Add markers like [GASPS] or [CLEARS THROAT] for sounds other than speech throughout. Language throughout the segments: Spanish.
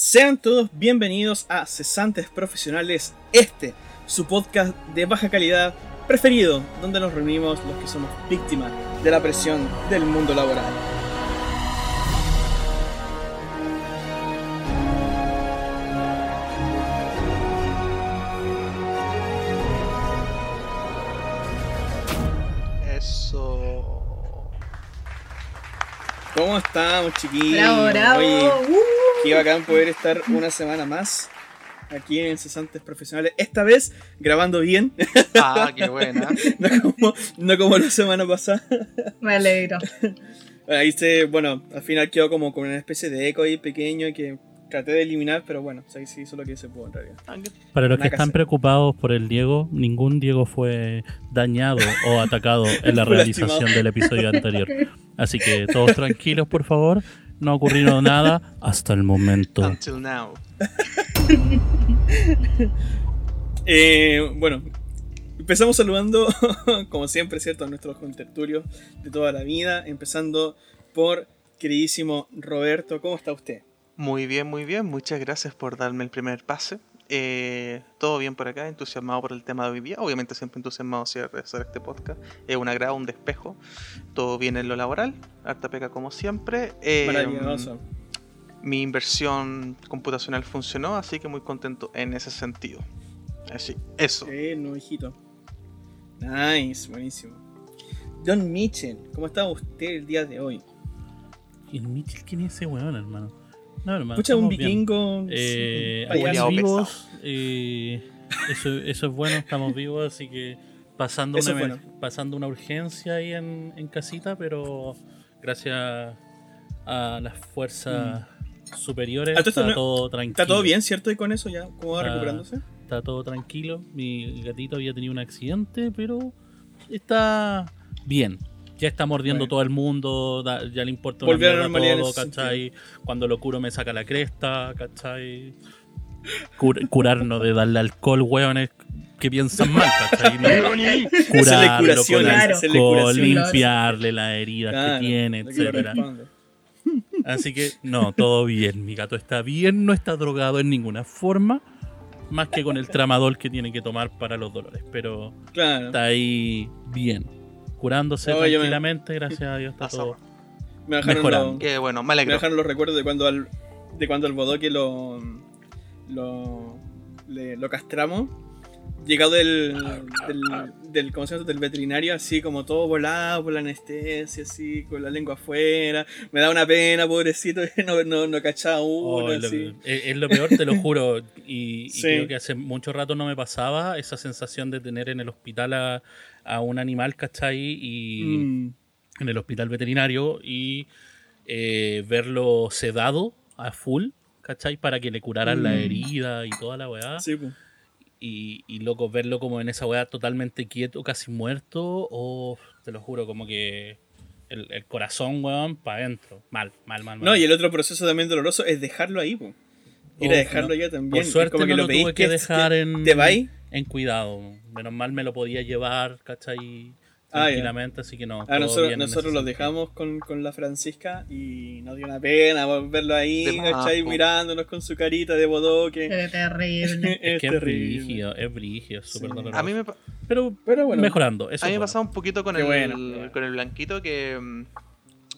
Sean todos bienvenidos a Cesantes Profesionales, este, su podcast de baja calidad preferido, donde nos reunimos los que somos víctimas de la presión del mundo laboral. Eso. ¿Cómo estamos, chiquillos? Bravo, bravo. Oye, Uh. Qué bacán poder estar una semana más aquí en Cesantes Profesionales. Esta vez grabando bien, [LAUGHS] Ah, qué buena. [LAUGHS] no como, no como la semana pasada. Me alegro. Ahí se, bueno, al final quedó como con una especie de eco ahí pequeño que traté de eliminar, pero bueno, sí, sí hizo lo que se pudo en realidad. Para los que están preocupados por el Diego, ningún Diego fue dañado o atacado en la [LAUGHS] realización del episodio anterior. Así que todos tranquilos, por favor. No ha ocurrido [LAUGHS] nada hasta el momento. Until now. [LAUGHS] Eh, bueno, empezamos saludando, [LAUGHS] como siempre, ¿cierto? A nuestros contertulios de toda la vida, empezando por queridísimo Roberto, ¿cómo está usted? Muy bien, muy bien. Muchas gracias por darme el primer pase. Eh, todo bien por acá, entusiasmado por el tema de hoy día. Obviamente siempre entusiasmado de hacer este podcast. Es un agrado, un despejo. Todo bien en lo laboral. Harta pega como siempre. Eh, Maravilloso. mi inversión computacional funcionó, así que muy contento en ese sentido. Así, eso. No, hijito. Nice, buenísimo. Don Mitchell, ¿cómo está usted el día de hoy? ¿Quién, Mitchell? ¿Quién es ese weón, hermano? No, hermano. Escucha un vikingo. Eh, estamos vivos. eh, eso, eso es bueno, estamos vivos, así que pasando, una, bueno. pasando una urgencia ahí en, en casita, pero gracias a las fuerzas superiores Ah, está no- todo tranquilo. ¿Está todo bien, cierto? ¿Y con eso ya? ¿Cómo va recuperándose? Está todo tranquilo. Mi gatito había tenido un accidente, pero está bien. Ya está mordiendo Bueno. todo el mundo, da- ya le importa una Volvió a la normalidad todo, ¿cachai? Cuando lo curo me saca la cresta, ¿cachai? Cur- curarnos de darle alcohol, weones que piensan mal, ¿cachai? [LAUGHS] No, curarlo con alcohol, limpiarle las heridas Claro, que tiene, etcétera. Así que, no, todo bien. Mi gato está bien, no está drogado en ninguna forma. Más que con el tramadol que tiene que tomar para los dolores. Pero Claro. está ahí bien. Curándose No, yo me- tranquilamente, gracias a Dios está Pasa, todo. Me dejaron, mejorando. Que bueno, me me dejaron los recuerdos de cuando al, de cuando al bodoque lo, lo, le- lo castramos. Llegado del, del, del, ¿cómo se llama? del veterinario, así como todo volado por la anestesia, así, con la lengua afuera. Me da una pena, pobrecito, [LAUGHS] no, no, no cachaba uno, Oh, es, lo, así. es- es lo peor, te lo juro. Y, [LAUGHS] creo que hace mucho rato no me pasaba esa sensación de tener en el hospital a, a un animal, ¿cachai? Y, Mm, en el hospital veterinario y eh, verlo sedado a full, ¿cachai? Para que le curaran la Mm. herida y toda la weá. sí, pues. Y, y loco, verlo como en esa weá totalmente quieto, casi muerto, o te lo juro, como que el, el corazón, weón, para adentro. Mal, mal, mal, mal. No, y el otro proceso también doloroso es dejarlo ahí, pues. Ir a Oh, dejarlo no. ya también. Por suerte como no lo veis tuve que dejar en, en cuidado. Menos mal me lo podía llevar, ¿cachai? Ah. Tranquilamente, así que no. Ah, nosotros, nosotros ese lo sentido. dejamos con, con la Francisca y nos dio una pena verlo ahí. Mirándonos con su carita de bodoque. Qué terrible. Es, que es terrible. brígido, es brígido, es súper Sí. doloroso. A mí me, Pero, Pero bueno. mejorando. Eso a mí me es bueno. pasaba un poquito con el, bueno, con el blanquito que mm,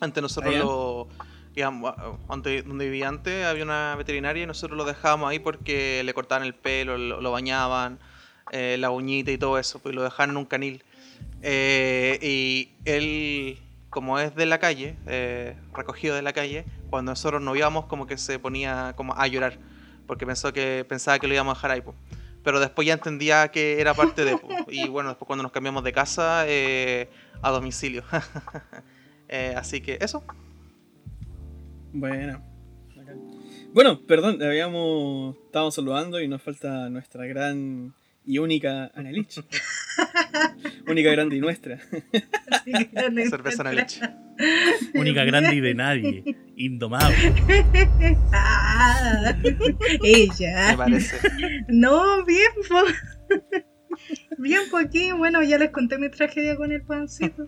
antes nosotros ya. lo digamos, donde, donde vivía antes había una veterinaria y nosotros lo dejábamos ahí porque le cortaban el pelo, lo, lo bañaban, eh, la uñita y todo eso, pues lo dejaban en un canil. Eh, y él, como es de la calle, eh, recogido de la calle, cuando nosotros nos íbamos como que se ponía como a llorar, porque pensó que pensaba que lo íbamos a dejar ahí. po. Pero después ya entendía que era parte de... po. Y bueno, después cuando nos cambiamos de casa, eh, a domicilio. [LAUGHS] Así que eso. Bueno. Bueno, perdón, habíamos. Estábamos saludando y nos falta nuestra gran y única Analich. única, grande y nuestra. Cerveza en la leche. Única grande y de nadie. Indomable. Ah, Me ella. parece. No, bien, po. Bien, pues aquí, bueno, ya les conté mi tragedia con el pancito.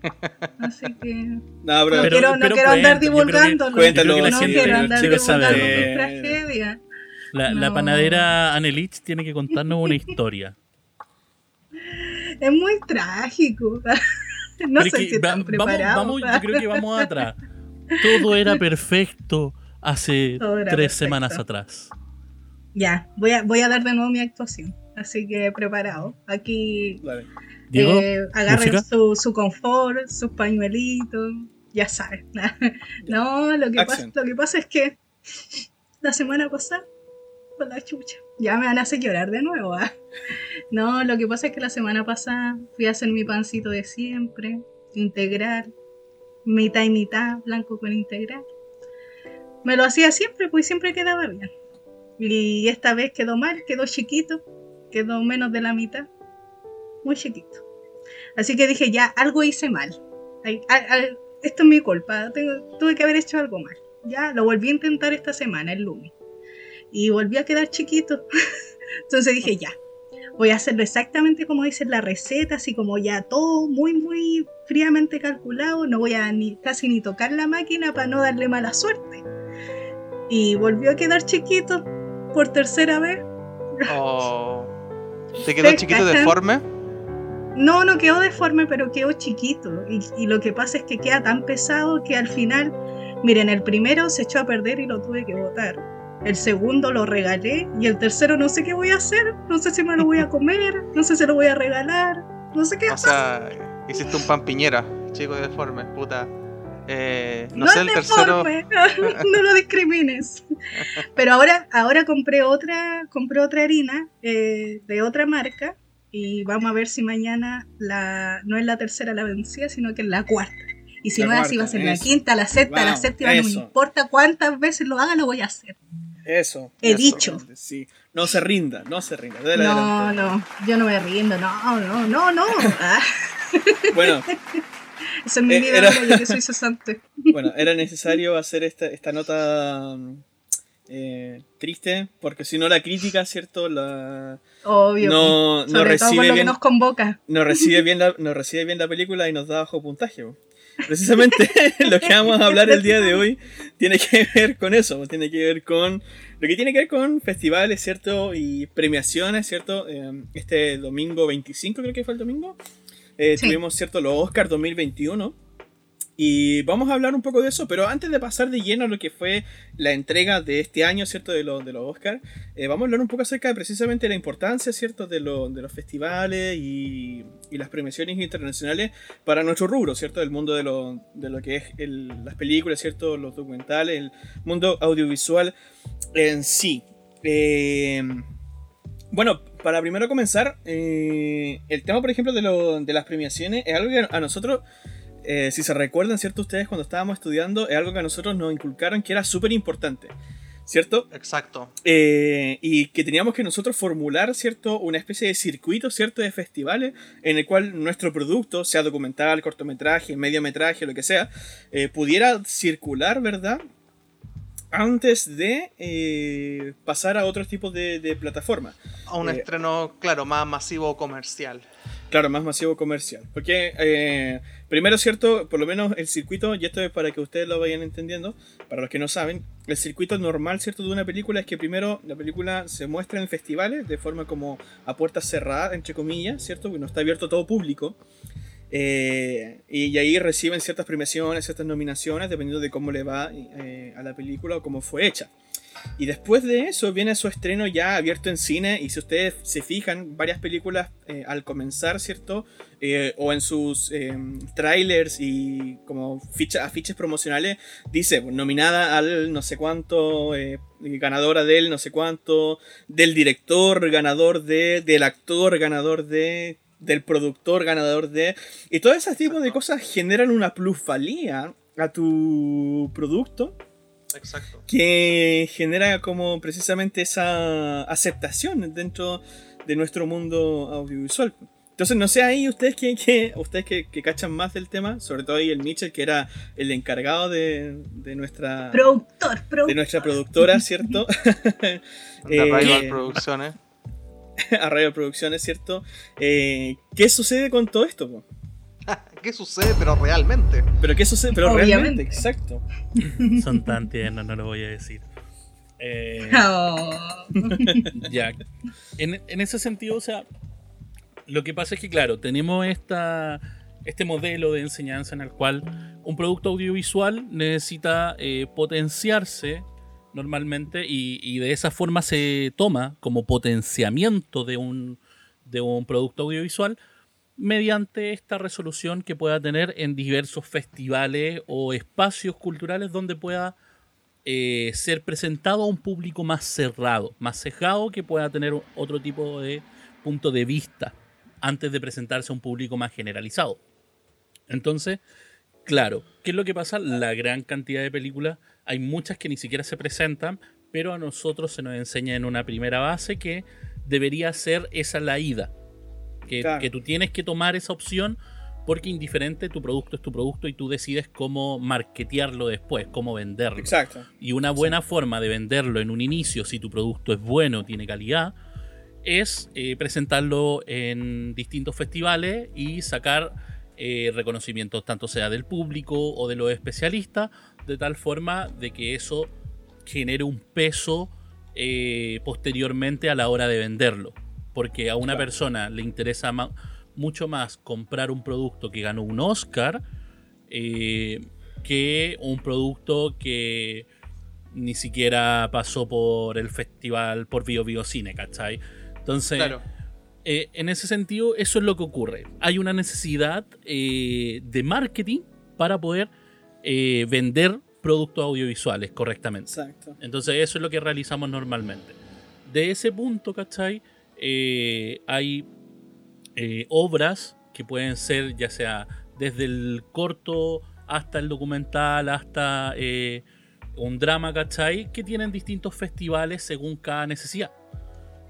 Así que. No, No pero. Quiero, no pero quiero andar divulgándolo. Cuéntalo, no gente- quiero andar divulgando saber. mi tragedia. La, la panadera Anelich tiene que contarnos una [LAUGHS] historia. Es muy trágico. [LAUGHS] No Pero sé es que si están va- preparados. Vamos, vamos, yo creo que vamos [LAUGHS] atrás. Todo era perfecto hace tres perfecto. semanas atrás. Ya, voy a, voy a dar de nuevo mi actuación. Así que preparado. Aquí Dale. Diego, eh, agarren su, su confort, sus pañuelitos, ya saben. [LAUGHS] no, lo que, pasa, lo que pasa es que la semana pasada, con la chucha, ya me van a hacer llorar de nuevo. ¿ah? No, lo que pasa es que la semana pasada fui a hacer mi pancito de siempre, integral, mitad y mitad, blanco con integral. Me lo hacía siempre, pues siempre quedaba bien. Y esta vez quedó mal, quedó chiquito, quedó menos de la mitad, muy chiquito. Así que dije, ya, algo hice mal. Esto es mi culpa, tengo- tuve que haber hecho algo mal. Ya, lo volví a intentar esta semana, el lunes. Y volví a quedar chiquito. [LAUGHS] Entonces dije, ya, voy a hacerlo exactamente como dice la receta, así como ya todo muy, muy fríamente calculado. No voy a ni, casi ni tocar la máquina para no darle mala suerte. Y volvió a quedar chiquito por tercera vez. Oh. ¿Te [LAUGHS] quedó ¿Te chiquito deforme? No, no quedó deforme, pero quedó chiquito. Y, y lo que pasa es que queda tan pesado que al final, miren, el primero se echó a perder y lo tuve que botar. El segundo lo regalé y el tercero no sé qué voy a hacer. No sé si me lo voy a comer, no sé si lo voy a regalar, no sé qué. O sea, hiciste un pan piñera, chico deforme, puta. Eh, no, no sé, es el tercero. deforme, [LAUGHS] no lo discrimines. Pero ahora, ahora compré otra, compré otra harina eh, de otra marca y vamos a ver si mañana la, no es la tercera la vencida, sino que es la cuarta. Y si La no es así, va a ser la quinta, la sexta, la séptima, no me importa cuántas veces lo haga, lo voy a hacer. Eso. He Eso. dicho. Sí. No se rinda, no se rinda. No, adelante. no, yo no me rindo, no, no, no, no. [LAUGHS] Ah, Bueno, [LAUGHS] esa es mi Eh, vida era- yo que soy [LAUGHS] cesante. bueno, era necesario hacer esta, esta nota mm, eh, triste, porque si no la crítica, ¿cierto? La, Obvio. no, no todo por recibe bien, nos convoca. no recibe bien la, no recibe bien la película y nos da bajo puntaje. Precisamente [LAUGHS] lo que vamos a hablar el día de hoy tiene que ver con eso, po, tiene que ver con lo que tiene que ver con festivales, ¿cierto? Y premiaciones, ¿cierto? Eh, este domingo 25 creo que fue el domingo. eh, Sí. Tuvimos, ¿cierto? Los Oscars 2021. Y vamos a hablar un poco de eso, pero antes de pasar de lleno a lo que fue la entrega de este año, ¿cierto? De, los de los Oscars, eh, vamos a hablar un poco acerca de precisamente la importancia, ¿cierto? De, lo- de los festivales y, y las premiaciones internacionales para nuestro rubro, ¿cierto? Del mundo de lo, de lo que es el- las películas, ¿cierto? Los documentales, el mundo audiovisual en sí. Eh, bueno, para primero comenzar, eh, el tema, por ejemplo, de, lo- de las premiaciones es algo que a nosotros, eh, si se recuerdan, ¿cierto? Ustedes cuando estábamos estudiando, es algo que a nosotros nos inculcaron que era súper importante, ¿cierto? Exacto. Eh, y que teníamos que nosotros formular, ¿cierto? Una especie de circuito, ¿cierto? De festivales en el cual nuestro producto, sea documental, cortometraje, mediometraje, lo que sea, eh, pudiera circular, ¿verdad? Antes de eh, pasar a otros tipos de, de plataformas. A un Eh, estreno, claro, más masivo o comercial. Claro, más masivo comercial. Porque, eh, primero, cierto, por lo menos el circuito, y esto es para que ustedes lo vayan entendiendo, para los que no saben, el circuito normal, cierto, de una película es que primero la película se muestra en festivales de forma como a puertas cerradas, entre comillas, cierto, porque no está abierto a todo público. Eh, y, y ahí reciben ciertas premiaciones, ciertas nominaciones, dependiendo de cómo le va eh, a la película o cómo fue hecha. Y después de eso viene su estreno ya abierto en cine. Y si ustedes se fijan, varias películas eh, al comenzar, ¿cierto? Eh, o en sus eh, trailers y como ficha, afiches promocionales, dice nominada al no sé cuánto, eh, ganadora del no sé cuánto, del director, ganador de, del actor, ganador de, del productor, ganador de. Y todo ese tipo de cosas generan una plusvalía a tu producto Exacto. que genera como precisamente esa aceptación dentro de nuestro mundo audiovisual. Entonces, no sé ahí ustedes que, que- ustedes que, que cachan más del tema, sobre todo ahí el Mitchell, que era el encargado de, de nuestra Productor, productor. de nuestra productora, ¿cierto? [LAUGHS] [LAUGHS] De Eh, Producciones. [LAUGHS] a Radio Producciones, ¿cierto? Eh, ¿Qué sucede con todo esto? po? [LAUGHS] ¿Qué sucede, pero realmente? Pero qué sucede, pero Obviamente. realmente, exacto. [LAUGHS] Son tan tiernos, no lo voy a decir. Eh, [LAUGHS] Oh. Ya. En, en ese sentido, o sea, lo que pasa es que, claro, tenemos esta, este modelo de enseñanza en el cual un producto audiovisual necesita eh, potenciarse normalmente y, y de esa forma se toma como potenciamiento de un, de un producto audiovisual mediante esta resolución que pueda tener en diversos festivales o espacios culturales donde pueda eh, ser presentado a un público más cerrado, más cejado, que pueda tener otro tipo de punto de vista antes de presentarse a un público más generalizado. Entonces, claro, ¿qué es lo que pasa? La gran cantidad de películas, hay muchas que ni siquiera se presentan, pero a nosotros se nos enseña en una primera base que debería ser esa la ida. Que, Claro. que tú tienes que tomar esa opción porque indiferente tu producto es tu producto y tú decides cómo marketearlo después, cómo venderlo. Exacto. Y una buena forma de venderlo en un inicio, si tu producto es bueno, tiene calidad, es eh, presentarlo en distintos festivales y sacar eh, reconocimientos, tanto sea del público o de los especialistas, de tal forma de que eso genere un peso eh, posteriormente a la hora de venderlo. Porque a una persona le interesa mucho más comprar un producto que ganó un Oscar eh, que un producto que ni siquiera pasó por el festival por Bio Bio Cine, ¿cachai? Entonces, Claro. eh, en ese sentido, eso es lo que ocurre. Hay una necesidad eh, de marketing para poder vender productos audiovisuales correctamente. Exacto. Entonces eso es lo que realizamos normalmente. De ese punto, ¿cachai? Eh, hay eh, obras que pueden ser ya sea desde el corto hasta el documental, hasta eh, un drama, ¿cachai? Que tienen distintos festivales según cada necesidad.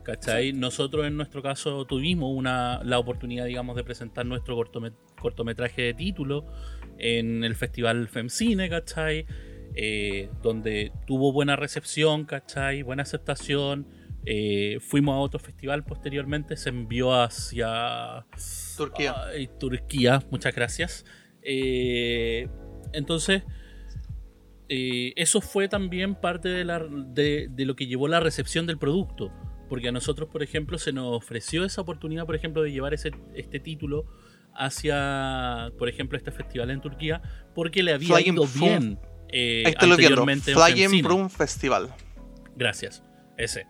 ¿Cachai? Nosotros en nuestro caso tuvimos una, la oportunidad, digamos, de presentar nuestro cortome- cortometraje de título en el Festival FemCine, ¿cachai? Eh, donde tuvo buena recepción, ¿cachai? Buena aceptación. Eh, fuimos a otro festival posteriormente, se envió hacia Turquía. Ay, Turquía, muchas gracias. Eh, entonces, eh, eso fue también parte de, la- de- de lo que llevó la recepción del producto. Porque a nosotros, por ejemplo, se nos ofreció esa oportunidad, por ejemplo, de llevar ese, este título hacia, por ejemplo, este festival en Turquía, porque le había ido bien anteriormente en Flying. Broom Festival. Gracias. Ese.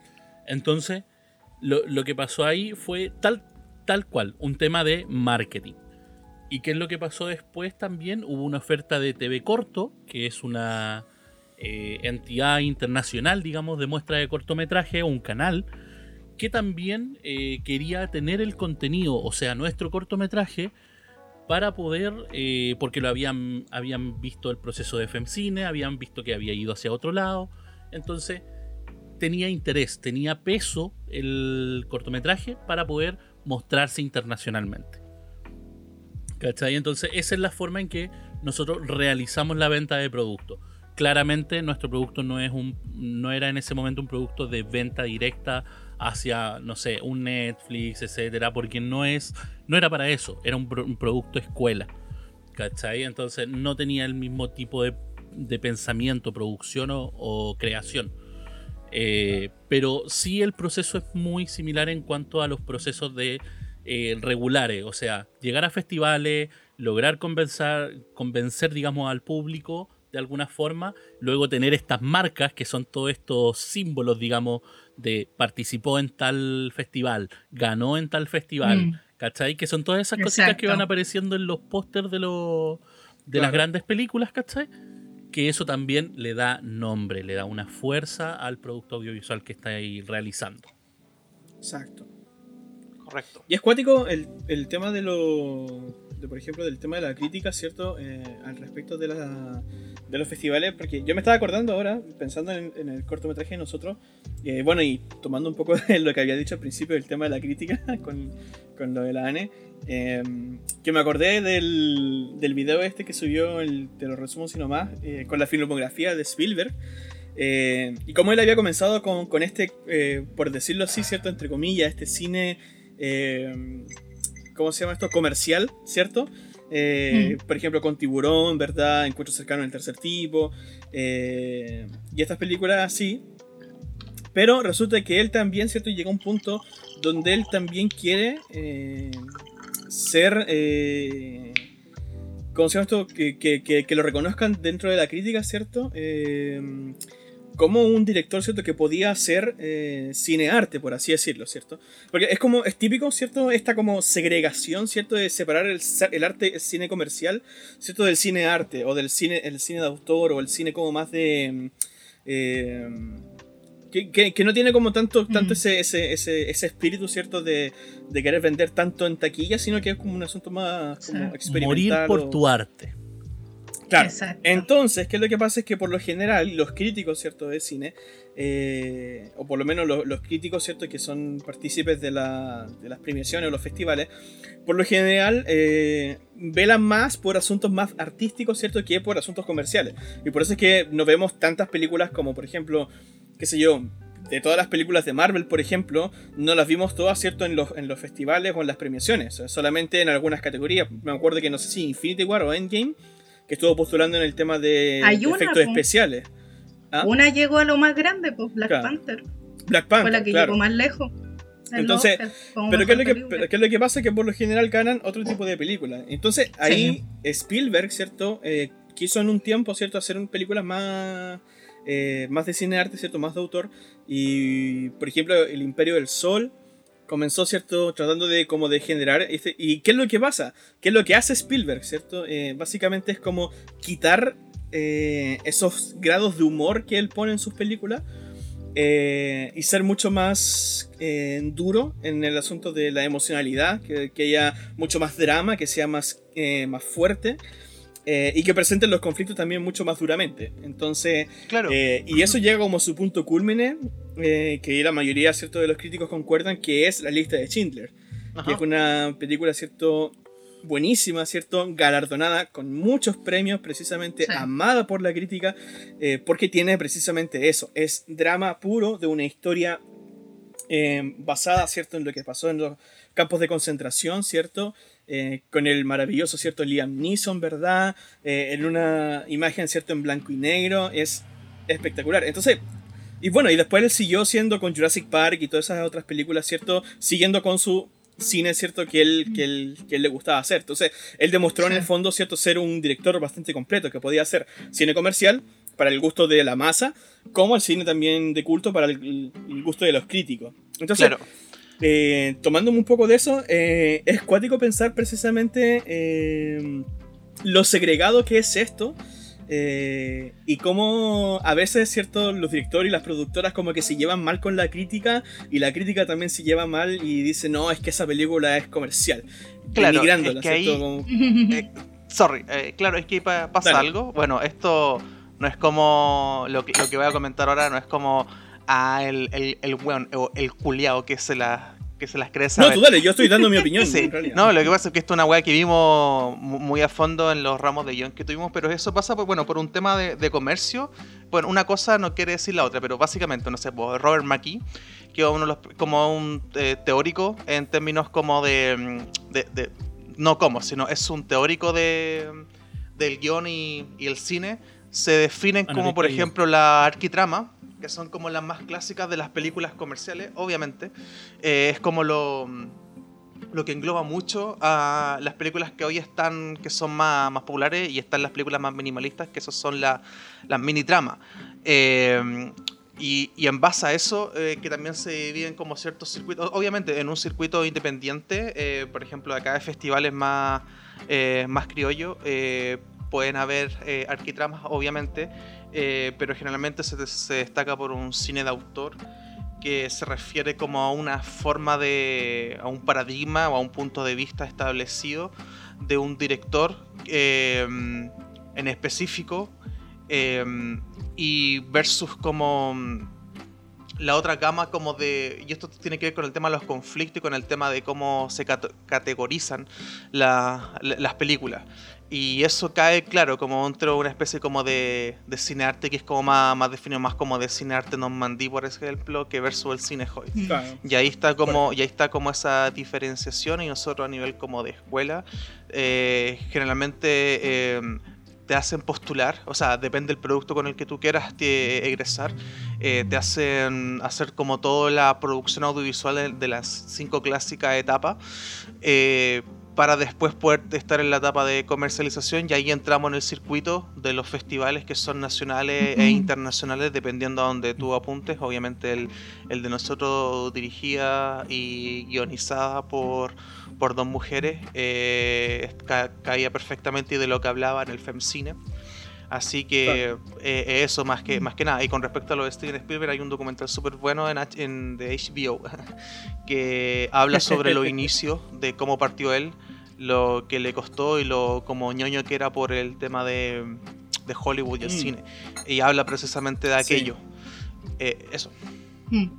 Entonces, lo, lo que pasó ahí fue tal, tal cual, un tema de marketing. ¿Y qué es lo que pasó después también? Hubo una oferta de TV Corto, que es una eh, entidad internacional, digamos, de muestra de cortometraje, un canal, que también eh, quería tener el contenido, o sea, nuestro cortometraje, para poder, eh, porque lo habían, habían visto el proceso de FemCine, habían visto que había ido hacia otro lado, entonces tenía interés, tenía peso el cortometraje para poder mostrarse internacionalmente. ¿Cachai? Entonces esa es la forma en que nosotros realizamos la venta de producto. Claramente nuestro producto no es un no era en ese momento un producto de venta directa hacia no sé, un Netflix, etcétera, porque no es no era para eso, era un, pro- un producto escuela. ¿Cachai? Entonces no tenía el mismo tipo de, pensamiento, producción o creación. Eh, pero sí el proceso es muy similar en cuanto a los procesos de eh, regulares, o sea, llegar a festivales, lograr convencer, convencer, digamos, al público de alguna forma, luego tener estas marcas que son todos estos símbolos, digamos, de participó en tal festival, ganó en tal festival, Mm. ¿cachai? Que son todas esas cositas que van apareciendo en los pósters de, los de las grandes películas, ¿cachai? Que eso también le da nombre, le da una fuerza al producto audiovisual que está ahí realizando. Exacto. Correcto. Y es cuático el, el tema de lo. De, por ejemplo, del tema de la crítica, ¿cierto? Eh, al respecto de, la, de los festivales, porque yo me estaba acordando ahora, pensando en, en el cortometraje de nosotros, eh, bueno, y tomando un poco [LAUGHS] de lo que había dicho al principio del tema de la crítica [LAUGHS] con, con lo de la ANE, eh, que me acordé del, del video este que subió, el, te lo resumo si nomás, eh, con la filmografía de Spielberg. Eh, y cómo él había comenzado con, con este, eh, por decirlo así, ¿cierto? Entre comillas, este cine, eh, ¿cómo se llama esto? Comercial, ¿cierto? Eh, Por ejemplo, con Tiburón, ¿verdad? Encuentro cercano del tercer tipo. eh, y estas películas así. Pero resulta que él también, ¿cierto? Llega a un punto donde él también quiere eh, ser... Eh, ¿Cómo se llama esto? Que, que- que- lo reconozcan dentro de la crítica, ¿cierto? Eh, como un director, ¿cierto? Que podía hacer eh, cinearte, por así decirlo, ¿cierto? Porque es como, es típico, ¿cierto? Esta como segregación, ¿cierto? De separar el, el arte el cine comercial, ¿cierto? Del cine arte, o del cine, el cine de autor, o el cine como más de... eh, que, que- que no tiene como tanto, tanto Mm. ese, ese, ese, ese espíritu, ¿cierto? De, de querer vender tanto en taquilla, sino que es como un asunto más como Sí. experimental. Morir por o- tu arte. Claro. Exacto. Entonces, ¿qué es lo que pasa? Es que por lo general los críticos, ¿cierto? De cine, eh, o por lo menos los, los críticos, ¿cierto? Que son partícipes de, la- de las premiaciones o los festivales, por lo general eh, velan más por asuntos más artísticos, ¿cierto? Que por asuntos comerciales. Y por eso es que no vemos tantas películas como, por ejemplo, qué sé yo, de todas las películas de Marvel, por ejemplo, no las vimos todas, ¿cierto? En los, en los festivales o en las premiaciones, solamente en algunas categorías. Me acuerdo que no sé si Infinity War o Endgame, que estuvo postulando en el tema de, una, efectos po. especiales. ¿Ah? Una llegó a lo más grande, pues Black Claro. Panther. Black Panther, Fue la que claro. llegó más lejos. en Entonces, Pero ¿qué, es lo que, película. pero ¿qué es lo que pasa? Que por lo general ganan otro tipo de películas. Entonces, ahí Spielberg, ¿cierto? Eh, quiso en un tiempo, ¿cierto? Hacer películas más, eh, más de cine arte, ¿cierto? Más de autor. Y, por ejemplo, El Imperio del Sol comenzó, ¿cierto? Tratando de como de generar... Este, ¿Y qué es lo que pasa? ¿Qué es lo que hace Spielberg, ¿cierto? Eh, básicamente es como quitar eh, esos grados de humor que él pone en sus películas eh, y ser mucho más eh, duro en el asunto de la emocionalidad, que, que haya mucho más drama, que sea más, eh, más fuerte eh, y que presenten los conflictos también mucho más duramente. Entonces, Claro. eh, y eso llega como su punto culmine, eh, que la mayoría ¿cierto? de los críticos concuerdan que es la lista de Schindler, Ajá. que es una película cierto buenísima, ¿cierto? Galardonada con muchos premios, precisamente Sí. amada por la crítica, eh, porque tiene precisamente eso. Es drama puro de una historia eh, basada, ¿cierto? En lo que pasó en los campos de concentración, ¿cierto? Eh, con el maravilloso, ¿cierto? Liam Neeson, ¿verdad? Eh, en una imagen, ¿cierto? En blanco y negro. Es espectacular. Entonces, y bueno, y después él siguió siendo con Jurassic Park y todas esas otras películas, ¿cierto? Siguiendo con su cine, ¿cierto? Que él, que él, que él le gustaba hacer. Entonces, él demostró en el fondo, ¿cierto? Ser un director bastante completo, que podía hacer cine comercial para el gusto de la masa, como el cine también de culto para el, el gusto de los críticos. Entonces, Claro. eh, tomándome un poco de eso, eh, es cuático pensar precisamente eh, lo segregado que es esto. Eh, y cómo a veces, ¿cierto? Los directores y las productoras como que se llevan mal con la crítica y la crítica también se lleva mal y dice, no, es que esa película es comercial. Claro, es que ahí- [LAUGHS] Eh, sorry, eh, claro, es que pa- pasa Dale. algo. Bueno, esto no es como lo que, lo que voy a comentar ahora, no es como ah, el, el, el weón, o el culiao que se, la, que se las cree no, tú dale, yo estoy dando mi opinión. [LAUGHS] Sí, en no, lo que pasa es que esto es una weá que vimos mu- muy a fondo en los ramos de guion que tuvimos, pero eso pasa por, bueno, por un tema de, de comercio. Bueno, una cosa no quiere decir la otra, pero básicamente, no sé, pues, Robert McKee, que es uno de los, como un eh, teórico en términos como de, de- de- No como, sino es un teórico de, del guion y, y el cine. Se definen como, por ejemplo, la arquitrama, que son como las más clásicas de las películas comerciales, obviamente. Eh, es como lo, lo que engloba mucho a las películas que hoy están, que son más, más populares, y están las películas más minimalistas, que esas son la- las mini tramas. Eh, y, y en base a eso, eh, que también se dividen como ciertos circuitos, obviamente en un circuito independiente, eh, por ejemplo, acá de festivales más, más criollo, pueden haber arquitramas, obviamente, eh, pero generalmente se, se destaca por un cine de autor que se refiere como a una forma de. a un paradigma o a un punto de vista establecido de un director eh, en específico eh, y versus como mm, la otra gama como de y esto tiene que ver con el tema de los conflictos y con el tema de cómo se cate- categorizan la- la- las películas y eso cae claro como dentro de una especie como de, de cinearte que es como más, más definido más como de cinearte normandí por ejemplo que versus el cine Hoy Claro. y ahí está como, y ahí está como esa diferenciación y nosotros a nivel como de escuela, eh, generalmente eh, te hacen postular, o sea, depende del producto con el que tú quieras te- egresar, eh, te hacen hacer como toda la producción audiovisual de, de las cinco clásicas etapas. eh, para después poder estar en la etapa de comercialización y ahí entramos en el circuito de los festivales que son nacionales e internacionales dependiendo a donde tú apuntes. Obviamente el, el de nosotros dirigida y guionizada por, por dos mujeres eh, ca- caía perfectamente de lo que hablaba en el FemCine. Así que eh, eso más que, más que nada. Y con respecto a lo de Steven Spielberg, hay un documental súper bueno en, en de HBO [LAUGHS] que habla sobre los [LAUGHS] inicios de cómo partió él, lo que le costó y lo como ñoño que era por el tema de, de Hollywood y el Mm. cine. Y habla precisamente de Sí. aquello. Eh, eso, Mm.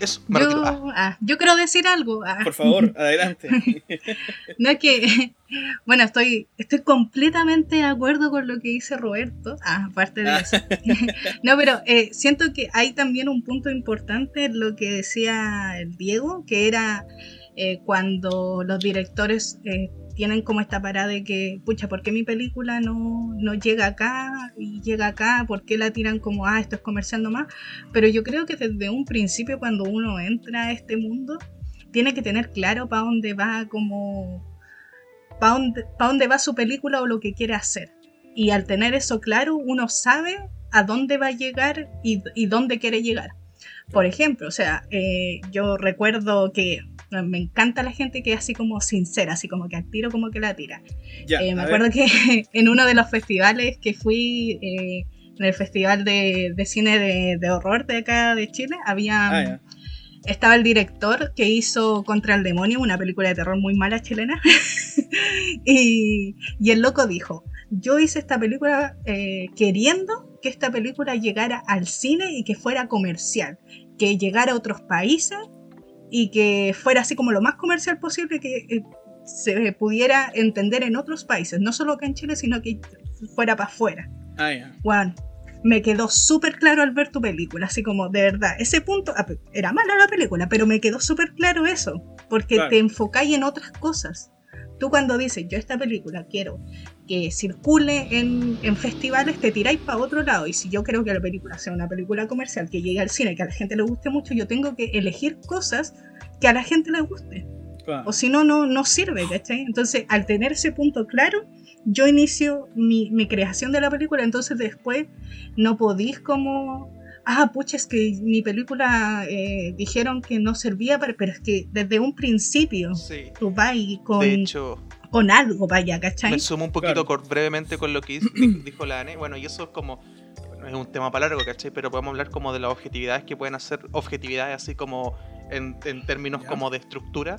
Eso. Ah, Yo, ah, yo quiero decir algo. ah. Por favor, [LAUGHS] adelante. [LAUGHS] No es que, [LAUGHS] bueno, estoy, estoy completamente de acuerdo con lo que dice Roberto, ah, aparte de eso. no, pero eh, siento que hay también un punto importante en lo que decía Diego, que era eh, cuando los directores eh, tienen como esta parada de que, pucha, ¿por qué mi película no, no llega acá y llega acá? ¿Por qué la tiran como, ah, esto es comercial nomás? Pero yo creo que desde un principio cuando uno entra a este mundo, tiene que tener claro para dónde va como para dónde, pa' dónde va su película o lo que quiere hacer. Y al tener eso claro, uno sabe a dónde va a llegar y, y dónde quiere llegar. Por ejemplo, o sea, eh, yo recuerdo que me encanta la gente que es así como sincera, así como que al tiro como que la tira. Ya, Eh, me acuerdo ver. que [LAUGHS] en uno de los festivales que fui, eh, en el Festival de, de Cine de, de Horror de acá de Chile, había Ah, estaba el director que hizo Contra el Demonio, una película de terror muy mala chilena. [LAUGHS] y, y el loco dijo, yo hice esta película eh, queriendo que esta película llegara al cine y que fuera comercial, que llegara a otros países y que fuera así como lo más comercial posible que eh, se pudiera entender en otros países, no solo acá en Chile, sino que fuera para afuera. Ah, ya. Juan, me quedó súper claro al ver tu película, así como de verdad, ese punto, ah, era mala la película, pero me quedó súper claro eso, porque Claro. te enfocáis en otras cosas. Tú cuando dices, yo esta película quiero que circule en, en festivales, te tiráis para otro lado. Y si yo creo que la película sea una película comercial, que llegue al cine, que a la gente le guste mucho, yo tengo que elegir cosas que a la gente le guste. Claro. O si no, no, no sirve, ¿cachai? Entonces, al tener ese punto claro, yo inicio mi, mi creación de la película, entonces después no podís como, ah, pucha, es que mi película eh, dijeron que no servía, para... pero es que desde un principio sí. tú vas con, hecho, con algo, vaya, ¿cachai? me sumo un poquito Claro. brevemente con lo que [CLEARS THROAT] dijo la Ane. Bueno, y eso es como. bueno, es un tema para largo, ¿cachai? Pero podemos hablar como de las objetividades que pueden hacer. Objetividades así como en, en términos Ya. como de estructura.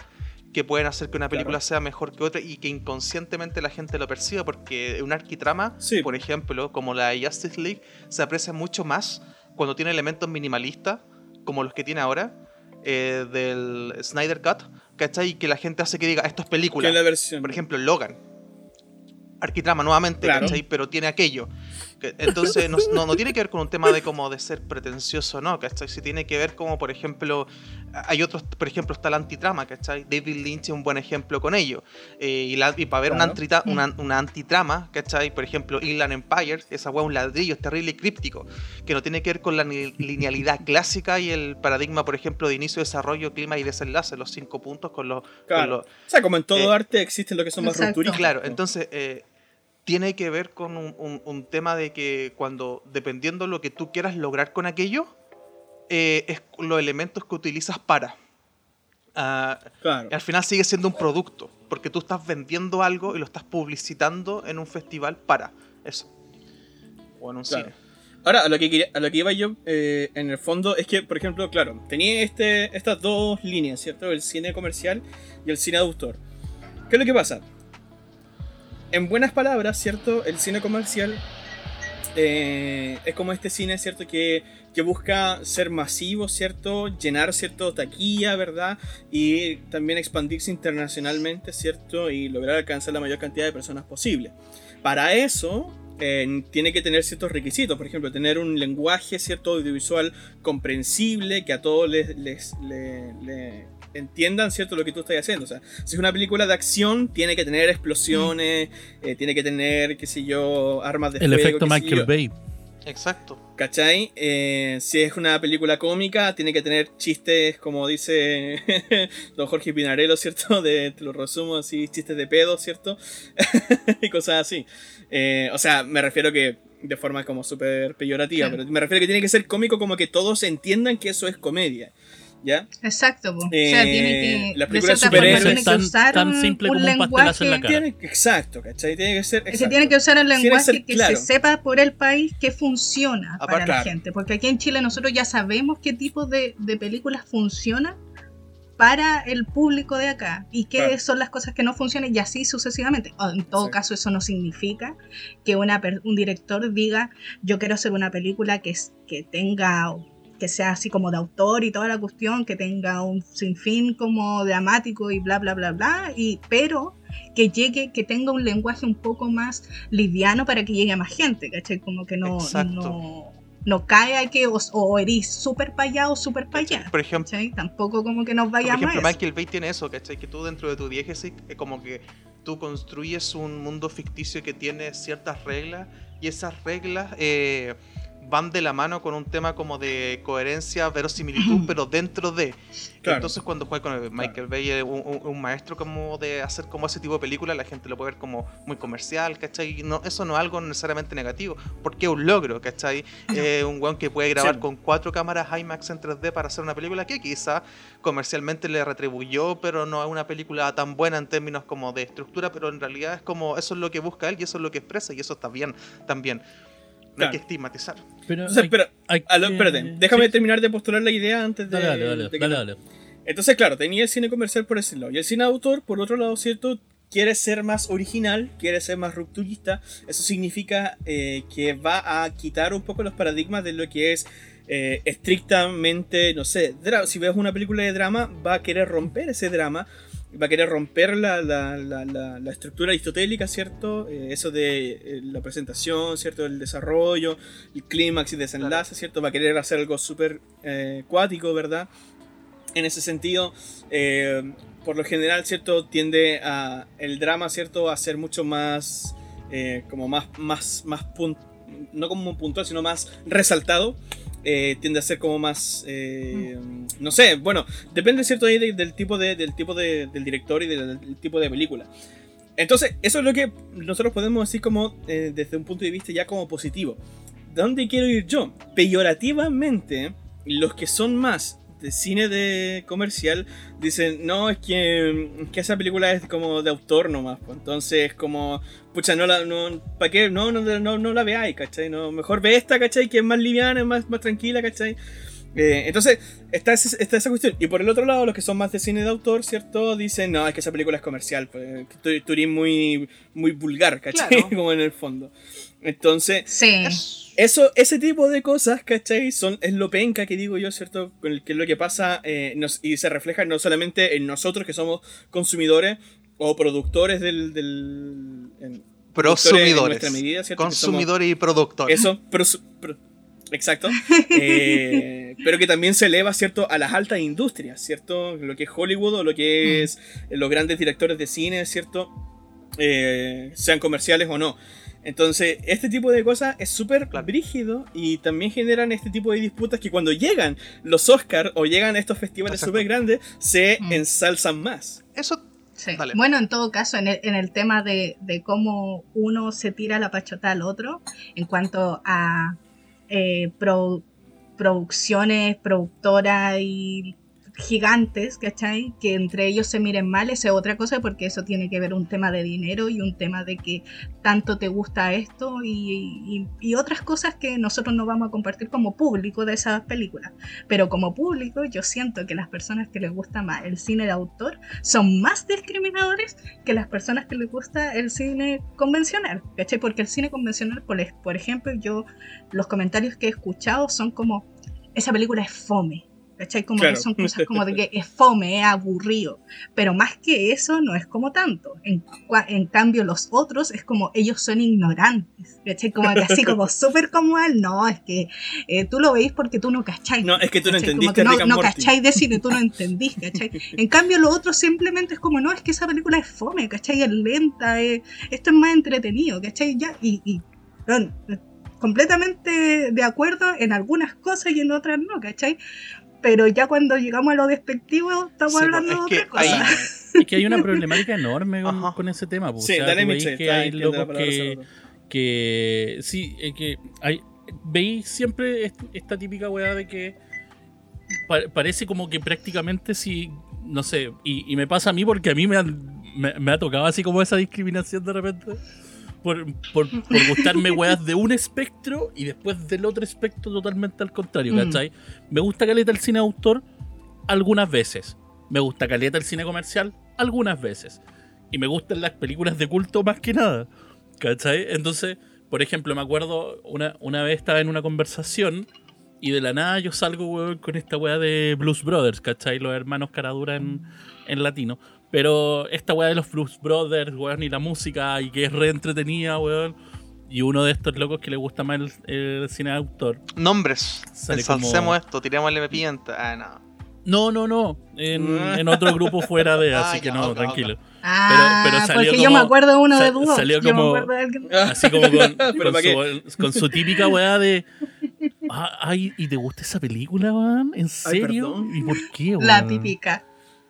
Que pueden hacer que una película Claro. sea mejor que otra y que inconscientemente la gente lo perciba. Porque un arquitrama, Sí. por ejemplo, como la de Justice League, se aprecia mucho más cuando tiene elementos minimalistas, como los que tiene ahora, eh, del Snyder Cut, ¿cachai? Y que la gente hace que diga, esto es película. Que la versión. Por ejemplo, Logan. Arquitrama nuevamente, Claro. ¿cachai? Pero tiene aquello. Que- Entonces, no, no, no tiene que ver con un tema de como de ser pretencioso, ¿no? ¿Cachai? Si tiene que ver como, por ejemplo, hay otros, por ejemplo, está la antitrama, ¿cachai? David Lynch es un buen ejemplo con ello. Eh, y, la- y para ver una, Claro. antrita- una, una antitrama, ¿cachai? Por ejemplo, Inland Empire, esa weá es un ladrillo, es terrible y críptico, que no tiene que ver con la linealidad clásica y el paradigma, por ejemplo, de inicio, desarrollo, clima y desenlace, los cinco puntos con los... con Claro. los- O sea, como en todo Eh, arte existen lo que son más rupturistas. Claro, entonces eh, tiene que ver con un, un- un tema de que cuando, dependiendo lo que tú quieras lograr con aquello, eh, es los elementos que utilizas para. Ah, Claro. al final sigue siendo un producto, porque tú estás vendiendo algo y lo estás publicitando en un festival para eso. O en un Claro. cine. Ahora, a lo que, quería- a lo que iba yo, eh, en el fondo, es que, por ejemplo, claro, tenía este, estas dos líneas, ¿cierto? El cine comercial y el cine de autor. ¿Qué es lo que pasa? En buenas palabras, ¿cierto? El cine comercial eh, es como este cine, ¿cierto? Que, que busca ser masivo, ¿cierto? Llenar, ¿cierto? Taquilla, ¿verdad? Y también expandirse internacionalmente, ¿cierto? Y lograr alcanzar la mayor cantidad de personas posible. Para eso, eh, tiene que tener ciertos requisitos, por ejemplo, tener un lenguaje cierto audiovisual comprensible, que a todos les, les- le- le entiendan cierto lo que tú estás haciendo. O sea, si es una película de acción, tiene que tener explosiones, eh, tiene que tener, qué sé yo, armas de El fuego. efecto qué sé Michael. Bay. Exacto. ¿Cachai? Eh, si es una película cómica, tiene que tener chistes, como dice [LAUGHS] don Jorge Pinarello, ¿cierto? De, te lo resumo así, chistes de pedo, ¿cierto? [LAUGHS] y cosas así. Eh, o sea, me refiero que de forma como súper peyorativa, pero me refiero que tiene que ser cómico como que todos entiendan que eso es comedia. ¿Ya? Exacto, po. o Eh, sea, tiene que. la de película de cierta forma superhéroes tiene que tan- usar tan un- simple un como un pastelazo en la lenguaje- cara. Tiene, exacto, ¿cachai? Tiene que ser. Se exacto. tiene que usar que lenguaje ser que claro. se sepa por el país que funciona para la claro. gente. Porque aquí en Chile nosotros ya sabemos qué tipo de, de películas funcionan para el público de acá y qué Claro. son las cosas que no funcionan y así sucesivamente. O, en todo Sí. caso eso no significa que una un director diga yo quiero hacer una película que, es- que tenga que sea así como de autor y toda la cuestión, que tenga un sinfín como dramático y bla bla bla bla, y pero que llegue, que tenga un lenguaje un poco más liviano para que llegue a más gente, ¿cachai? Como que no, no, no cae a que o, o eres súper para allá o súper para allá. Por ejemplo, ¿cachai? Tampoco como que nos por vayamos ejemplo eso. Michael Bay tiene eso, ¿cachai? Que tú dentro de tu diégesis, es como que tú construyes un mundo ficticio que tiene ciertas reglas y esas reglas eh, van de la mano con un tema como de coherencia, verosimilitud, [CLEARS THROAT] pero dentro de. Claro. Entonces cuando juega con el Michael Bay, eh, un, un- un maestro como de hacer como ese tipo de película, la gente lo puede ver como muy comercial, ¿cachai? No, eso no es algo necesariamente negativo, porque es un logro, ¿cachai? Eh, un weón que puede grabar Sí. con cuatro cámaras IMAX en 3D para hacer una película que quizá comercialmente le retribuyó, pero no es una película tan buena en términos como de estructura, pero en realidad es como eso es lo que busca él y eso es lo que expresa y eso está bien también. No hay que estigmatizar. Pero Entonces, hay- aló, espérate, déjame sí. terminar de postular la idea antes de. Dale, dale, dale, de que- dale, dale. Entonces, claro, tenía el cine comercial por ese lado. Y el cine autor, por otro lado, ¿cierto? Quiere ser más original, quiere ser más rupturista. Eso significa eh, que va a quitar un poco los paradigmas de lo que es eh, estrictamente, no sé, si ves una película de drama, va a querer romper ese drama, va a querer romper la, la- la- la- estructura aristotélica, ¿cierto? Eh, eso de eh, la presentación, ¿cierto? El desarrollo, el clímax y desenlace, ¿cierto? Va a querer hacer algo súper eh, cuático, ¿verdad? En ese sentido, eh, por lo general, ¿cierto? Tiende a el drama, ¿cierto? A ser mucho más, eh, como más, más, más no como puntual, sino más resaltado. Eh, tiende a ser como más, eh, no sé, bueno, depende, ¿cierto? Ahí de- del tipo, de, del, tipo de- del director y del, del tipo de película. Entonces, eso es lo que nosotros podemos decir como, eh, desde un punto de vista ya como positivo. ¿De dónde quiero ir yo? Peyorativamente, los que son más de cine de comercial dicen, no, es que, es que esa película es como de autor nomás. pues, Entonces, como, pucha, no la, no, ¿para qué? No, no, no, no la veáis, ¿cachai? No, mejor ve esta, ¿cachai? Que es más liviana, es más, más tranquila, ¿cachai? Eh, entonces, está, ese- está esa cuestión. Y por el otro lado, los que son más de cine de autor, ¿cierto? Dicen, no, es que esa película es comercial, pues, eres muy, muy vulgar, ¿cachai? Claro. [LAUGHS] como en el fondo. Entonces, Sí. Es- eso, ese tipo de cosas, ¿cachai? Son, es lo penca que digo yo, ¿cierto? Con el que es lo que pasa eh, nos- y se refleja no solamente en nosotros que somos consumidores o productores del... del en- Consumidores y productores. eso, exacto. [LAUGHS] Eh, pero que también se eleva, ¿cierto? A las altas industrias, ¿cierto? Lo que es Hollywood o lo que Mm. es eh, los grandes directores de cine, ¿cierto? Eh, sean comerciales o no. Entonces, este tipo de cosas es súper brígido y también generan este tipo de disputas que cuando llegan los Oscars o llegan estos festivales súper grandes, se Mm. ensalzan más. Eso Sí. Bueno, en todo caso, en el, en el tema de, de cómo uno se tira la pachota al otro, en cuanto a eh, pro- producciones, productoras y gigantes, ¿cachai? Que entre ellos se miren mal, esa es otra cosa, porque eso tiene que ver un tema de dinero y un tema de que tanto te gusta esto y, otras cosas que nosotros no vamos a compartir como público de esas películas. Pero como público, yo siento que las personas que les gusta más el cine de autor son más discriminadores que las personas que les gusta el cine convencional, ¿cachai? Porque el cine convencional, por ejemplo, yo los comentarios que he escuchado son como, esa película es fome, ¿cachai? Como Claro. que son cosas como de que [LAUGHS] es fome, es aburrido, pero más que eso no es como tanto. En, en cambio los otros es como ellos son ignorantes, ¿cachai? Como que así como [LAUGHS] súper como él, no, es que eh, tú lo veis porque tú no cachai. No, es que tú no ¿cachai? entendiste Como que no, no cachai de cine, tú no entendís, ¿cachai? [LAUGHS] En cambio, lo otro simplemente es como, no, es que esa película es fome, ¿cachai? Es lenta, es- esto es más entretenido, ¿cachai? Ya, y, y, completamente de acuerdo en algunas cosas y en otras no, ¿cachai? Pero ya cuando llegamos a lo despectivo, estamos Sí, hablando es de otra cosa. [LAUGHS] Es que hay una problemática enorme con, con ese tema. pues. Sí, o sea, dale que hay locos que, que sí, es que hay, veis siempre est- esta típica weá de que pa- parece como que prácticamente si, no sé, y, y me pasa a mí porque a mí me, han- me, me ha tocado así como esa discriminación de repente. Por, por, por gustarme weas de un espectro y después del otro espectro totalmente al contrario, Mm. ¿cachai? Me gusta caleta el cine de autor algunas veces. Me gusta caleta el cine comercial algunas veces. Y me gustan las películas de culto más que nada. ¿Cachai? Entonces, por ejemplo, me acuerdo una, una vez estaba en una conversación y de la nada yo salgo, weón, con esta weá de Blues Brothers, ¿cachai? Los hermanos Caradura en, en latino. Pero esta weá de los Blues Brothers, weón, y la música, y que es re entretenida, weón. Y uno de estos locos que le gusta más el, el cine de autor. Nombres. Ensalcemos como- esto, tirémosle pimienta. Ah, no. No, no, no. En, [LAUGHS] en otro grupo fuera de, Ah, así que no, tranquilo. Ah, pero salió porque yo como- me acuerdo de uno de dúo. salió yo como- de [LAUGHS] Así como con, [LAUGHS] Pero con ¿para su, con su típica weá de. "Ah, Ay, ¿y te gusta esa película, weón? ¿En serio? ¿Y por qué, weón? La típica,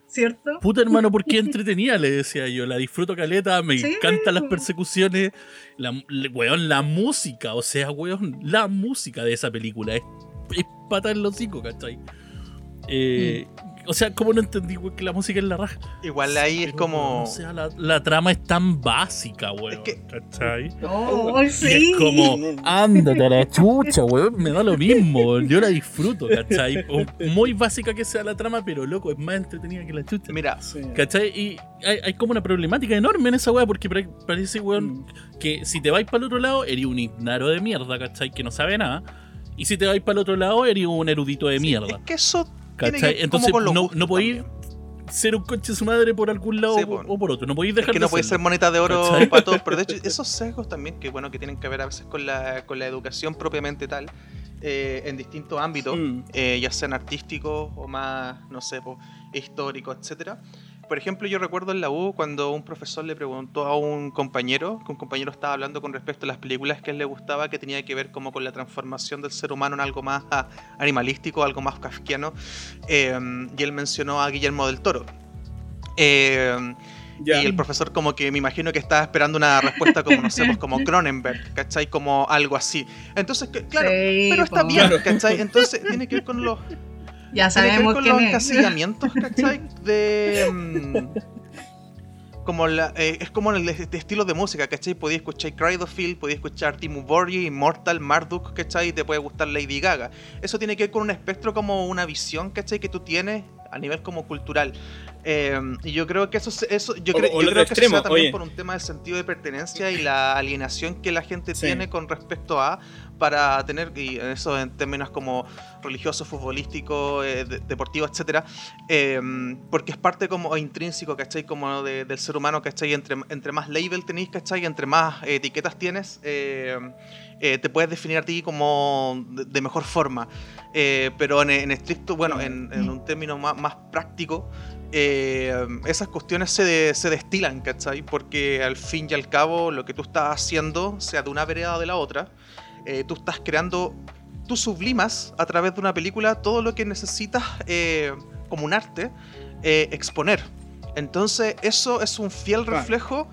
¿cierto? Puta hermano, ¿por qué [LAUGHS] entretenida? Le decía yo. La disfruto caleta, me Sí, encantan las persecuciones. La, weón, la música, o sea, weón, la música de esa película es, es pata en los hocico, ¿cachai? Eh, Mm. O sea, ¿cómo no entendí, weón, que la música es la raja? Igual ahí es como. O sea, la, la trama es tan básica, weón. Es que- ¿cachai? Oh, Y sí. es como, ándate a la chucha, weón, me da lo mismo, weón, yo la disfruto, ¿cachai? O muy básica que sea la trama, pero loco, es más entretenida que la chucha. Mira, Sí. ¿Cachai? Y hay, hay como una problemática enorme en esa weá, porque pare- parece, weón, Mm. que si te vais para el otro lado, eres un ignaro de mierda, ¿cachai? Que no sabe nada. Y si te vais para el otro lado, eres un erudito de mierda. es que eso. Que Entonces, no, no podéis ser un coche de su madre por algún lado Sí, o, po. o por otro. No podéis Es dejar que de no puede ser moneta de oro ¿Cachai? para todos, pero de [LAUGHS] hecho esos sesgos también que bueno que tienen que ver a veces con la, con la educación propiamente tal, eh, en distintos ámbitos, Mm. eh, ya sean artísticos o más, no sé, po, históricos, etcétera. Por ejemplo, yo recuerdo en la U cuando un profesor le preguntó a un compañero, que un compañero estaba hablando con respecto a las películas que a él le gustaba, que tenía que ver como con la transformación del ser humano en algo más ah, animalístico, algo más kafkiano, eh, y él mencionó a Guillermo del Toro. Eh, Ya. y el profesor como que me imagino que estaba esperando una respuesta como, no sé, pues como [LAUGHS] Cronenberg, ¿cachai? Como algo así. Entonces, que- claro, Sí, pero está bien, ¿cachai? Entonces [LAUGHS] tiene que ver con los, Ya que sabemos quién los es. encasillamientos, ¿cachai? De... [LAUGHS] mm, como la, eh, es como el este estilo de música, ¿cachai? Podéis escuchar Crydofield, podéis escuchar Timo Borghi, Immortal, Marduk, ¿cachai? Y te puede gustar Lady Gaga. Eso tiene que ver con un espectro como una visión, ¿cachai? Que tú tienes a nivel como cultural. Eh, y yo creo que eso, se- eso yo, O- creo- o yo creo que eso se da extremo, también oye. por un tema de sentido de pertenencia y [CLEARS THROAT] la alienación que la gente Sí. tiene con respecto a para tener y eso en términos como religioso, futbolístico, eh, de- deportivo, etcétera, eh, porque es parte como intrínseco, ¿cachai? Como de- del ser humano, ¿cachai? Entre, entre más label tenéis, ¿cachai? Entre más eh, etiquetas tienes, eh, eh, te puedes definir a ti como de, de mejor forma. Eh, pero en, en estricto, bueno, en, en un término más, más práctico, eh, esas cuestiones se, de- se destilan, ¿cachai? Porque al fin y al cabo lo que tú estás haciendo, sea de una vereda o de la otra, eh, tú estás creando, tú sublimas a través de una película todo lo que necesitas eh, como un arte exponer. Entonces eso es un fiel reflejo,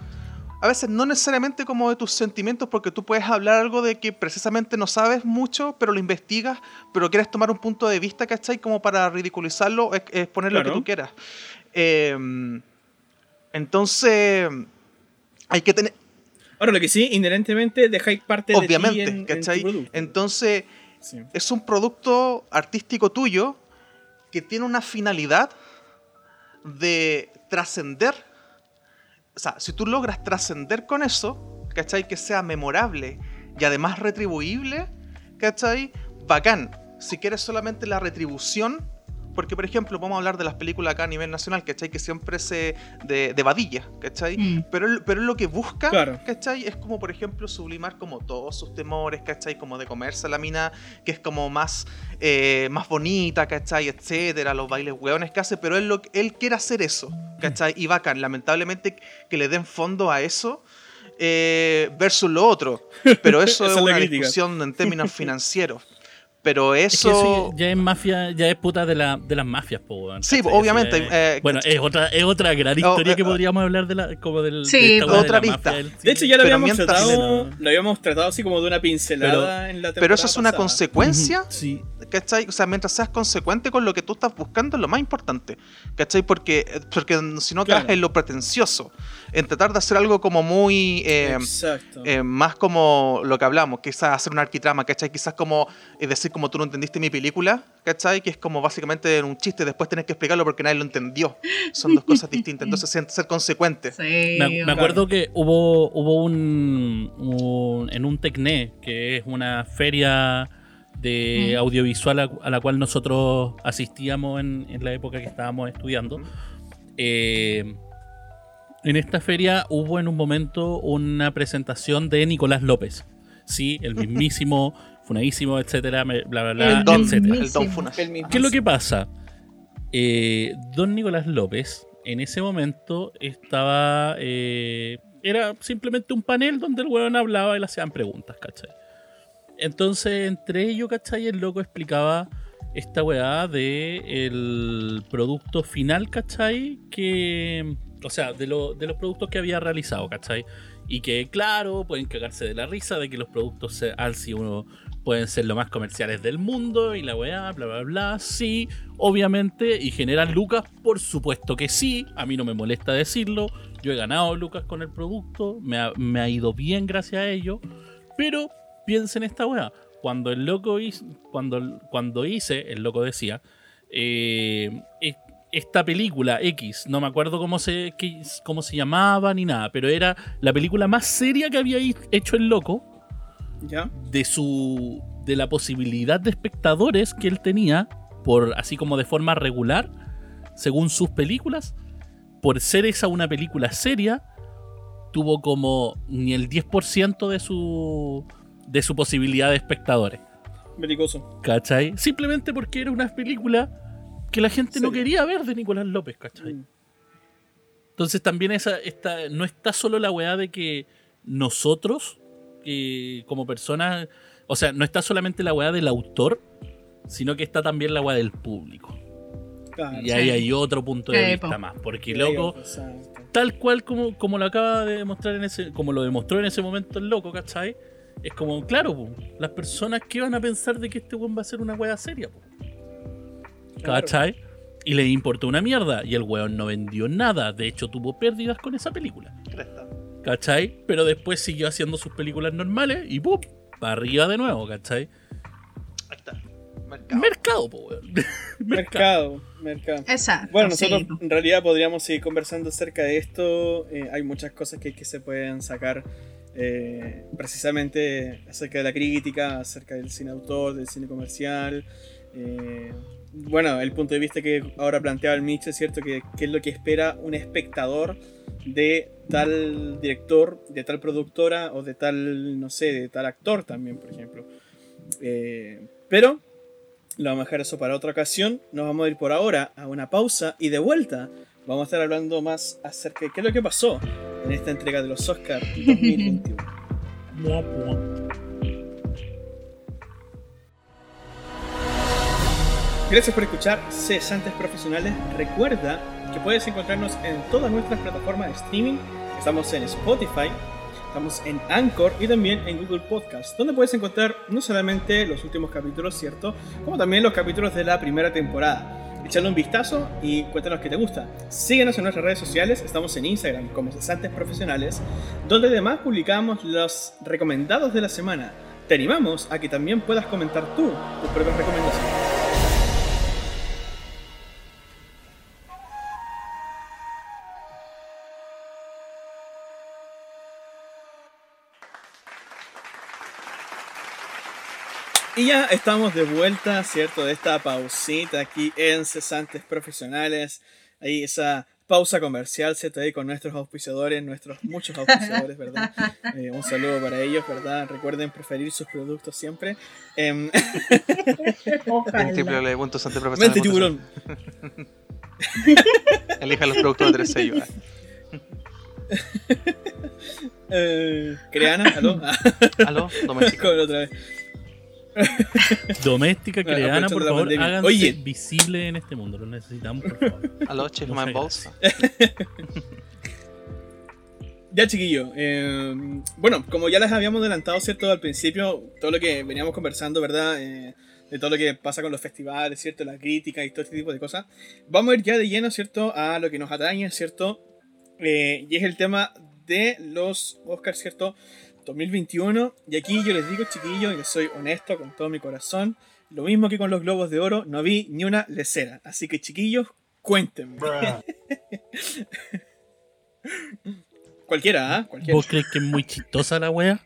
a veces no necesariamente como de tus sentimientos, porque tú puedes hablar algo de que precisamente no sabes mucho, pero lo investigas, pero quieres tomar un punto de vista, ¿cachai? Como para ridiculizarlo, ex- exponer lo que tú quieras. Eh, entonces, hay que tener, Ahora, lo que sí, inherentemente dejáis parte de ti obviamente, en- en tu ¿cachai? producto. Entonces, Sí. es un producto artístico tuyo que tiene una finalidad de trascender. O sea, si tú logras trascender con eso, ¿cachai? Que sea memorable y además retribuible, ¿cachai? Bacán. Si quieres solamente la retribución, porque por ejemplo, vamos a hablar de las películas acá a nivel nacional, ¿cachai? Que siempre se. de, de vadilla, ¿cachai? Mm. Pero, él- pero lo que busca, Claro. ¿cachai? Es como, por ejemplo, sublimar como todos sus temores, ¿cachai? Como de comerse a la mina, que es como más, eh, más bonita, ¿cachai? Etcétera, los bailes hueones que hace, pero él, lo, él quiere hacer eso, ¿cachai? Y bacán, lamentablemente que le den fondo a eso, eh, versus lo otro. [LAUGHS] Pero eso es una crítica. discusión en términos financieros. Pero Es que eso... eso ya es mafia, ya es puta de, la, de las mafias, po, Sí, obviamente, Eso ya eh, es- bueno, es otra, es otra gran Oh, historia eh, que oh. podríamos hablar de la, como del, Sí, de de otra mafia del De hecho, ya lo Pero habíamos mientras- tratado. Lo habíamos tratado así como de una pincelada en la temporada. Pero eso es una pasada. consecuencia Sí, ¿Cachai? O sea, mientras seas consecuente con lo que tú estás buscando es lo más importante. ¿Cachai? Porque, porque si no caes Claro. en lo pretencioso, en tratar de hacer algo como muy... eh, Exacto. eh, más como lo que hablamos, quizás hacer un arquitrama, ¿cachai? Quizás como es decir, como tú no entendiste mi película, ¿cachai? Que es como básicamente un chiste, después tenés que explicarlo porque nadie lo entendió. Son dos cosas distintas, entonces ser, ser consecuente. Sí, Me, me acuerdo que hubo, hubo un, un- en un Tecné, que es una feria de Mm. audiovisual a, a la cual nosotros asistíamos en, en la época que estábamos estudiando. Eh, en esta feria hubo en un momento una presentación de Nicolás López. Sí, el mismísimo, [LAUGHS] funadísimo, etcétera, bla, bla, bla, El Don, etcétera. el Don Funas. El. ¿Qué es lo que pasa? Eh, don Nicolás López en ese momento estaba. eh, era simplemente un panel donde el weón hablaba y le hacían preguntas, ¿cachai? Entonces, entre ellos, ¿cachai? El loco explicaba esta weá de el producto final, ¿cachai? Que. O sea, de, lo- de los productos que había realizado, ¿cachai? Y que, claro, pueden cagarse de la risa de que los productos se- han sido pueden ser los más comerciales del mundo y la weá, bla, bla, bla. Sí, obviamente. Y generan lucas, por supuesto que sí. A mí no me molesta decirlo. Yo he ganado lucas con el producto. Me ha, me ha ido bien gracias a ello. Pero piensen esta weá. Cuando el loco hizo, cuando, cuando hice, el loco decía, eh, esta película X, no me acuerdo cómo se, cómo se llamaba ni nada, pero era la película más seria que había hecho el loco ¿Ya? de su de la posibilidad de espectadores que él tenía por así como de forma regular según sus películas por ser esa una película seria tuvo como ni el 10% de su de su posibilidad de espectadores Belicoso. ¿cachai? simplemente porque era una película que la gente no quería ver de Nicolás López ¿cachai? Mm. Entonces también esa, esta, no está solo la weá de que nosotros, eh, como personas, o sea, no está solamente la weá del autor, sino que está también la weá del público. Claro. Y ahí Sí. hay otro punto de vista más, porque loco, tal cual como, como lo acaba de demostrar en ese, como lo demostró en ese momento el loco, ¿cachai? Es como, claro, po, las personas que van a pensar de que este weón va a ser una weá seria, po. Claro. ¿cachai? Y le importó una mierda, y el weón no vendió nada, de hecho tuvo pérdidas con esa película. Cresta. ¿Cachai? Pero después siguió haciendo sus películas normales y ¡pum! Para arriba de nuevo, ¿cachai? Ahí está. Mercado. Mercado, po, weón. [LAUGHS] Mercado, mercado. Exacto. Bueno, nosotros en realidad podríamos seguir conversando acerca de esto. Eh, hay muchas cosas que, que se pueden sacar eh, precisamente acerca de la crítica, acerca del cine autor, del cine comercial. eh, bueno, el punto de vista que ahora planteaba el Mitch es cierto que, que es lo que espera un espectador de tal director, de tal productora o de tal, no sé, de tal actor también, por ejemplo. Eh, pero lo vamos a dejar eso para otra ocasión. Nos vamos a ir por ahora a una pausa y de vuelta vamos a estar hablando más acerca de qué es lo que pasó en esta entrega de los Oscars [LAUGHS] 2021. Mua, mua. Gracias por escuchar Cesantes Profesionales. Recuerda que puedes encontrarnos en todas nuestras plataformas de streaming. Estamos en Spotify, estamos en Anchor y también en Google Podcast, donde puedes encontrar no solamente los últimos capítulos, ¿cierto? Como también los capítulos de la primera temporada. Echale un vistazo y cuéntanos qué te gusta. Síguenos en nuestras redes sociales, estamos en Instagram como Cesantes Profesionales, donde además publicamos los recomendados de la semana. Te animamos a que también puedas comentar tú tus propias recomendaciones. Y ya estamos de vuelta, ¿cierto? De esta pausita aquí en Cesantes Profesionales. Ahí esa pausa comercial, ¿cierto? Ahí con nuestros auspiciadores, nuestros muchos auspiciadores, ¿verdad? [LAUGHS] Eh, un saludo para ellos, ¿verdad? Recuerden preferir sus productos siempre. Em. En www.santeprofesional.cl. mente tiburón. [LAUGHS] Elija los productos de tres sellos. [LAUGHS] Eh, Creana, aló. ¿Aló? Doméstico. con otra vez. Doméstica, creana, aprovechando por favor, pandemia. háganse Oye. visible en este mundo. Lo necesitamos, por favor. Check Muchas my balls. Ya, chiquillo. eh, bueno, como ya les habíamos adelantado, ¿cierto? Al principio, todo lo que veníamos conversando, ¿verdad? Eh, de todo lo que pasa con los festivales, ¿cierto? La crítica y todo este tipo de cosas. Vamos a ir ya de lleno, ¿cierto? A lo que nos atañe, ¿cierto? Eh, y es el tema de los Oscars, ¿cierto? 2021. Y aquí yo les digo, chiquillos, que soy honesto con todo mi corazón. Lo mismo que con los Globos de Oro, no vi ni una lecera. Así que, chiquillos, cuéntenme. [LAUGHS] Cualquiera, ¿ah? Cualquiera. ¿Vos crees que es muy chistosa la wea?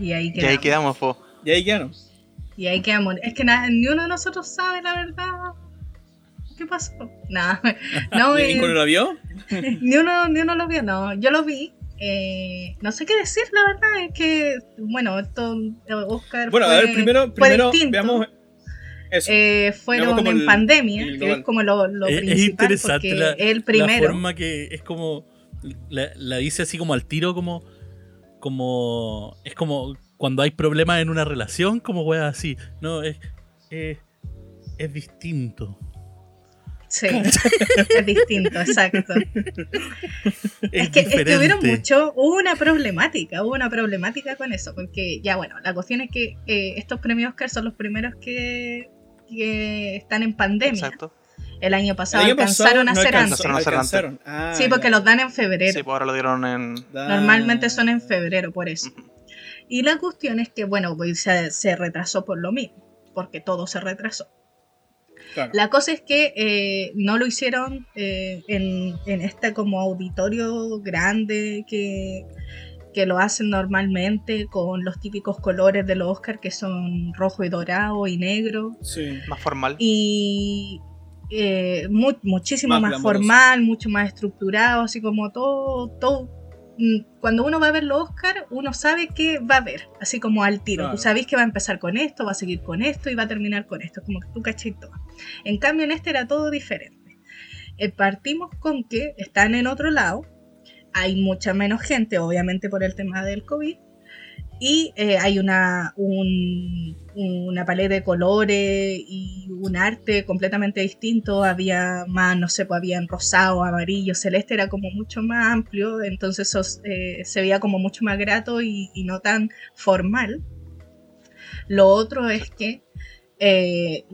Y ahí Y quedamos. ahí quedamos, po. Y ahí quedaron. Y ahí quedamos. Es que ni uno de nosotros sabe la verdad. ¿Qué pasó? [LAUGHS] Nada. No, ¿Ni- eh, ¿Ninguno lo vio? [LAUGHS] ni, uno, ni uno lo vio, no. Yo lo vi. eh, no sé qué decir, la verdad. Es que, bueno, esto, Oscar. Bueno, a fue- ver, primero, fue primero distinto. veamos eso. Eh, fueron en el- pandemia, el que es como lo, lo es, es principal, interesante porque la, el la primero. forma que es como. La, la dice así como al tiro, como. Como. Es como cuando hay problemas en una relación, como wea así. No, es. Es, es distinto. Sí, [LAUGHS] es distinto, exacto. Es, Es que, es que hubieron diferente. mucho, hubo una problemática, hubo una problemática con eso, porque ya bueno, la cuestión es que eh, estos premios Oscar son los primeros que, que están en pandemia. Exacto. El año pasado El año pasado alcanzaron a no hacer alcanzó- antes. Alcanzaron alcanzaron. Ah, Sí, porque ya. los dan en febrero. Sí, pues ahora lo dieron en. Normalmente son en febrero, por eso. Y la cuestión es que, bueno, pues se, se retrasó por lo mismo, porque todo se retrasó. Claro. La cosa es que eh, no lo hicieron eh, en, en este como auditorio grande que, que lo hacen normalmente con los típicos colores de los Oscar que son rojo y dorado y negro Sí. Más formal. y eh, mu- muchísimo Más formal, mucho más estructurado, así como todo, todo. mm, Cuando uno va a ver los Oscar, uno sabe que va a ver, así como al tiro. Claro. Tú sabes que va a empezar con esto, va a seguir con esto y va a terminar con esto, como que tú cachai todo. En cambio, en este era todo diferente. Eh, partimos con que están en otro lado, hay mucha menos gente, obviamente por el tema del COVID, y eh, hay una, un- una paleta de colores y un arte completamente distinto. Había más, no sé, pues había en rosado, amarillo, celeste, era como mucho más amplio, entonces eh, se veía como mucho más grato y no tan formal. Lo otro es que eh,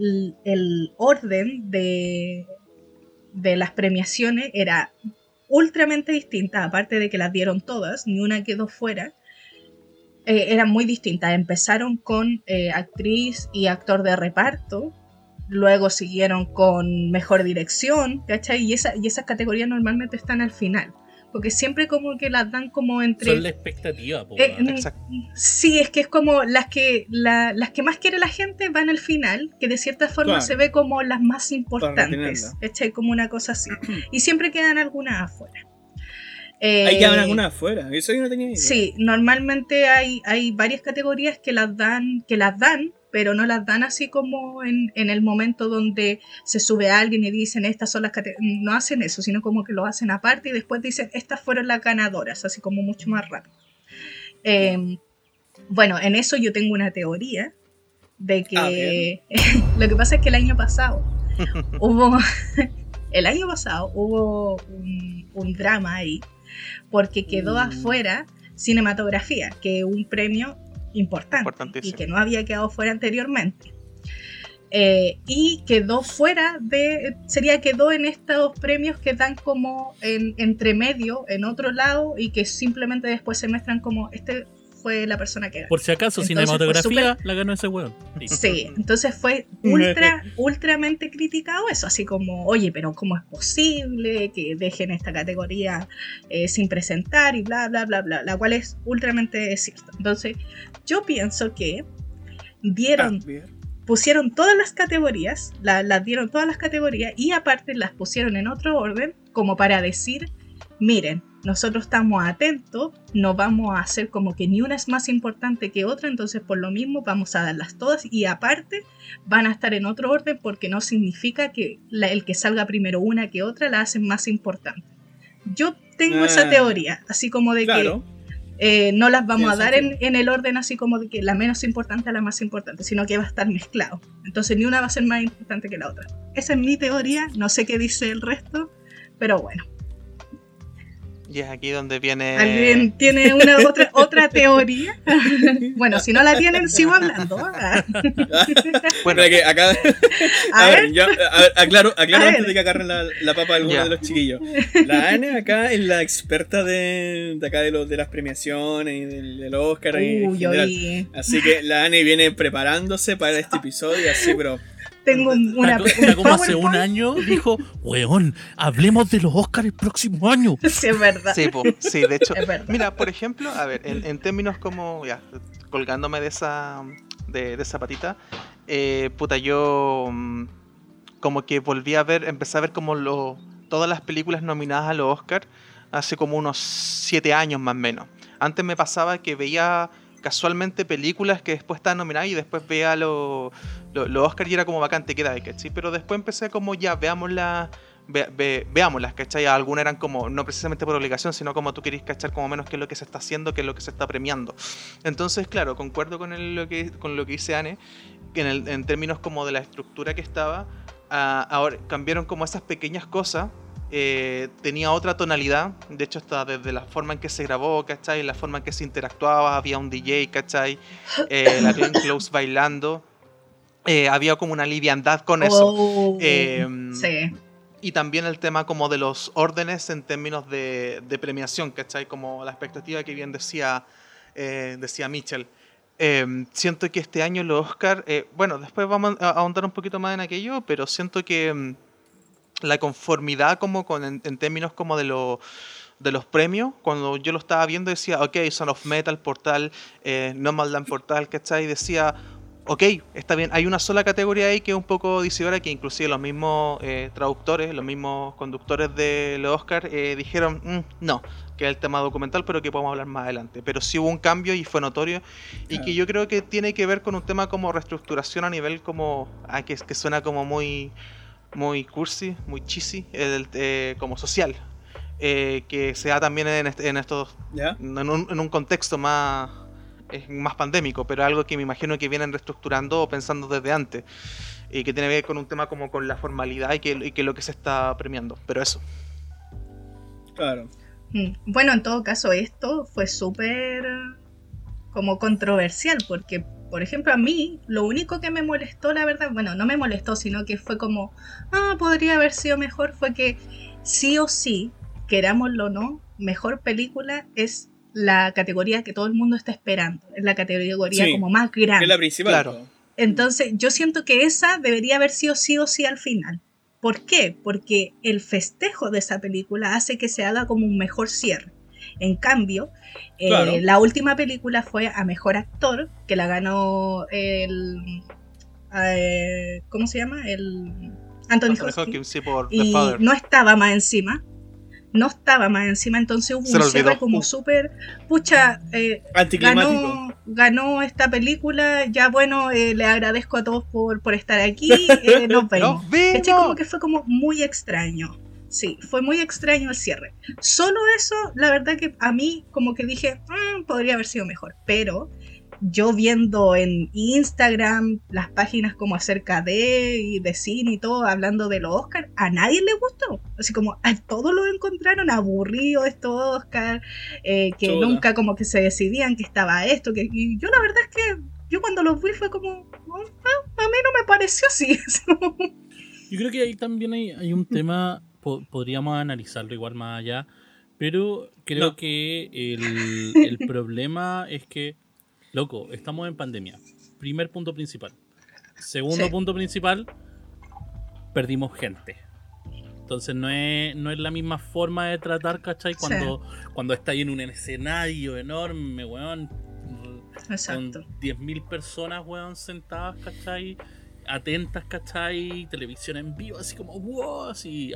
el orden de, de las premiaciones era ultramente distinta, aparte de que las dieron todas, ni una quedó fuera eh, eran muy distintas. Empezaron con eh, actriz y actor de reparto, luego siguieron con mejor dirección, ¿cachai? Y, esa, y esas categorías normalmente están al final, porque siempre como que las dan como entre... Son la expectativa, po, Eh. Sí, es que es como las que la- las que más quiere la gente van al final, que de cierta forma Claro. se ve como las más importantes. ¿cachai? Como una cosa así. [CLEARS THROAT] Y siempre quedan algunas afuera. Eh, Ahí quedan algunas afuera. Eso yo no tenía idea. Sí, normalmente hay, hay varias categorías que las dan, que las dan, pero no las dan así como en, en el momento donde se sube alguien y dicen estas son las categorías. No hacen eso, sino como que lo hacen aparte y después dicen estas fueron las ganadoras, así como mucho más rápido. Eh, bueno, en eso yo tengo una teoría de Ah, que [LAUGHS] lo que pasa es que el año pasado [LAUGHS] hubo el año pasado hubo un, un drama ahí porque quedó Mm. afuera cinematografía, que un premio importante y que no había quedado fuera anteriormente. Eh, y quedó fuera de, sería quedó en estos premios que dan como en, entre medio, en otro lado, y que simplemente después se muestran como, este fue la persona que ganó. Por si acaso, Entonces, cinematografía la ganó ese weón. Sí, entonces fue ultra, [LAUGHS] ultramente criticado eso, así como, oye, pero ¿cómo es posible que dejen esta categoría eh, sin presentar y bla, bla, bla, bla, la cual es ultramente cierto. Entonces, yo pienso que dieron, Ah, pusieron todas las categorías, la- las dieron todas las categorías y aparte las pusieron en otro orden como para decir, miren, nosotros estamos atentos, no vamos a hacer como que ni una es más importante que otra, entonces por lo mismo vamos a darlas todas y aparte van a estar en otro orden porque no significa que la- el que salga primero una que otra la hacen más importante. Yo tengo esa Ah, teoría, así como de Claro. que eh, no las vamos a dar en el orden así como de que la menos importante a la más importante, sino que va a estar mezclado. Entonces ni una va a ser más importante que la otra. Esa es mi teoría, no sé qué dice el resto, pero bueno. Y es aquí donde viene. ¿Alguien tiene una otra, otra teoría? [LAUGHS] bueno, si no la tienen, sigo hablando. Bueno, que acá. A [LAUGHS] A ver, ver. yo a ver, aclaro, aclaro A antes ver. de que agarren la, la papa a alguno Ya. de los chiquillos. La Anne acá es la experta de, de acá de, los, de las premiaciones y del, del Oscar Así que la Anne viene preparándose para este episodio, así, pero. Tengo un- una como hace un año dijo, weón, hablemos de los Oscars el próximo año. [LAUGHS] Sí, es verdad. Sí, po, sí, de hecho. [LAUGHS] Mira, por ejemplo, a ver, en, en términos como, ya, colgándome de esa, de, de esa patita, eh, puta, yo mm, como que volví a ver, empecé a ver como lo, todas las películas nominadas a los Oscar hace como unos siete años más o menos. Antes me pasaba que veía casualmente películas que después estaban nominadas y después veía los lo, los Oscar y era como bacante queda, ¿cachai? Pero después empecé como ya, veámosla ve- ve- veámoslas, ¿cachai? Algunas eran como, no precisamente por obligación, sino como tú querés cachar como menos qué es lo que se está haciendo, qué es lo que se está premiando. Entonces, claro, concuerdo con, lo, que, con lo que dice Anne, en, el- en términos como de la estructura que estaba, ah, ahora cambiaron como esas pequeñas cosas. Eh, tenía otra tonalidad, de hecho hasta desde la forma en que se grabó, ¿cachai? La forma en que se interactuaba, había un DJ, ¿cachai? Eh, la Glenn Close bailando, eh, había como una liviandad con eso. Oh, Em, sí. Y también el tema como de los órdenes en términos de, de premiación, ¿cachai? Como la expectativa que bien decía, eh, decía Mitchell. Eh, siento que este año los Oscar, eh, bueno, después vamos a ahondar un poquito más en aquello, pero siento que mm, la conformidad como con, en, en términos como de lo de los premios, cuando yo lo estaba viendo decía, ok, Son of Metal, Portal, eh, Nomadland Portal, ¿cachai? Decía, ok, está bien, hay una sola categoría ahí que es un poco decidora, que inclusive los mismos eh, traductores, los mismos conductores de los Oscar eh, dijeron, "Mm, no, que es el tema documental, pero que podemos hablar más adelante. Pero sí hubo un cambio y fue notorio, y que yo creo que tiene que ver con un tema como reestructuración a nivel como, ah, que, que suena como muy, muy cursi, muy cheesy, el, eh, como social. eh, que se da también en, este- en estos ¿Ya? en un, en un contexto más, es más pandémico, pero algo que me imagino que vienen reestructurando o pensando desde antes. Y que tiene que ver con un tema como con la formalidad y que, y que lo que se está premiando. Pero eso. Claro. Mm, Bueno, en todo caso, esto fue súper como controversial, porque, por ejemplo, a mí lo único que me molestó, la verdad, bueno, no me molestó, sino que fue como, ah, podría haber sido mejor, fue que sí o sí, querámoslo o no, mejor película es la categoría que todo el mundo está esperando, es la categoría Sí, como más Que es grande. la principal. Claro. Entonces, yo siento que esa debería haber sido sí o sí al final. ¿Por qué? Porque el festejo de esa película hace que se haga como un mejor cierre. En cambio, eh, Claro. la última película fue a mejor actor, que la ganó el. eh, ¿Cómo se llama? El. Anthony, Anthony Hopkins. Sí, por Y no estaba más encima. No estaba más encima, entonces hubo Se un cierre olvidó. como Uh. súper. Pucha, eh, ganó, ganó esta película. Ya bueno, eh, le agradezco a todos por, por estar aquí. [LAUGHS] eh, nos vemos. ¡Nos. Como que fue como muy extraño. Sí, fue muy extraño el cierre. Solo eso, la verdad que a mí como que dije, "Mm, podría haber sido mejor. Pero yo viendo en Instagram las páginas como acerca de y de cine y todo, hablando de los Oscars, a nadie le gustó. Así como a todos lo encontraron aburrido estos Oscars, eh, que nunca como que se decidían que estaba esto. que Y yo la verdad es que yo cuando los vi fue como, "Ah, a mí no me pareció así. [LAUGHS] Yo creo que ahí también hay, hay un tema, po- podríamos analizarlo igual más allá, pero creo No. que el, el [LAUGHS] problema es que, loco, estamos en pandemia. Primer punto principal. Segundo Sí. punto principal, perdimos gente. Entonces no es, no es la misma forma de tratar, ¿cachai? Sí. Cuando, cuando estáis en un escenario enorme, weón, Exacto. con 10.000 personas, weón, sentadas, ¿cachai? Atentas, ¿cachai? Televisión en vivo, así como, wow, así.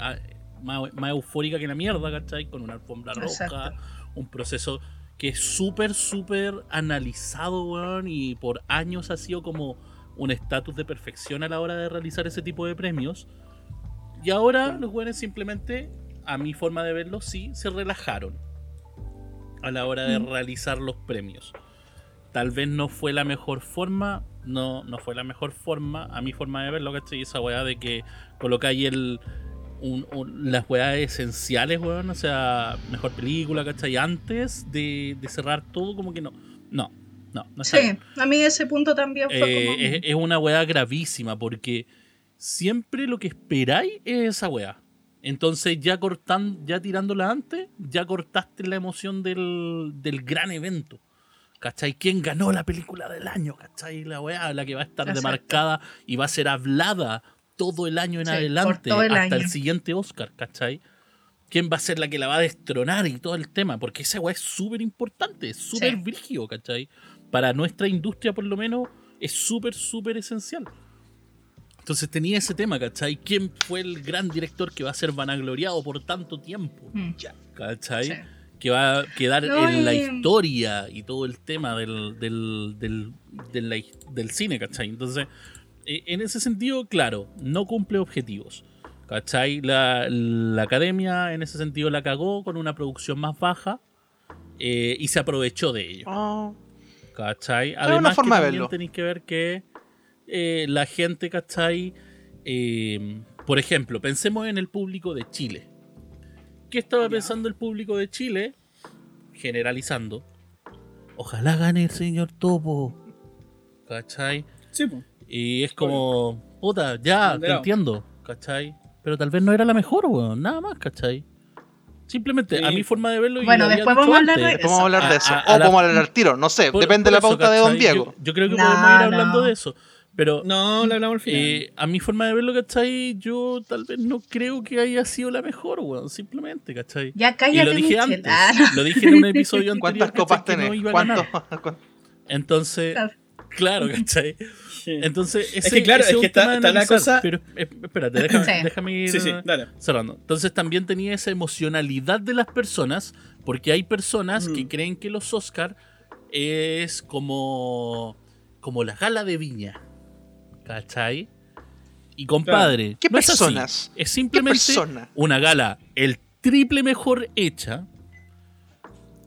Más, más eufórica que la mierda, ¿cachai? Con una alfombra roja, un proceso que es súper, súper analizado, weón, y por años ha sido como un estatus de perfección a la hora de realizar ese tipo de premios. Y ahora los weones simplemente, a mi forma de verlo, sí, se relajaron a la hora de Mm. realizar los premios. Tal vez no fue la mejor forma, no, no fue la mejor forma, a mi forma de verlo, ¿cachai? Esa weá de que colocáis el, un- un- las weas esenciales, weón, o sea, mejor película, ¿cachai? Antes de, de cerrar todo, como que no. No, no, no bien. Sí, a mí ese punto también fue Eh, como... es, es una weá gravísima porque siempre lo que esperáis es esa weá. Entonces ya cortan, ya tirándola antes, ya cortaste la emoción del, del gran evento. ¿Cachai? ¿Quién ganó la película del año? ¿Cachai? La weá, la que va a estar Exacto. demarcada y va a ser hablada todo el año en Sí, adelante, el hasta el siguiente Oscar, ¿cachai? ¿Quién va a ser la que la va a destronar y todo el tema? Porque esa weá es súper importante, súper Sí. brígido, ¿cachai? Para nuestra industria, por lo menos, es súper, súper esencial. Entonces tenía ese tema, ¿cachai? ¿Quién fue el gran director que va a ser vanagloriado por tanto tiempo? Mm, ¿Cachai? sí. Que va a quedar No, en la historia y todo el tema del, del, del, de la his- del cine, ¿cachai? Entonces, en ese sentido, claro, no cumple objetivos. ¿Cachai? La, la academia en ese sentido la cagó con una producción más baja eh, y se aprovechó de ello. Oh, ¿Cachai? una Además forma que de verlo. tenéis que ver que eh, la gente, ¿cachai? Eh, por ejemplo, pensemos en el público de Chile. ¿Qué estaba pensando el público de Chile? Generalizando. Ojalá gane el señor Topo. ¿Cachai? Sí, pues. Y es como, puta, ya, te entiendo, ¿cachai? Pero tal vez no era la mejor, weón, nada más, ¿cachai? Simplemente, a Sí. mi forma de verlo. y Bueno, después vamos a hablar de después vamos a hablar de A- eso. a- a o la- vamos a hablar al tiro, no sé, por- depende de la por eso, pauta de Don. Diego. Yo, yo creo que No, podemos ir no. hablando de eso. Pero No, lo hablamos al final. eh, a mi forma de verlo, ¿cachai? Yo tal vez no creo que haya sido la mejor, weón. Simplemente, ¿cachai? Ya Y cállate, lo dije Michel. antes. Ah, no. Lo dije en un episodio [LAUGHS] anterior. ¿Cuántas copas no tenés? iba a ¿Cuánto? [LAUGHS] ganar. Entonces, Claro. [LAUGHS] ¿cachai? Sí. Entonces, ese, que claro, ese es un que está- está la cosa- Pero eh, espérate, déjame, Sí. déjame ir sí, sí, dale. cerrando. Entonces también tenía esa emocionalidad de las personas, porque hay personas Mm. que creen que los Oscar es como, como la gala de viña. ¿Cachai? Y compadre, ¿Qué no es así. personas? Es ¿Qué simplemente persona? una gala el triple mejor hecha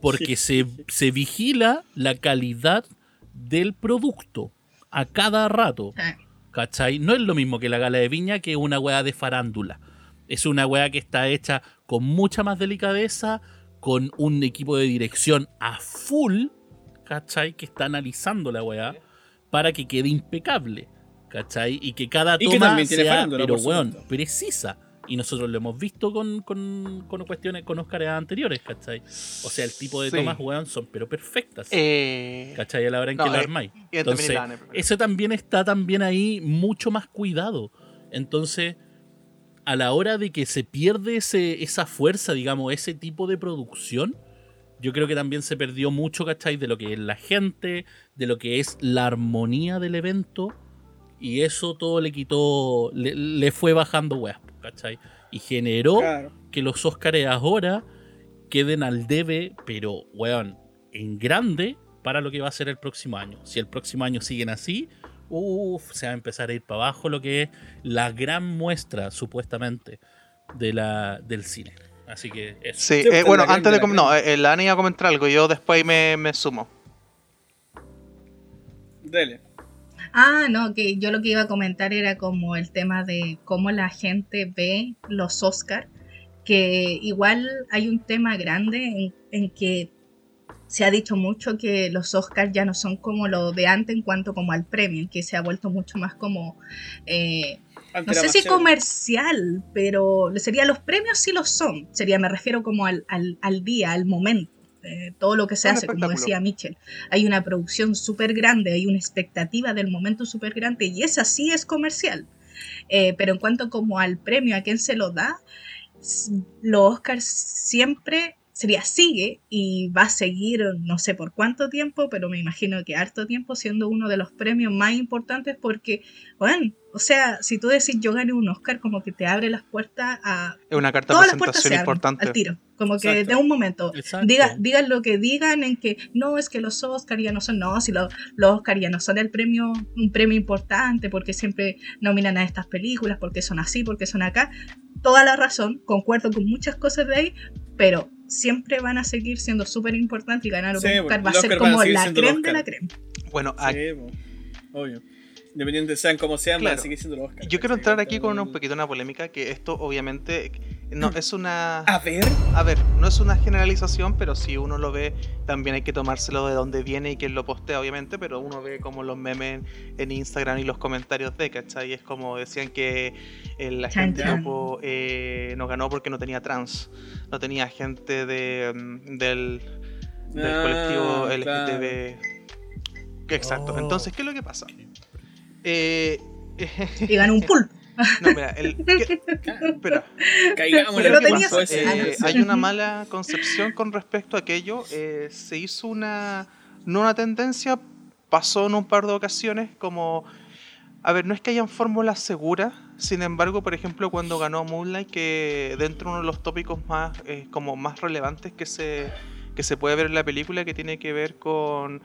porque se, se vigila la calidad del producto a cada rato. Ah, ¿Cachai? No es lo mismo que la gala de viña que una weá de farándula. Es una weá que está hecha con mucha más delicadeza, con un equipo de dirección a full, ¿cachai? Que está analizando la weá para que quede impecable, ¿cachai? Y que cada Y que toma también tiene sea, pero weón, precisa. Y nosotros lo hemos visto con, con, con cuestiones, con Óscares anteriores, ¿cachai? O sea, el tipo de Sí. tomas, weón, son pero perfectas. Eh, ¿Cachai? A la hora en No, que la eh, armáis. Entonces, ese también está también ahí mucho más cuidado. Entonces, a la hora de que se pierde ese, esa fuerza, digamos, ese tipo de producción, yo creo que también se perdió mucho, ¿cachai? De lo que es la gente, de lo que es la armonía del evento. Y eso todo le quitó, le, le fue bajando weas, ¿cachai? Y generó Claro. que los Óscares ahora queden al debe, pero, weón, en grande para lo que va a ser el próximo año. Si el próximo año siguen así, uff, se va a empezar a ir para abajo lo que es la gran muestra, supuestamente, de la, del cine. Así que eso. sí, eh, bueno, antes de... de la No, eh, la Ani iba a comentar algo, yo después me, me sumo. Dale. Ah, no, que yo lo que iba a comentar era como el tema de cómo la gente ve los Oscar, que igual hay un tema grande en, en que se ha dicho mucho que los Oscars ya no son como lo de antes en cuanto como al premio, en que se ha vuelto mucho más como, eh, no sé si comercial, pero sería los premios sí lo son, sería, me refiero como al, al, al día, al momento. Eh, todo lo que se Un hace, como decía Mitchell. Hay una producción súper grande, hay una expectativa del momento súper grande y esa sí es comercial. Eh, pero en cuanto como al premio, a quién se lo da, los Oscars siempre sería sigue y va a seguir no sé por cuánto tiempo, pero me imagino que harto tiempo siendo uno de los premios más importantes porque, bueno, O sea, si tú decís yo gané un Oscar, como que te abre las puertas a... Es una carta de Todas las puertas se importante. al tiro. Como que Exacto. de un momento. Diga, digan lo que digan en que no es que los Oscar ya no son, no, si los, los Oscar ya no son el premio, un premio importante porque siempre nominan a estas películas, porque son así, porque son acá. Toda la razón, concuerdo con muchas cosas de ahí, pero siempre van a seguir siendo súper importantes y ganar un Sí, Oscar bueno, va a ser como la creme de la creme. Bueno, a- Sí, po, obvio. Independiente sean como sean, van Claro. a seguir siendo los Oscars. yo quiero entrar aquí con un poquito una polémica, que esto obviamente no es una... A ver. A ver, no es una generalización, pero si uno lo ve, también hay que tomárselo de dónde viene y quién lo postea, obviamente, pero uno ve como los memes en Instagram y los comentarios de, ¿cachai? Es como decían que eh, la gente topo, eh, no ganó porque no tenía trans, no tenía gente de, mm, del, del Ah, colectivo claro. LGTB. Exacto, Oh. entonces, ¿qué es lo que pasa? Eh, [LAUGHS] Y ganó un pulpo. no, mira, el, [LAUGHS] ¿qué- espera, Caigamos en Pero que pasó ese- eh, hay una mala concepción con respecto a aquello. eh, se hizo una, no una tendencia, pasó en un par de ocasiones como... A ver, no es que hayan fórmulas seguras, sin embargo, por ejemplo, cuando ganó Moonlight, que dentro de uno de los tópicos más, eh, como más relevantes que se, que se puede ver en la película, que tiene que ver con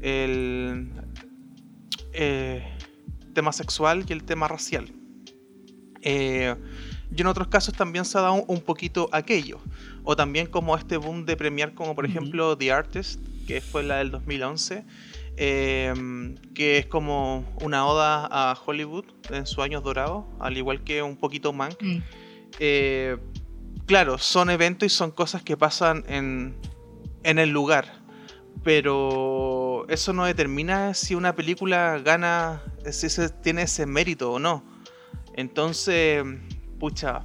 el eh, tema sexual y el tema racial. Eh, y en otros casos también se ha dado un, un poquito aquello. O también como este boom de premiar como por ejemplo The Artist, que fue la del 2011, eh, que es como una oda a Hollywood en sus años dorados, al igual que un poquito Mank. Mm. Eh, claro, son eventos y son cosas que pasan en, en el lugar. Pero eso no determina si una película gana, si se tiene ese mérito o no. Entonces, pucha,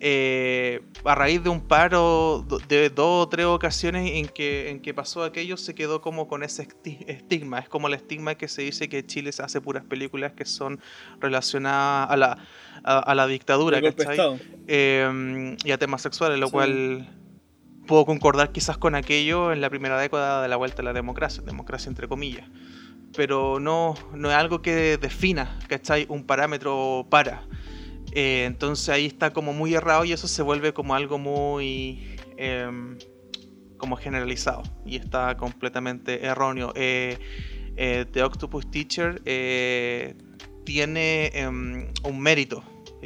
eh, a raíz de un paro de dos o tres ocasiones en que, en que pasó aquello, se quedó como con ese esti- estigma. Es como el estigma que se dice que Chile se hace puras películas que son relacionadas a la, a, a la dictadura, ¿cachai? Eh, y a temas sexuales, lo Sí. cual puedo concordar quizás con aquello en la primera década de la vuelta a la democracia, democracia entre comillas. Pero no, no es algo que defina, ¿cachai? Un parámetro para. Eh, entonces ahí está como muy errado y eso se vuelve como algo muy em, como generalizado y está completamente erróneo. Eh, eh, The Octopus Teacher eh, tiene em, un mérito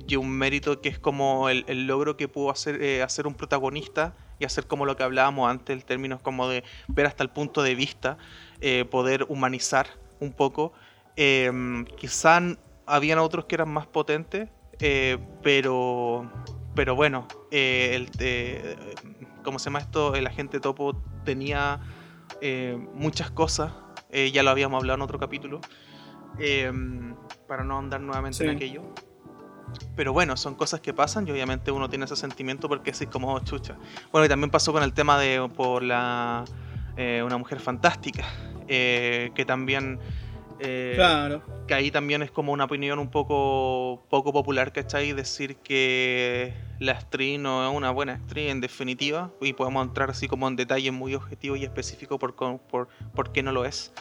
y un mérito que es como el, el logro que pudo hacer, eh, hacer un protagonista y hacer como lo que hablábamos antes, en términos como de ver hasta el punto de vista, eh, poder humanizar un poco. Em, quizá habían otros que eran más potentes, eh, pero, pero bueno, eh, el, eh, ¿cómo se llama esto? El agente topo tenía eh, muchas cosas, eh, ya lo habíamos hablado en otro capítulo, eh, para no andar nuevamente en aquello. Pero bueno, son cosas que pasan y obviamente uno tiene ese sentimiento porque es como oh, chucha. Bueno, y también pasó con el tema de por la eh, una mujer fantástica, eh, que también eh, Claro. que ahí también es como una opinión un poco poco popular, ¿cachai? Decir que la actriz no es una buena actriz en definitiva, y podemos entrar así como en detalles muy objetivos y específicos por, co- por, por qué no lo es.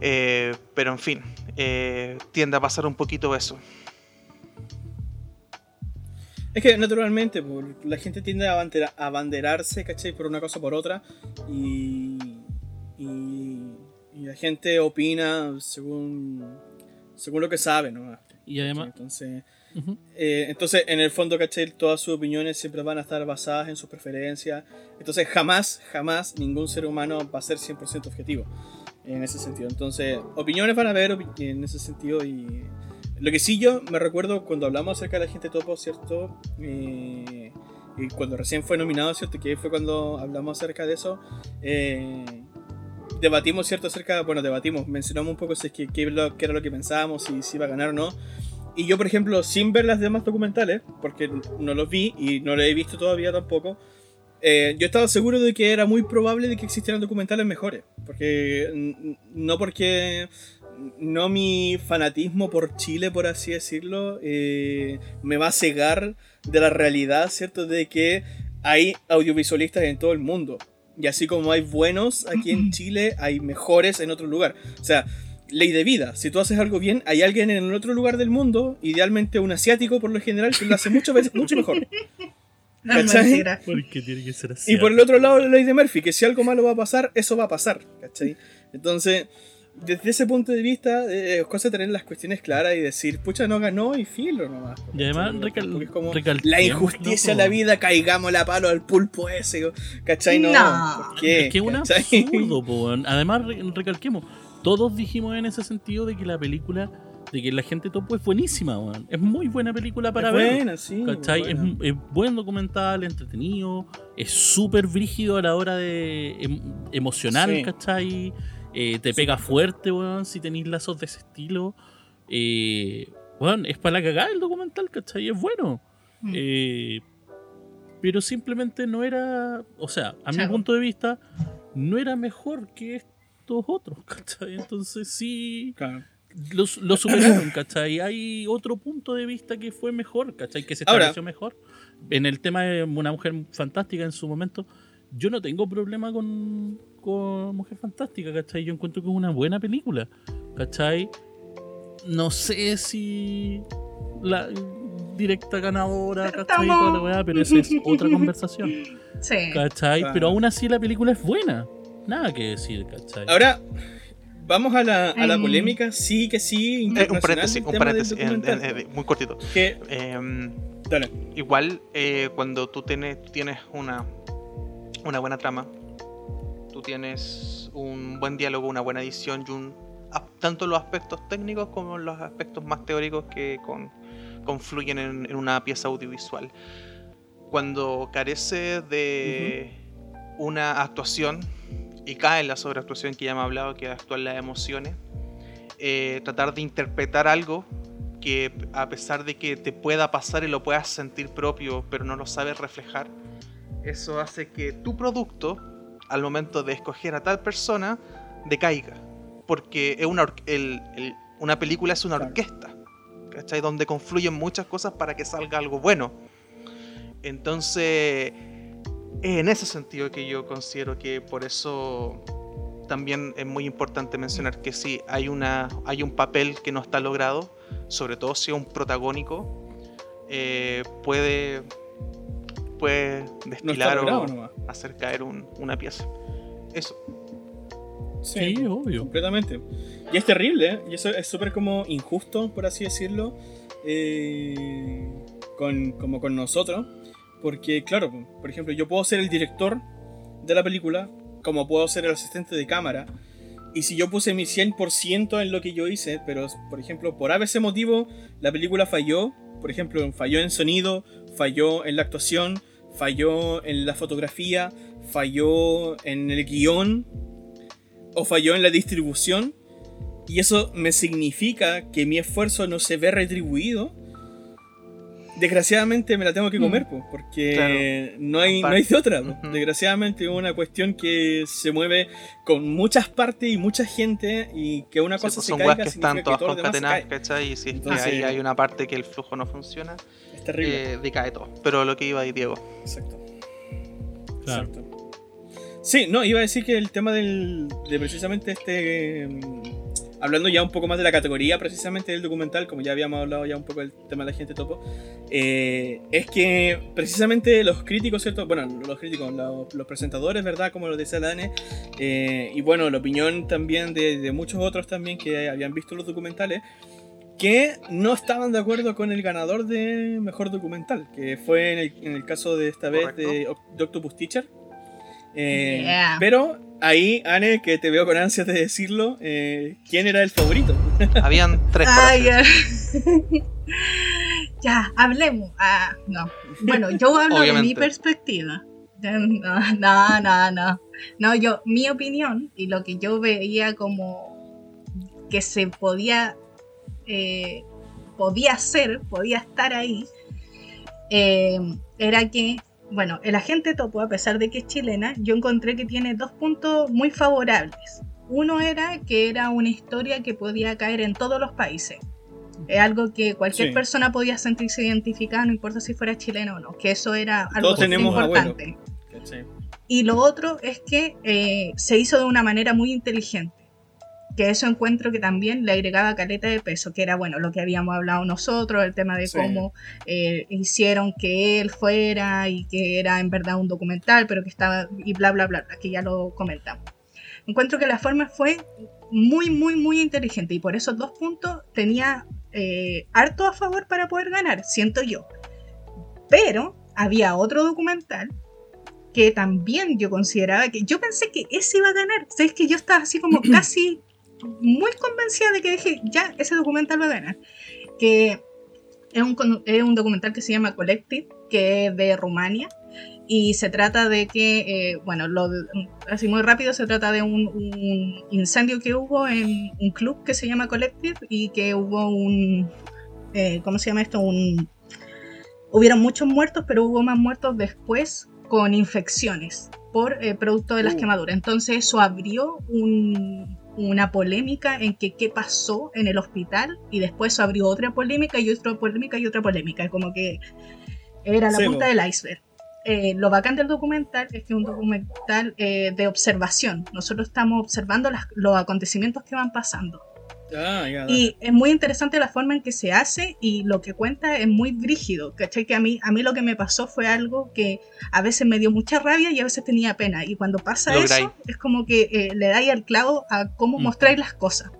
Eh, pero en fin, eh, tiende a pasar un poquito eso. Es que naturalmente pues, la gente tiende a abanderarse, ¿cachai? Por una cosa o por otra. Y, y, y la gente opina según, según lo que sabe, ¿no? Y además, Entonces, ujú, eh, entonces, en el fondo, ¿cachai? Todas sus opiniones siempre van a estar basadas en sus preferencias. Entonces, jamás, jamás ningún ser humano va a ser 100% objetivo en ese sentido. Entonces, opiniones van a haber en ese sentido. Y lo que sí yo me recuerdo cuando hablamos acerca de la gente topo, ¿cierto? Eh, y cuando recién fue nominado, ¿cierto? Que fue cuando hablamos acerca de eso. eh, debatimos, ¿cierto? Acerca, bueno, debatimos, mencionamos un poco si es que, qué, era lo que pensábamos, si, iba a ganar o no. Y yo, por ejemplo, sin ver las demás documentales, porque no los vi y no los he visto todavía tampoco, eh, yo estaba seguro de que era muy probable de que existieran documentales mejores. Porque no porque no mi fanatismo por Chile, por así decirlo, eh, me va a cegar de la realidad, ¿cierto? De que hay audiovisualistas en todo el mundo. Y así como hay buenos aquí en [CLEARS THROAT] Chile, hay mejores en otro lugar. O sea, ley de vida. Si tú haces algo bien, hay alguien en otro lugar del mundo, idealmente un asiático por lo general, que lo hace mucho, veces, mucho mejor. [LAUGHS] No, ¿Cachai? mentira. Porque tiene que ser así. Y por el otro lado, la ley de Murphy, que si algo malo va a pasar, eso va a pasar. ¿Cachai? Entonces, desde ese punto de vista, eh, es cosa de tener las cuestiones claras y decir, pucha, no ganó y filo nomás. Y además, ¿cachai? recal- Porque es como recalquemos, la injusticia de la vida, caigamos la palo al pulpo ese. ¿Cachai? No. No. ¿por qué? Es que es un ¿Cachai? absurdo, po, weón. Además, re- recalquemos, todos dijimos en ese sentido de que la película, de que la gente topo es buenísima, weón. Es muy buena película para Es ver. buena, sí. ¿Cachai? Es, buena. es buen documental, entretenido, es súper brígido a la hora de em- emocional, Sí. ¿cachai? Eh, te pega fuerte, weón, si tenéis lazos de ese estilo. Eh, weón, es para la cagada el documental, ¿cachai? Es bueno. Mm. Eh, pero simplemente no era, o sea, a mi punto de vista, no era mejor que estos otros, ¿cachai? Entonces sí, Claro. lo, lo superaron, ¿cachai? Hay otro punto de vista que fue mejor, ¿cachai? Que se Ahora- estableció mejor. En el tema de una mujer fantástica en su momento, yo no tengo problema con, con Mujer Fantástica, ¿cachai? Yo encuentro que es una buena película, ¿cachai? No sé si la directa ganadora, ¿cachai? Y toda la weá, pero esa es otra [LAUGHS] conversación, Sí. ¿cachai? Claro. Pero aún así la película es buena. Nada que decir, ¿cachai? Ahora, vamos a la, a la Mm. polémica, sí que sí, Eh, un paréntesis, un paréntesis, en- documental. en- en- muy cortito. Que, Em, dale. igual eh, cuando tú tienes, tienes una, una buena trama, tú tienes un buen diálogo, una buena edición y un, tanto los aspectos técnicos como los aspectos más teóricos que con- confluyen en, en una pieza audiovisual. Cuando carece de una actuación y cae en la sobreactuación que ya me ha hablado, que es actuar las emociones, eh, tratar de interpretar algo que a pesar de que te pueda pasar y lo puedas sentir propio, pero no lo sabes reflejar, eso hace que tu producto, al momento de escoger a tal persona, decaiga. Porque es una, or- el- el- una película es una orquesta, ¿cachai? Donde confluyen muchas cosas para que salga algo bueno. Entonces, es en ese sentido que yo considero que por eso también es muy importante mencionar que si hay, una, hay un papel que no está logrado, sobre todo si es un protagónico, eh, puede, puede No está destilar logrado o nomás. hacer caer un- una pieza. Eso. Sí, obvio. completamente. Y es terrible, ¿eh? Y eso es súper como injusto, por así decirlo, eh, con, como con nosotros. Porque, claro, por ejemplo, yo puedo ser el director de la película, como puedo ser el asistente de cámara. Y si yo puse mi 100% en lo que yo hice, pero, por ejemplo, por ABC motivo, la película falló. Por ejemplo, falló en sonido, falló en la actuación, falló en la fotografía, falló en el guion, o falló en la distribución y eso me significa que mi esfuerzo no se ve retribuido, desgraciadamente me la tengo que comer, po, porque Claro. no, hay, no hay de otra. Ujú. Desgraciadamente es una cuestión que se mueve con muchas partes y mucha gente y que una Sí, cosa pues se son caiga que están todas todo se concatenadas. ¿cachai? Y si es Entonces- que ahí hay una parte que el flujo no funciona, terrible. eh, decae todo. Pero lo que iba ahí, Diego. Exacto. Claro. Exacto. Sí, no, iba a decir que el tema del, de precisamente este... mm, hablando ya un poco más de la categoría precisamente del documental, como ya habíamos hablado ya un poco del tema de la gente topo, eh, es que precisamente los críticos, ¿cierto? Bueno, los críticos, los, los presentadores, ¿verdad? Como lo decía Dane, eh, y bueno, la opinión también de, de muchos otros también que habían visto los documentales, que no estaban de acuerdo con el ganador de mejor documental, que fue en el, en el caso de esta vez de, Oc- de Octopus Teacher. Eh, Yeah. Pero ahí, Anne, que te veo con ansias de decirlo, eh, ¿quién era el favorito? [LAUGHS] Habían tres Ay, frases. ya. [LAUGHS] ya, hablemos. Ah, no. Bueno, yo [LAUGHS] hablo de mi perspectiva. No, no, no, no. No, yo, mi opinión y lo que yo veía como que se podía, eh, podía hacer, podía estar ahí, eh, era que, bueno, el agente topo, a pesar de que es chilena, yo encontré que tiene dos puntos muy favorables. Uno era que era una historia que podía caer en todos los países. Es algo que cualquier Sí. persona podía sentirse identificada, no importa si fuera chileno o no, que eso era algo Todos tenemos importante. ¿Cachai? Y lo otro es que eh, se hizo de una manera muy inteligente. Que eso encuentro que también le agregaba caleta de peso, que era bueno lo que habíamos hablado nosotros, el tema de Sí. cómo eh, hicieron que él fuera y que era en verdad un documental, pero que estaba y bla bla bla, bla, que ya lo comentamos. Encuentro que la forma fue muy muy muy inteligente y por esos dos puntos tenía eh, harto a favor para poder ganar, siento yo. Pero había otro documental que también yo consideraba que yo pensé que ese iba a ganar. O sea, es que yo estaba así como [CLEARS THROAT] casi muy convencida de que dije, ya, ese documental va a ganar. Que es un, es un documental que se llama Collective, que es de Rumania. Y se trata de que, eh, bueno, lo, así muy rápido, se trata de un, un incendio que hubo en un club que se llama Collective y que hubo un, eh, ¿cómo se llama esto? Un, hubieron muchos muertos, pero hubo más muertos después con infecciones por eh, producto de las Uh. quemaduras. Entonces eso abrió un- una polémica en que qué pasó en el hospital y después eso abrió otra polémica y otra polémica y otra polémica. Como que era la Sí, punta del iceberg. Eh, lo bacán del documental es que es un documental eh, de observación. Nosotros estamos observando las- los acontecimientos que van pasando. Ah, dale. Y es muy interesante la forma en que se hace y lo que cuenta es muy brígido, ¿cachai? Que a mí, a mí lo que me pasó fue algo que a veces me dio mucha rabia y a veces tenía pena. Y cuando pasa Lográis. eso, es como que eh, le dais al clavo a cómo Mm. mostráis las cosas.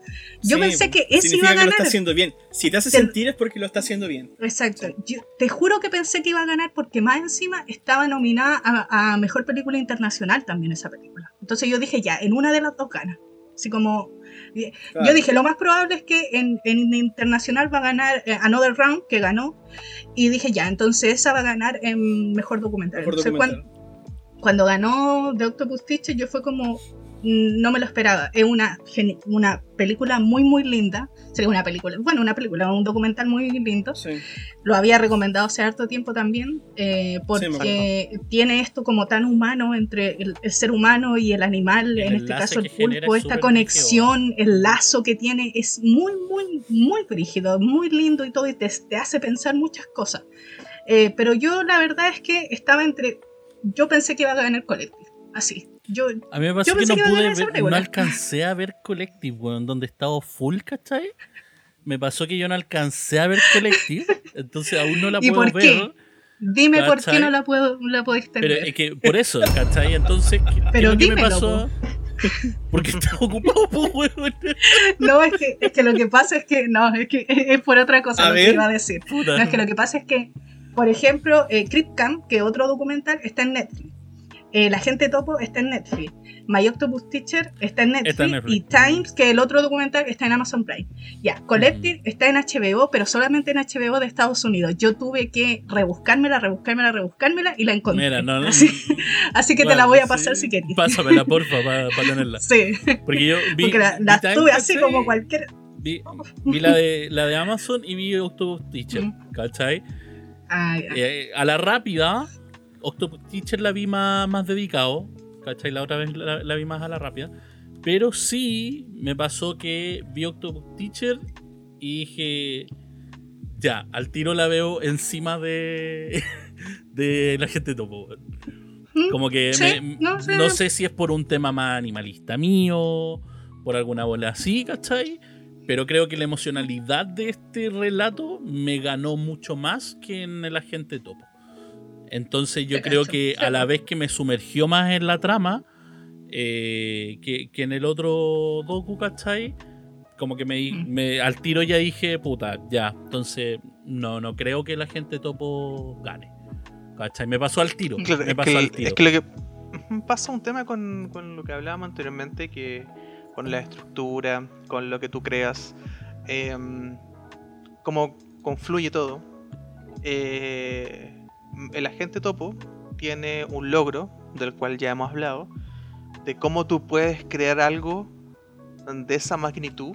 Yo Sí, pensé que ese iba a que lo ganar. está haciendo bien. Si te hace Te- sentir es porque lo está haciendo bien. Exacto. Yo te juro que pensé que iba a ganar porque más encima estaba nominada a, a Mejor Película Internacional también esa película. Entonces yo dije, ya, en una de las dos gana. Así como... Claro. Yo dije, lo más probable es que en, en internacional va a ganar eh, Another Round, que ganó. Y dije, ya, entonces esa va a ganar en mejor documental. Mejor Entonces, documental. cuando ganó The Octopus Teacher, yo fue como, no me lo esperaba. Es una, película muy, muy linda. Sería una película, bueno, una película, un documental muy lindo. Sí. Lo había recomendado hace harto tiempo también, eh, porque tiene esto como tan humano entre el, el ser humano y el animal, El en este caso el pulpo, es esta conexión, el lazo que tiene es muy, muy, muy rígido, muy lindo y todo, y te, te hace pensar muchas cosas. Eh, pero yo la verdad es que estaba entre, yo pensé que iba a ganar Collective, así. Yo, A mí me pasó Yo que no que pude ver, no alcancé a ver Collective, weón, donde estaba full, ¿cachai? Me pasó que yo no alcancé a ver Collective, entonces aún no la [LAUGHS] ¿Y puedo por qué? ver. dime por qué ¿Cachai? no la puedo, la pudiste Pero ver. es que por eso, ¿cachai? Entonces, ¿qué, qué Pero es lo que me dímelo, pasó? Porque estaba ocupado, po, weón. [LAUGHS] No, es que, es que lo que pasa es que, no, es que [LAUGHS] es por otra cosa A lo ver. que iba a decir. Puta. No, es que lo que pasa es que, por ejemplo, eh, Crypt Camp, que otro documental, está en Netflix. Eh, la gente topo está en Netflix. My Octopus Teacher está en Netflix. Está en Netflix. Y Times, que el otro documental, está en Amazon Prime. Ya, Collective está en HBO, pero solamente en HBO de Estados Unidos. Yo tuve que rebuscármela, rebuscármela, rebuscármela y la encontré. Mira, no, no. [LAUGHS] Así, así que te la voy a sí, pasar si quieres. Pásamela, [LAUGHS] porfa, para tenerla. Sí, Porque yo vi. porque la, tuve así ¿cachai? como cualquier. Vi, vi la, de, la de Amazon y vi Octopus Teacher, Mm. ¿cachai? Ah, ya. Eh, a la rápida, Octopus Teacher la vi más, más dedicado, ¿cachai? La otra vez la, la vi más a la rápida. Pero sí me pasó que vi Octopus Teacher y dije, ya, al tiro la veo encima de, [LAUGHS] de la gente topo. ¿Mm? Como que Sí, me- no no, sé. sé si es por un tema más animalista mío, por alguna bola así, ¿cachai? Pero creo que la emocionalidad de este relato me ganó mucho más que en el agente topo. Entonces yo creo que a la vez que me sumergió más en la trama eh, que, que en el otro docu, ¿cachai? Como que me, Mm. me- al tiro ya dije, puta, ya. Entonces, no, no creo que el agente topo gane. ¿Cachai? Me pasó al tiro. Claro, me es, pasó que, al tiro. es que lo que pasa un tema con, con lo que hablábamos anteriormente, que con la estructura, con lo que tú creas, em, cómo confluye todo. Eh, el agente topo tiene un logro, del cual ya hemos hablado, de cómo tú puedes crear algo de esa magnitud,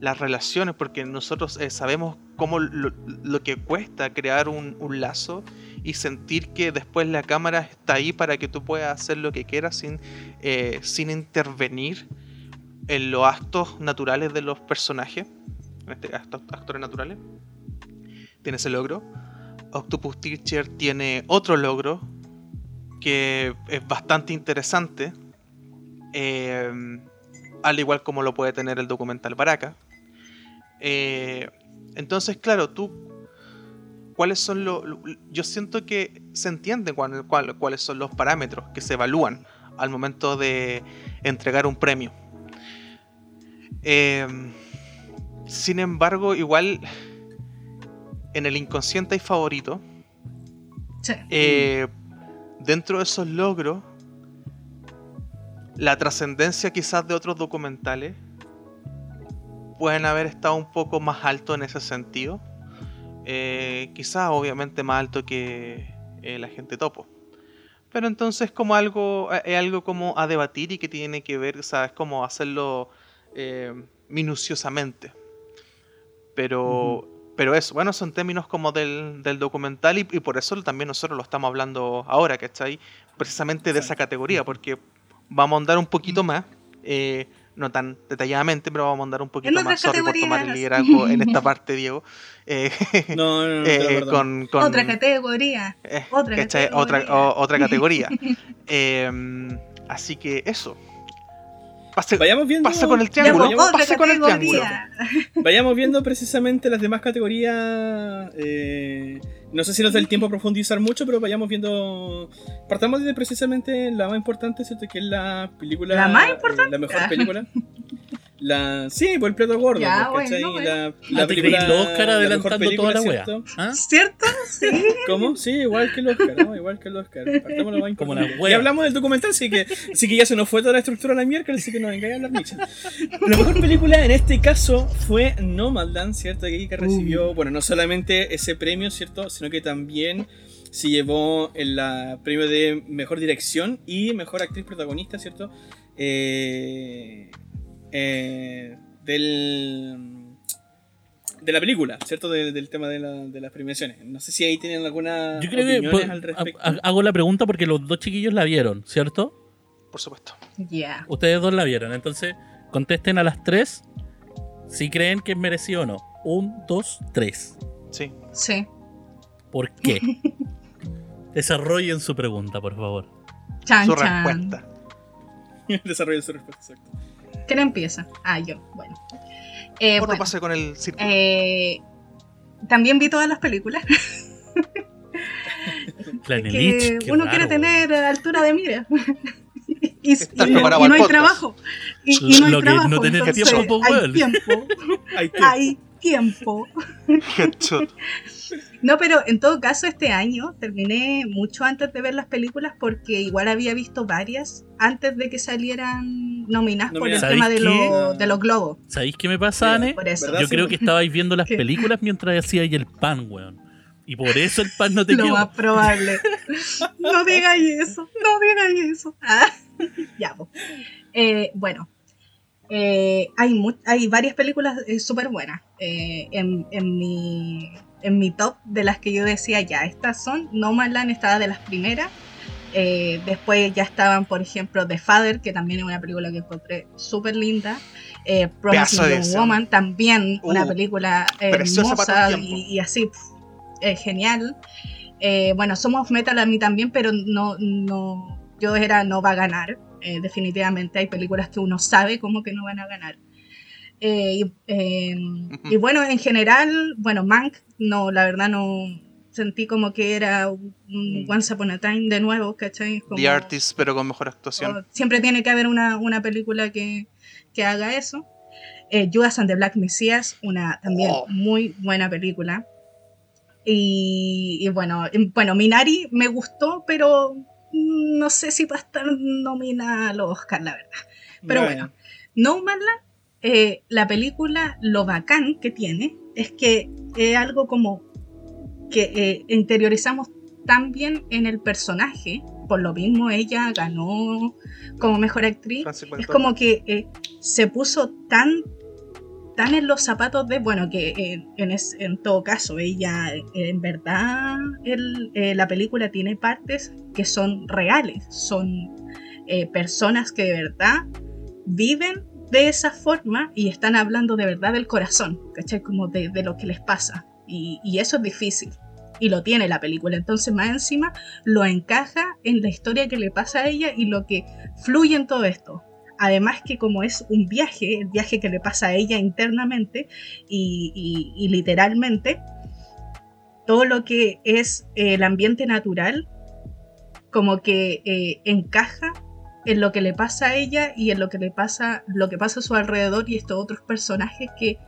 las relaciones, porque nosotros eh, sabemos cómo lo, que cuesta crear un, lazo y sentir que después la cámara está ahí para que tú puedas hacer lo que quieras sin, eh, sin intervenir en los actos naturales de los personajes, en este actores naturales. Tiene ese logro. Octopus Teacher tiene otro logro que es bastante interesante. eh, al igual como lo puede tener el documental Baraka. Eh, entonces, claro, tú cuáles son los... Yo siento que se entiende cuáles son los parámetros que se evalúan al momento de entregar un premio. Em, sin embargo, igual en el inconsciente hay favorito. Eh, dentro de esos logros, la trascendencia quizás de otros documentales pueden haber estado un poco más alto en ese sentido. Eh, quizás obviamente más alto que eh, la gente topo. Pero entonces como algo, es algo como a debatir y que tiene que ver, ¿sabes? Como hacerlo minuciosamente. Pero, pero eso, bueno, son términos como del, documental y, por eso también nosotros lo estamos hablando ahora, ¿cachai? Precisamente de esa categoría, porque vamos a andar un poquito más no tan detalladamente, pero vamos a andar un poquito más. Sorry por tomar el liderazgo en esta [LAUGHS] parte, Diego. Eh, no, no, no, [LAUGHS] eh, con, otra categoría. Eh, otra, categoría. Otra, otra categoría. Em, [LAUGHS] así que eso. Pase, vayamos viendo, pasa con el triángulo. Vayamos, con el triángulo. Vayamos viendo precisamente las demás categorías. Eh, no sé si nos da el tiempo a profundizar mucho, pero vayamos viendo. Partamos de precisamente la más importante, ¿cierto? Que es la película. ¿La más importante? la mejor película. [LAUGHS] La, sí, por el plato gordo. Ya, bueno, La, la película, el Oscar adelantando toda la wea. ¿Ah? ¿Cierto? Sí. ¿Cómo? Sí, igual que el Oscar, ¿no? Igual que el Oscar. Partamos la Como la wea. Y hablamos del documental, así que, así que ya se nos fue toda la estructura la miércoles, así que no venga a hablar mucho. La mejor película en este caso fue Nomadland, ¿cierto? Que, que recibió, uh. bueno, no solamente ese premio, ¿cierto? Sino que también se llevó el premio de mejor dirección y mejor actriz protagonista, ¿cierto? Eh, eh, del, de la película, ¿cierto? del tema de, las premiaciones. No sé si ahí tienen alguna Yo creo que al respecto. hago la pregunta porque los dos chiquillos la vieron, ¿cierto? Por supuesto. Ya. Ustedes dos la vieron, entonces contesten a las tres si creen que es merecido o no. Un, dos, tres. Sí. Sí. ¿Por qué? [LAUGHS] Desarrollen su pregunta, por favor. Chan, su respuesta. [LAUGHS] Desarrollen su respuesta, exacto. ¿Quién empieza? Ah, yo, bueno. Eh, bueno, pase con el círculo? Eh, también vi todas las películas. [LAUGHS] que uno quiere tener altura de mira. [LAUGHS] y, no hay trabajo. Y, no hay trabajo. No tener tiempo, hay tiempo. [LAUGHS] hay tiempo. No, pero en todo caso este año terminé mucho antes de ver las películas porque igual había visto varias antes de que salieran nominadas por el tema de, de, los globos. ¿Sabéis qué me pasa, Anne? Yo creo que estabais viendo las [LAUGHS] películas mientras hacíais el pan, weón. Y por eso el pan no te Lo más probable. [LAUGHS] no digáis eso, no digáis eso. Ah, [LAUGHS] ya, pues. eh, bueno, eh, hay, hay varias películas eh, súper buenas. Eh, en, en, mi, en mi top de las que yo decía, ya, estas son, No Man Land estaba de las primeras. después ya estaban, por ejemplo, The Father, que también es una película que encontré súper linda. Promising Woman, también una uh, película hermosa y, así, genial. bueno, Somos Metal a mí también, pero no, no, yo era no va a ganar. Eh, definitivamente hay películas que uno sabe como que no van a ganar. Eh, em, y, bueno, en general, bueno, Mank, no, la verdad no sentí como que era un mm. Once Upon a Time de nuevo, ¿cachai? Como, The Artist, pero con mejor actuación. Siempre tiene que haber una, película que, haga eso. Eh, Judas and the Black Messiah, una también oh. muy buena película. Y, y, bueno, bueno, Minari me gustó, pero no sé si va a estar nominada a los Oscar, la verdad. Pero bueno, No Manland, eh, la película, lo bacán que tiene es que es algo como que eh, interiorizamos tan bien en el personaje, por lo mismo ella ganó como mejor actriz, es como que eh, se puso tan tan en los zapatos de, bueno, que eh, en, en, todo caso, ella, en verdad, eh, la película tiene partes que son reales, son eh, personas que de verdad viven de esa forma y están hablando de verdad del corazón, ¿cachai? Como de, lo que les pasa. Y, y, eso es difícil. Y lo tiene la película. Entonces, más encima, lo encaja en la historia que le pasa a ella y lo que fluye en todo esto además que como es un viaje, el viaje que le pasa a ella internamente y, literalmente, todo lo que es eh, el ambiente natural como que eh, encaja en lo que le pasa a ella y en lo que le pasa, lo que pasa a su alrededor y estos otros personajes que,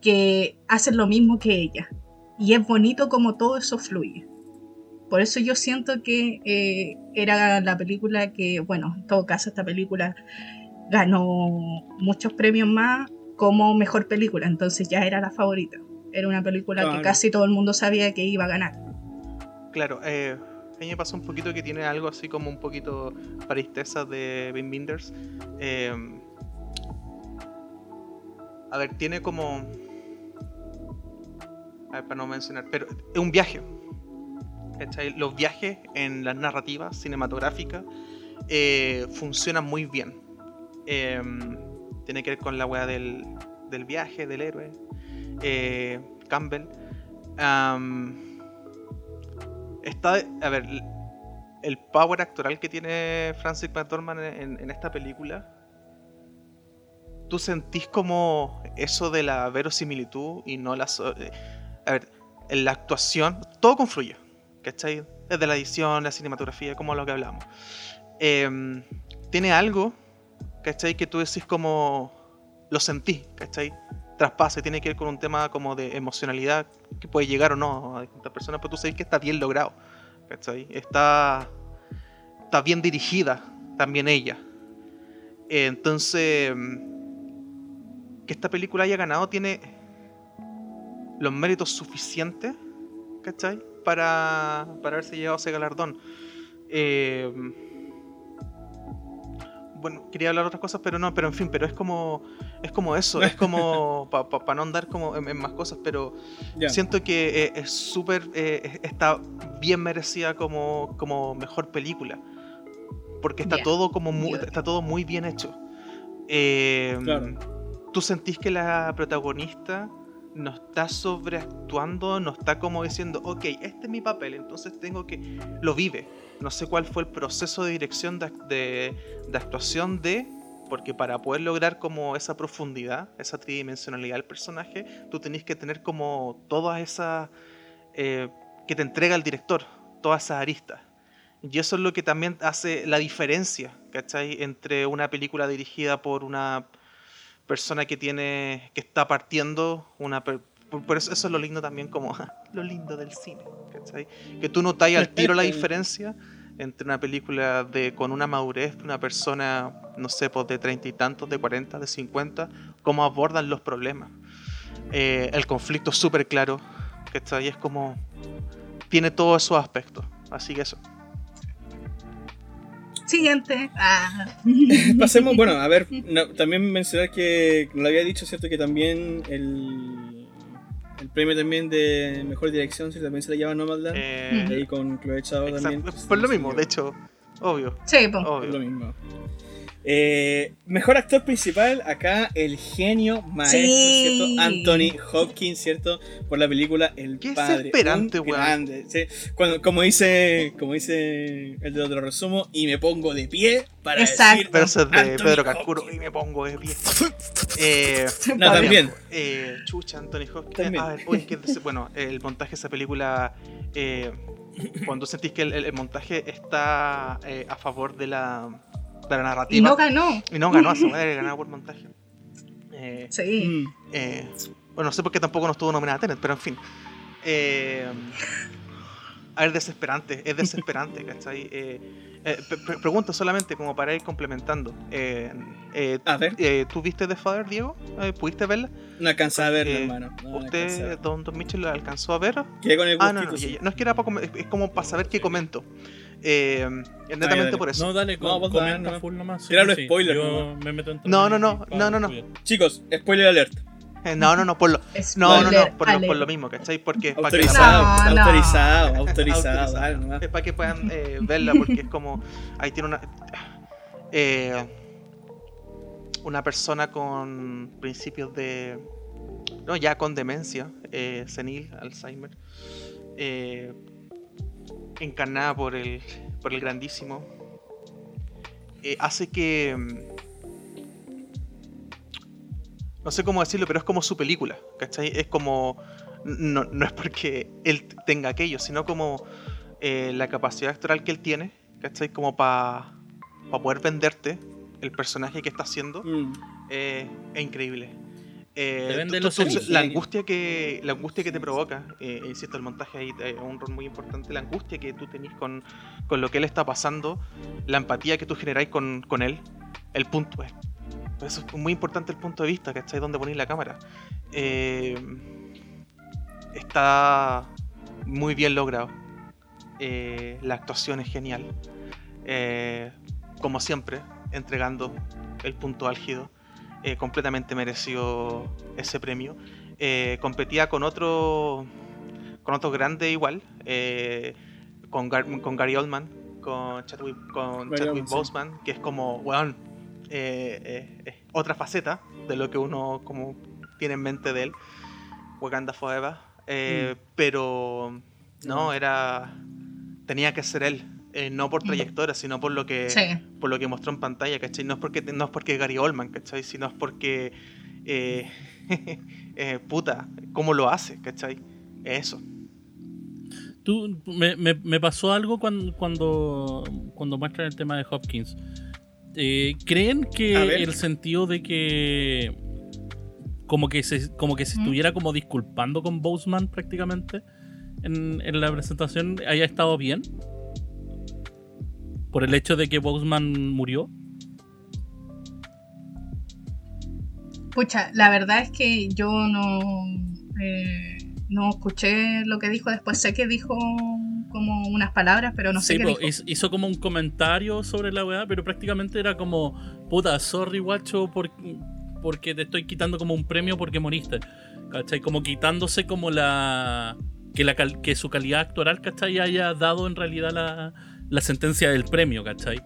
que hacen lo mismo que ella. Y es bonito como todo eso fluye. Por eso yo siento que eh, era la película que, bueno, en todo caso esta película ganó muchos premios más como mejor película, entonces ya era la favorita. Era una película Claro. que casi todo el mundo sabía que iba a ganar. Claro, eh, a mí me pasó un poquito que tiene algo así como un poquito paristesa de Wim Wenders. Eh, a ver, tiene como. A ver, para no mencionar, pero es un viaje. Los viajes en las narrativas cinematográficas eh, funcionan muy bien. Eh, tiene que ver con la weá del, del viaje, del héroe. eh, Campbell. Am, está, a ver, el power actoral que tiene Francis McDormand en, en- en esta película, tú sentís como eso de la verosimilitud y no la... so- eh, a ver, en la actuación, todo confluye, ¿cachai? Desde la edición, la cinematografía, como lo que hablamos. Em, tiene algo, ¿cachai? Que tú decís como... Lo sentís, ¿cachai? Traspasa, y tiene que ver con un tema como de emocionalidad que puede llegar o no a distintas personas, pero tú sabes que está bien logrado. ¿cachai? Está, está bien dirigida también ella. Eh, Entonces, que esta película haya ganado tiene los méritos suficientes, ¿cachai? Para, para haberse llevado ese galardón. Eh, bueno, quería hablar de otras cosas, pero no, pero en fin, pero es como, es como eso, es como, [LAUGHS] para no andar como en, en más cosas, pero. Siento que eh, es súper. eh, es- está bien merecida como, como mejor película. Porque está todo como muy, está todo muy bien hecho. Eh, Claro. Tú sentís que la protagonista no está sobreactuando, no está como diciendo, ok, este es mi papel, entonces tengo que. Lo vive. No sé cuál fue el proceso de dirección de, de actuación de. Porque para poder lograr como esa profundidad, esa tridimensionalidad del personaje, tú tenés que tener como todas esas eh, que te entrega el director, todas esas aristas. Y eso es lo que también hace la diferencia, ¿cachai? Entre una película dirigida por una persona que tiene, que está partiendo, una per- por, eso, eso es lo lindo también como [LAUGHS] lo lindo del cine, ¿cachai? Que tú notas al tiro la [LAUGHS] diferencia entre una película de con una madurez de una persona, no sé, pues de treinta y tantos, de 40, de 50, cómo abordan los problemas. Eh, el conflicto es súper claro, ¿cachai? Es como... Tiene todos esos aspectos. Así que eso. Siguiente. Ah. [LAUGHS] Pasemos, bueno, a ver, no, también mencionar que, como lo había dicho, ¿cierto? Que también el, el premio también de mejor dirección, ¿cierto? También se le llama Nomadland. Eh, Ahí con Chloe Zhao también. Por lo mismo, de hecho, obvio. Sí, po. Es lo obvio. mismo. Eh, mejor actor principal, acá el genio maestro, Sí. ¿cierto? Anthony Hopkins, ¿cierto? Por la película El Qué Padre. weón. grande, sí. Cuando, como dice, como dice el de otro resumo, y me pongo de pie para Exacto. decir Versos de Anthony Pedro Cascuro y me pongo de pie. Eh, [LAUGHS] No, Padre. también. eh, chucha, Anthony Hopkins. También. A ver, oye, que des- bueno, el montaje de esa película, eh, cuando sentís que el, el- el montaje está eh, a favor de la, de la Y narrativa. no ganó. Y no ganó, se puede ganar por montaje. Eh, Sí. Eh, bueno, no sé por qué tampoco no estuvo nominada a Tenet, pero en fin. Eh, a ver, desesperante, es desesperante, [LAUGHS] ¿cachai? Eh, eh, pre- pre- pregunta solamente como para ir complementando. Eh, A ver, ¿Tú viste The Father, Diego? ¿Pudiste verla? no alcanzé a verlo, Eh, hermano. No, no a ¿Usted, ver. don, don Mitchell, la alcanzó a ver? Quedé con el Ah, no, gustito, no, sí. no es que era para es como para saber qué comento. Eh, es netamente dale. por eso. No, dale, No, com- vos comenta dale, no. full nomás. sí, Tíralo sí, spoiler, Yo me meto entre No, no, no, no, no, no. Chicos, spoiler alert. Eh, no, no, no, por lo, [LAUGHS] no, no, no, por lo, por lo mismo, ¿cachai? Porque es para que la Autorizado, No, no. autorizado, [LAUGHS] autorizado, Autorizado. dale. Es para que puedan eh, verla porque es como. Ahí tiene una. eh, una persona con principios de. No, ya con demencia, eh, senil, Alzheimer encarnada por el, por el grandísimo, eh, hace que... Mm, no sé cómo decirlo, pero es como su película, ¿cachai? Es como... No, no es porque él tenga aquello, sino como eh, la capacidad actoral que él tiene, ¿cachai? Como para pa poder venderte el personaje que está haciendo, mm. eh, es increíble. Eh, tú- tú- la angustia que la angustia que te provoca, eh, insisto, el montaje ahí es un rol muy importante, la angustia que tú tenés con, con lo que él está pasando, la empatía que tú generáis con, con él, el punto es. por Eso es muy importante el punto de vista, ¿cachai? Donde ponéis la cámara. Eh, está muy bien logrado. Eh, la actuación es genial. Eh, como siempre, entregando el punto álgido. Eh, completamente mereció ese premio. Eh, competía con otro con otro grande igual, eh, con, Gar- con Gary Oldman, con Chadwick, con Chadwick sí. Boseman, que es como, weón, otra faceta de lo que uno como tiene en mente de él. Wakanda Forever. Eh, Pero no, era. Tenía que ser él. Eh, no por trayectoria, sino por lo que Sí. por lo que mostró en pantalla, ¿cachai? No es porque, no es porque Gary Oldman, ¿cachai? Sino es porque, eh, [LAUGHS] eh, puta, ¿cómo lo hace, ¿cachai? Eso. Tú, me, me- me pasó algo cuando, cuando, cuando muestran el tema de Hopkins. Eh, ¿Creen que el sentido de que como que se, como que se ¿Mm? estuviera como disculpando con Boseman prácticamente en, en la presentación haya estado bien? Por el hecho de que Boseman murió. Pucha, la verdad es que yo no, eh, no escuché lo que dijo después. Sé que dijo como unas palabras, pero no sé Sí, qué dijo. hizo, hizo como un comentario sobre la weá, pero prácticamente era como, puta, sorry guacho, por- porque te estoy quitando como un premio porque moriste. ¿Cachai? Como quitándose como la... Que, la cal- que su calidad actoral, ¿cachai? Haya dado en realidad la, la sentencia del premio, ¿cachai?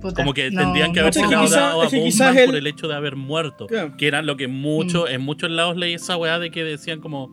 Puta, Como que no- tendrían que no haber es que puedo- dado a Boseman quizás por el hecho de haber muerto. Que era lo que mucho, Mm. en muchos lados leí esa weá de que decían como,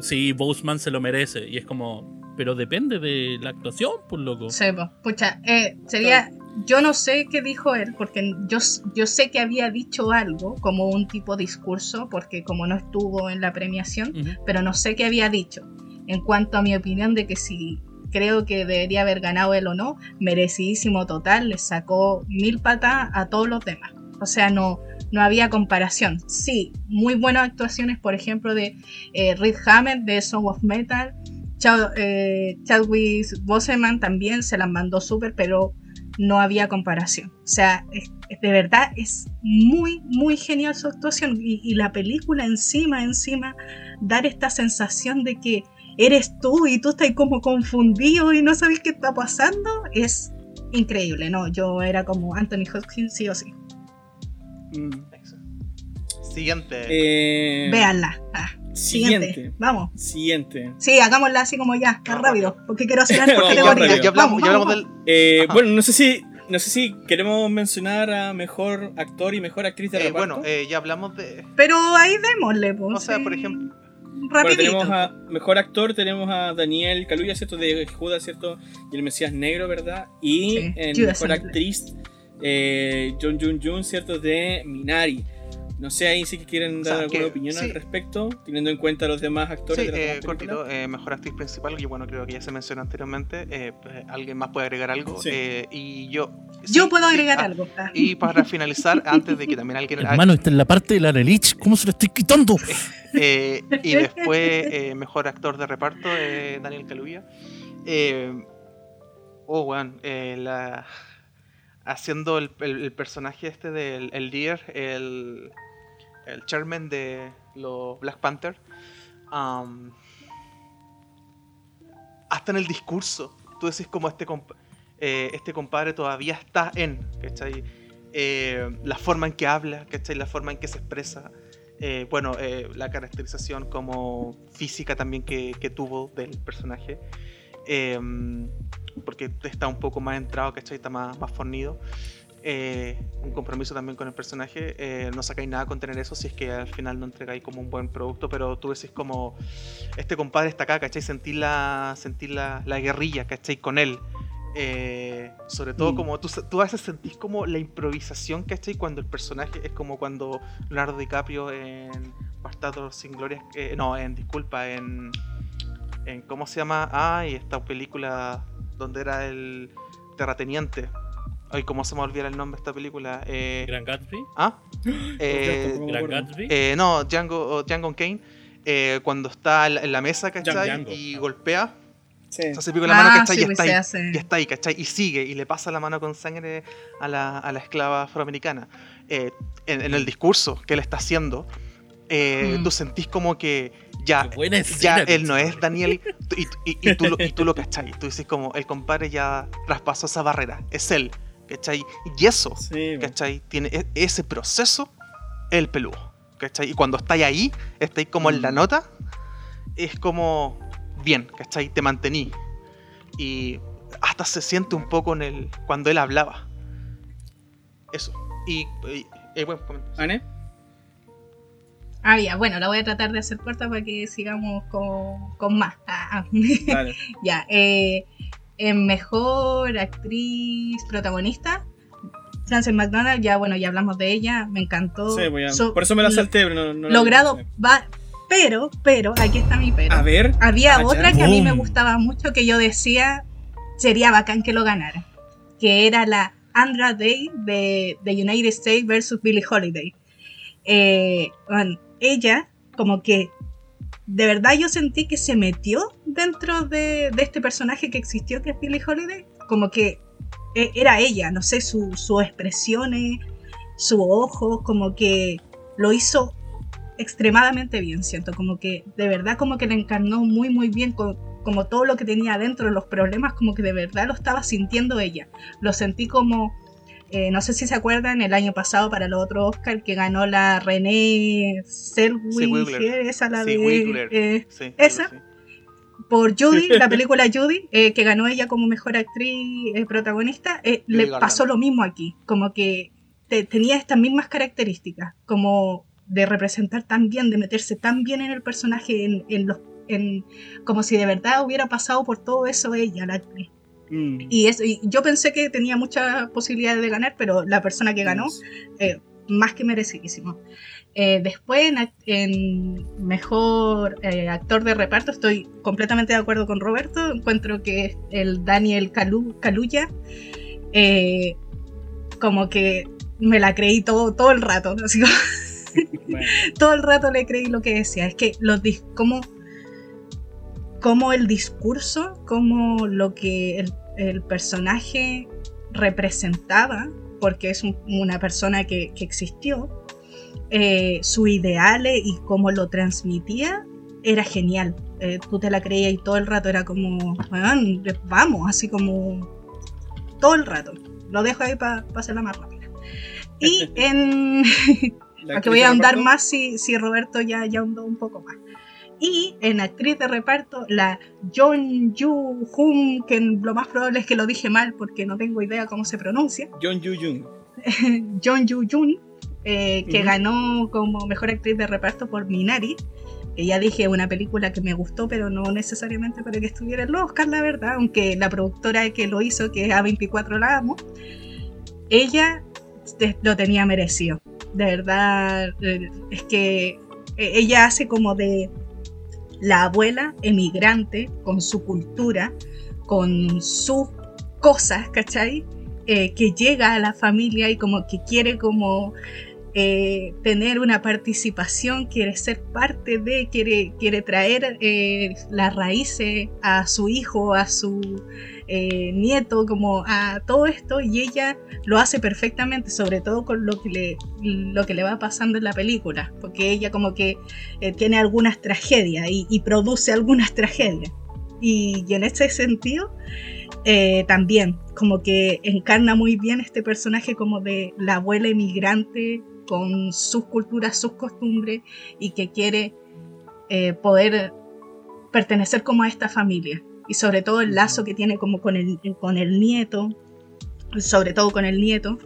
sí, Boseman se lo merece. Y es como, pero depende de la actuación, por loco. Sí, po. pucha, eh, sería. Yo no sé qué dijo él, porque yo, yo sé que había dicho algo, como un tipo discurso, porque como no estuvo en la premiación, Ujú. pero no sé qué había dicho. En cuanto a mi opinión de que si creo que debería haber ganado él o no, merecidísimo total, le sacó mil patas a todos los demás. O sea, no, no había comparación. Sí, muy buenas actuaciones, por ejemplo, de eh, Reed Hammett de Song of Metal. Chad- eh, Chadwick Boseman también se las mandó súper, pero no había comparación. O sea, es- es- de verdad es muy, muy genial su actuación. Y, y la película encima, encima, dar esta sensación de que eres tú y tú estás como confundido y no sabes qué está pasando, es increíble, ¿no? Yo era como Anthony Hopkins, sí o sí. Mm. Siguiente. Eh, Véanla. Ah, siguiente. Siguiente. Vamos. Siguiente. Sí, hagámosla así como ya, más rápido, porque quiero hacer [LAUGHS] por categoría. ya- hablamos, ya del. Eh, bueno, no sé si no sé si queremos mencionar a mejor actor y mejor actriz de eh, reparto. bueno, eh, ya hablamos de. Pero ahí démosle, pues. O sea, sí. por ejemplo. Bueno, tenemos a mejor actor, tenemos a Daniel Kaluuya, ¿cierto? De Judas, ¿cierto? Y el Mesías Negro, ¿verdad? Y Sí, en mejor actriz, eh, John Jun Jun, ¿cierto? De Minari. No sé ahí si quieren O sea, dar alguna que- opinión sí. al respecto, teniendo en cuenta a los demás actores Sí, de la eh, cortito, eh, mejor actriz principal, que bueno, creo que ya se mencionó anteriormente. eh, ¿Alguien más puede agregar algo? Sí. Eh, y yo. Yo sí, puedo sí, agregar ah, algo. Ah. Y para [LAUGHS] finalizar, antes de que también alguien. Hermano, está en la parte de la Lelich. ¿Cómo se lo estoy quitando? [LAUGHS] Eh, y después, eh, mejor actor de reparto, eh, Daniel Kaluuya. Eh, oh, weón. eh, la- haciendo el, el- el personaje este del el Deer, el, el chairman de los Black Panther. hasta en el discurso. Tú decís como este, comp- eh, este compadre todavía está en, ¿cachai? Eh, la forma en que habla, ¿cachai? La forma en que se expresa. Eh, bueno, eh, la caracterización como física también que, que tuvo del personaje. Eh, porque está un poco más entrado, ¿cachai? Está más, más fornido. Eh, un compromiso también con el personaje. Eh, no sacáis nada con tener eso si es que al final no entregáis como un buen producto, pero tú decís como este compadre está acá, ¿cachai? Sentir la, sentir la, la guerrilla, ¿cachai? Con él. Eh, sobre todo Mm. como tú, tú a veces sentís como la improvisación, ¿cachai? Cuando el personaje es como cuando Leonardo DiCaprio en Bastardos sin Gloria, eh, no, en disculpa, en, en ¿cómo se llama? Ay, esta película donde era el terrateniente. Ay, ¿cómo se me olvida el nombre de esta película? Eh, Gran Gatsby. ¿Ah? [GASPS] Eh, Gran. Gatsby. eh, no, Django, o Django Kane, eh, cuando está en la- mesa, ¿cachai? Django. Y golpea, Sí. se hace pico la mano, Ah, ¿cachai? sí, y pues, está ahí. se hace. Y está ahí, ¿cachai? Y sigue, y le pasa la mano con sangre a la, a la esclava afroamericana. Eh, en, en el discurso que él está haciendo, eh, Mm. tú sentís como que ya, Qué buena ya él no es Daniel, y, y- y tú, lo- y tú lo cachai. Tú dices como, el compadre ya traspasó esa barrera, es él, ¿cachai? Y eso, Sí, ¿cachai? Tiene e- ese proceso, el peludo, ¿cachai? Y cuando estáis ahí, estáis como en la Mm. nota, es como bien, ¿cachai? Te mantení. Y hasta se siente un poco en el. cuando él hablaba. Eso. Y. y- eh, bueno. ¿Ane? Ah, ya, bueno, la voy a tratar de hacer corta para que sigamos con, con más. Ah, ah. Dale. [LAUGHS] ya, eh, en mejor actriz protagonista, Frances McDonald, ya bueno, ya hablamos de ella, me encantó. Sí, voy a- So- por eso me la salté, pero no, no la- logrado, sé. va, pero, pero, aquí está mi pero. A ver. Había Ah, otra que a mí me gustaba mucho que yo decía sería bacán que lo ganara, que era la Andra Day de, de United States versus Billie Holiday. Eh, bueno, ella como que de verdad yo sentí que se metió dentro de, este personaje que existió que es Billie Holiday, como que e- era ella, no sé, su- sus expresiones, su ojo, como que lo hizo extremadamente bien, siento, como que de verdad como que le encarnó muy muy bien co- como todo lo que tenía adentro, los problemas, como que de verdad lo estaba sintiendo ella. Lo sentí como, eh, no sé si se acuerdan, el año pasado para el otro Oscar que ganó la René Zellweger, Wigler. esa la Sí, de... Eh, Sí, esa. sí. por [LAUGHS] Judy, la película Judy, eh, que ganó ella como mejor actriz eh, protagonista, eh, le Garland. pasó lo mismo aquí, como que te- tenía estas mismas características, como de representar tan bien, de meterse tan bien en el personaje, en, en los, en, como si de verdad hubiera pasado por todo eso ella, la actriz. Mm. Y, eso, y yo pensé que tenía muchas posibilidades de ganar, pero la persona que ganó, eh, más que merecidísimo. Eh, después, en, en mejor eh, actor de reparto, estoy completamente de acuerdo con Roberto. Encuentro que el Daniel Kaluuya, eh, como que me la creí todo, todo el rato. Así como, [LAUGHS] Bueno, todo el rato le creí lo que decía. Es que los como, como el discurso, como lo que el, el personaje representaba, porque es un- una persona que, que existió, eh, sus ideales y cómo lo transmitía, era genial. Eh, tú te la creías y todo el rato era como, "Weón, vamos, así como todo el rato. Lo dejo ahí para hacerla más rápida. Y [LAUGHS] en, [LAUGHS] actriz voy a ahondar más si, si Roberto ya, ya ahondó un poco más. Y en actriz de reparto, la John Yu Hum, que lo más probable es que lo dije mal porque no tengo idea cómo se pronuncia. John Yu Jung. John Yu Jun, eh, que ganó como mejor actriz de reparto por Minari. Que ya dije, una película que me gustó, pero no necesariamente para que estuviera en los Oscar, la verdad. Aunque la productora que lo hizo, que es A24, la amo. Ella lo tenía merecido. De verdad, eh, es que eh, ella hace como de la abuela emigrante con su cultura, con sus cosas, ¿cachai? Eh, que llega a la familia y como que quiere como eh, tener una participación, quiere ser parte de, quiere, quiere traer eh, las raíces a su hijo, a su eh, nieto, como a todo esto, y ella lo hace perfectamente, sobre todo con lo que le, va pasando en la película, porque ella como que eh, tiene algunas tragedias y, produce algunas tragedias. Y, en ese sentido, eh, también como que encarna muy bien este personaje como de la abuela emigrante con sus culturas, sus costumbres y que quiere poder pertenecer como a esta familia y sobre todo el lazo que tiene como con el, con el nieto, sobre todo con el nieto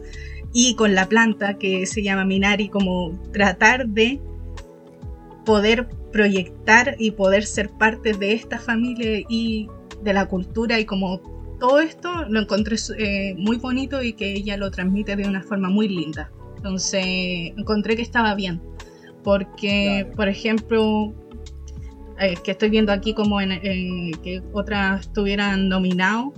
y con la planta que se llama Minari, como tratar de poder proyectar y poder ser parte de esta familia y de la cultura y como todo esto lo encontré eh, muy bonito y que ella lo transmite de una forma muy linda. Entonces encontré que estaba bien. Porque, Claro. por ejemplo, eh, que estoy viendo aquí como en, en que otras estuvieran nominados.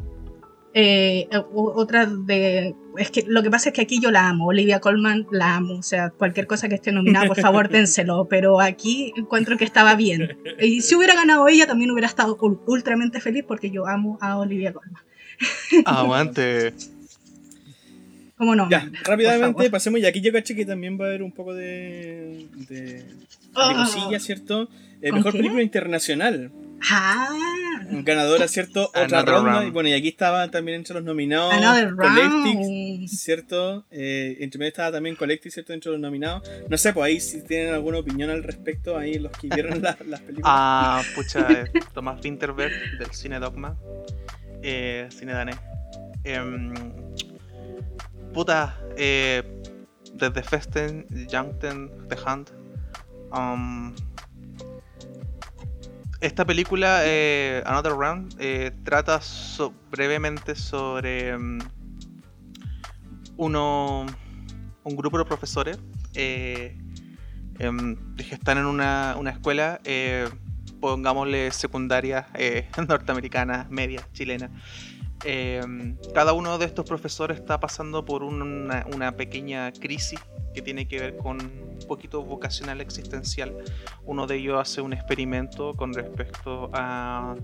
Eh, otra de. Es que lo que pasa es que aquí yo la amo. Olivia Colman la amo. O sea, cualquier cosa que esté nominada, por favor, [LAUGHS] dénselo. Pero aquí encuentro que estaba bien. Y si hubiera ganado ella, también hubiera estado ul- ultramente feliz porque yo amo a Olivia Colman. [LAUGHS] Aguante. ¿Cómo no? Ya, rápidamente pasemos. Y aquí yo caché que también va a haber un poco de. de, de Ah. cosillas, ¿cierto? Eh, ¿Con mejor qué? película internacional. Ah, Ganadora, ¿cierto? [LAUGHS] Otra Another ronda. round. Y bueno, y aquí estaba también entre los nominados. ¿cierto? Eh, entre medio estaba también Collective, ¿cierto? Entre los nominados. No sé, pues ahí si tienen alguna opinión al respecto, ahí los que vieron la- [LAUGHS] las películas. Ah, [LAUGHS] pucha, eh, Tomás Winterberg del Cine Dogma, eh, cine danés. Em, puta, eh, desde Festen, Jangten, The Hunt. um, esta película, eh, Another Round, eh, trata so- brevemente sobre em, uno, un grupo de profesores eh, em, que están en una, una escuela, pongámosle secundaria [LAUGHS] norteamericana, media, chilena. Cada uno de estos profesores está pasando por una, una pequeña crisis que tiene que ver con un poquito vocacional existencial. Uno de ellos hace un experimento con respecto a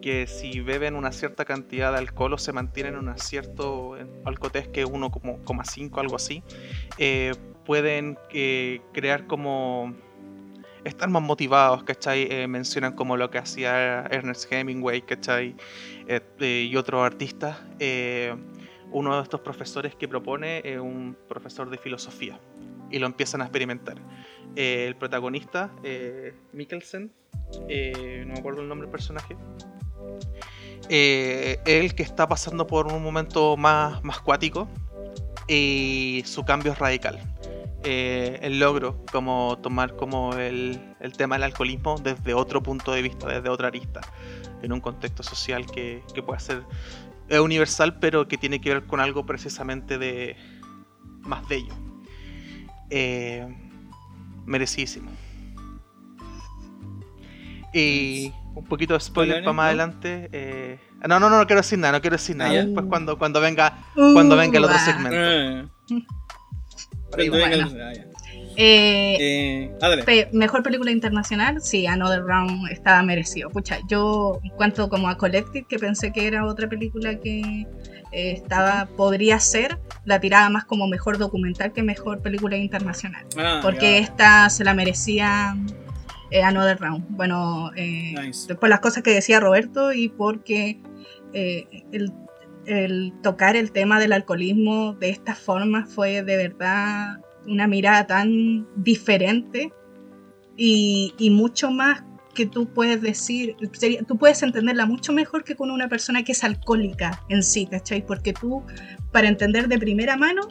que si beben una cierta cantidad de alcohol o se mantienen en un cierto alcotés que es 1,5, algo así, eh, pueden eh, crear como estar más motivados, ¿cachai? Eh, mencionan como lo que hacía Ernest Hemingway, ¿cachai? Eh, eh, y otros artistas. Eh, uno de estos profesores que propone es un profesor de filosofía y lo empiezan a experimentar. Eh, el protagonista, eh, Mikkelsen, eh, no me acuerdo el nombre del personaje, eh, el que está pasando por un momento más, más cuático y su cambio es radical. Eh, el logro, como tomar como el, el tema del alcoholismo desde otro punto de vista, desde otra arista, en un contexto social que, que puede ser eh, universal, pero que tiene que ver con algo precisamente de más bello. Eh, merecidísimo. Y un poquito de spoiler ¿Spoilers, para más adelante. eh, No, no, no, no quiero decir nada, no quiero decir nada. Ah. Después cuando, cuando venga cuando venga el otro Uh, segmento. Ah. Pero bueno. Eh, Eh. Pe- mejor película internacional, sí, Another Round estaba merecido. Pucha, yo en cuanto como a Collective, que pensé que era otra película que eh, estaba, podría ser, la tiraba más como mejor documental que mejor película internacional. Ah, Porque esta se la merecía eh, Another Round. Bueno, Nice. por las cosas que decía Roberto y porque el, el tocar el tema del alcoholismo de esta forma fue de verdad una mirada tan diferente y, mucho más que tú puedes decir, tú puedes entenderla mucho mejor que con una persona que es alcohólica en sí, ¿cachai? Porque tú, para entender de primera mano,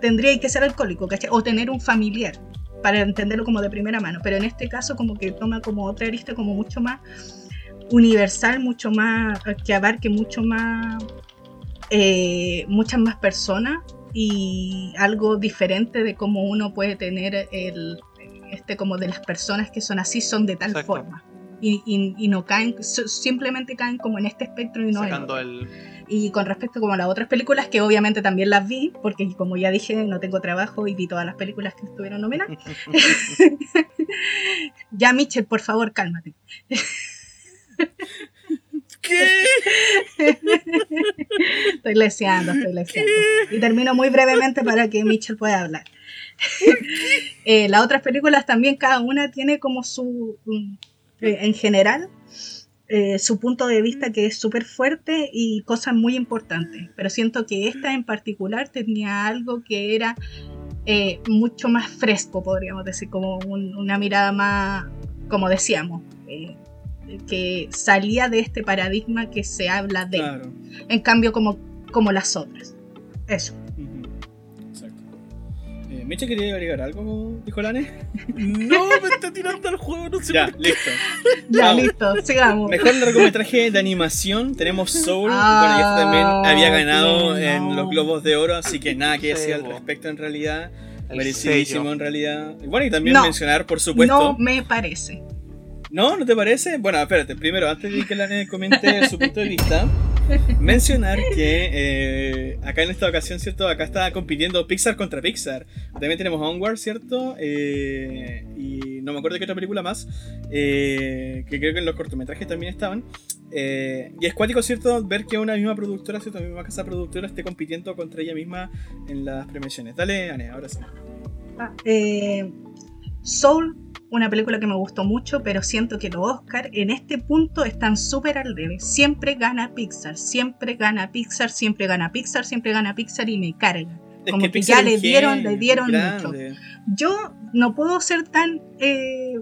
tendrías que ser alcohólico, ¿cachai? O tener un familiar para entenderlo como de primera mano. Pero en este caso como que toma como otra arista como mucho más universal, mucho más, que abarque mucho más, eh, muchas más personas y algo diferente de cómo uno puede tener el, este como de las personas que son así, son de tal Exacto. forma. Y, y- y no caen, simplemente caen como en este espectro y no en Sacando el. Y con respecto como a las otras películas, que obviamente también las vi, porque como ya dije, no tengo trabajo y vi todas las películas que estuvieron nominadas. [LAUGHS] [LAUGHS] ya, Mitchell, por favor, cálmate. [LAUGHS] ¿Qué? Estoy leseando, estoy leseando. Y termino muy brevemente para que Mitchell pueda hablar. Eh, las otras películas también, cada una tiene como su, mm, eh, en general, eh, su punto de vista que es súper fuerte y cosas muy importantes. Pero siento que esta en particular tenía algo que era mucho más fresco, podríamos decir, como un- una mirada más, como decíamos, que salía de este paradigma que se habla de Claro. en cambio como, como las otras. Eso. Exacto. Eh, Eh, ¿Micho quería agregar algo, dijo Lane? [LAUGHS] No, me está tirando al juego, no sé Ya, por qué. listo. Ya, Vamos. listo, sigamos. Mejor largometraje de animación tenemos Soul. Ah, bueno, y esto también había ganado que en no. los Globos de Oro, así que nada que decir al respecto en realidad. El Merecidísimo sello. en realidad. Y bueno, y también No. mencionar, por supuesto. No me parece. ¿No? ¿No te parece? Bueno, espérate, primero, antes de que la nene comente su punto de vista, [LAUGHS] mencionar que eh, acá en esta ocasión, ¿cierto? Acá está compitiendo Pixar contra Pixar. También tenemos Onward, ¿cierto? Eh, y no me acuerdo de qué otra película más, eh, que creo que en los cortometrajes también estaban. Y es cuático, ¿cierto? Ver que una misma productora, ¿cierto? Una misma casa productora esté compitiendo contra ella misma en las premiaciones. Dale, Ane, ahora sí. Ah, Soul, una película que me gustó mucho, pero siento que los Oscar en este punto están súper al debe. Siempre gana Pixar, siempre gana Pixar, siempre gana Pixar, siempre gana Pixar y me carga. Es Como que Pixar ya le dieron- le dieron grande. Yo no puedo ser tan. eh,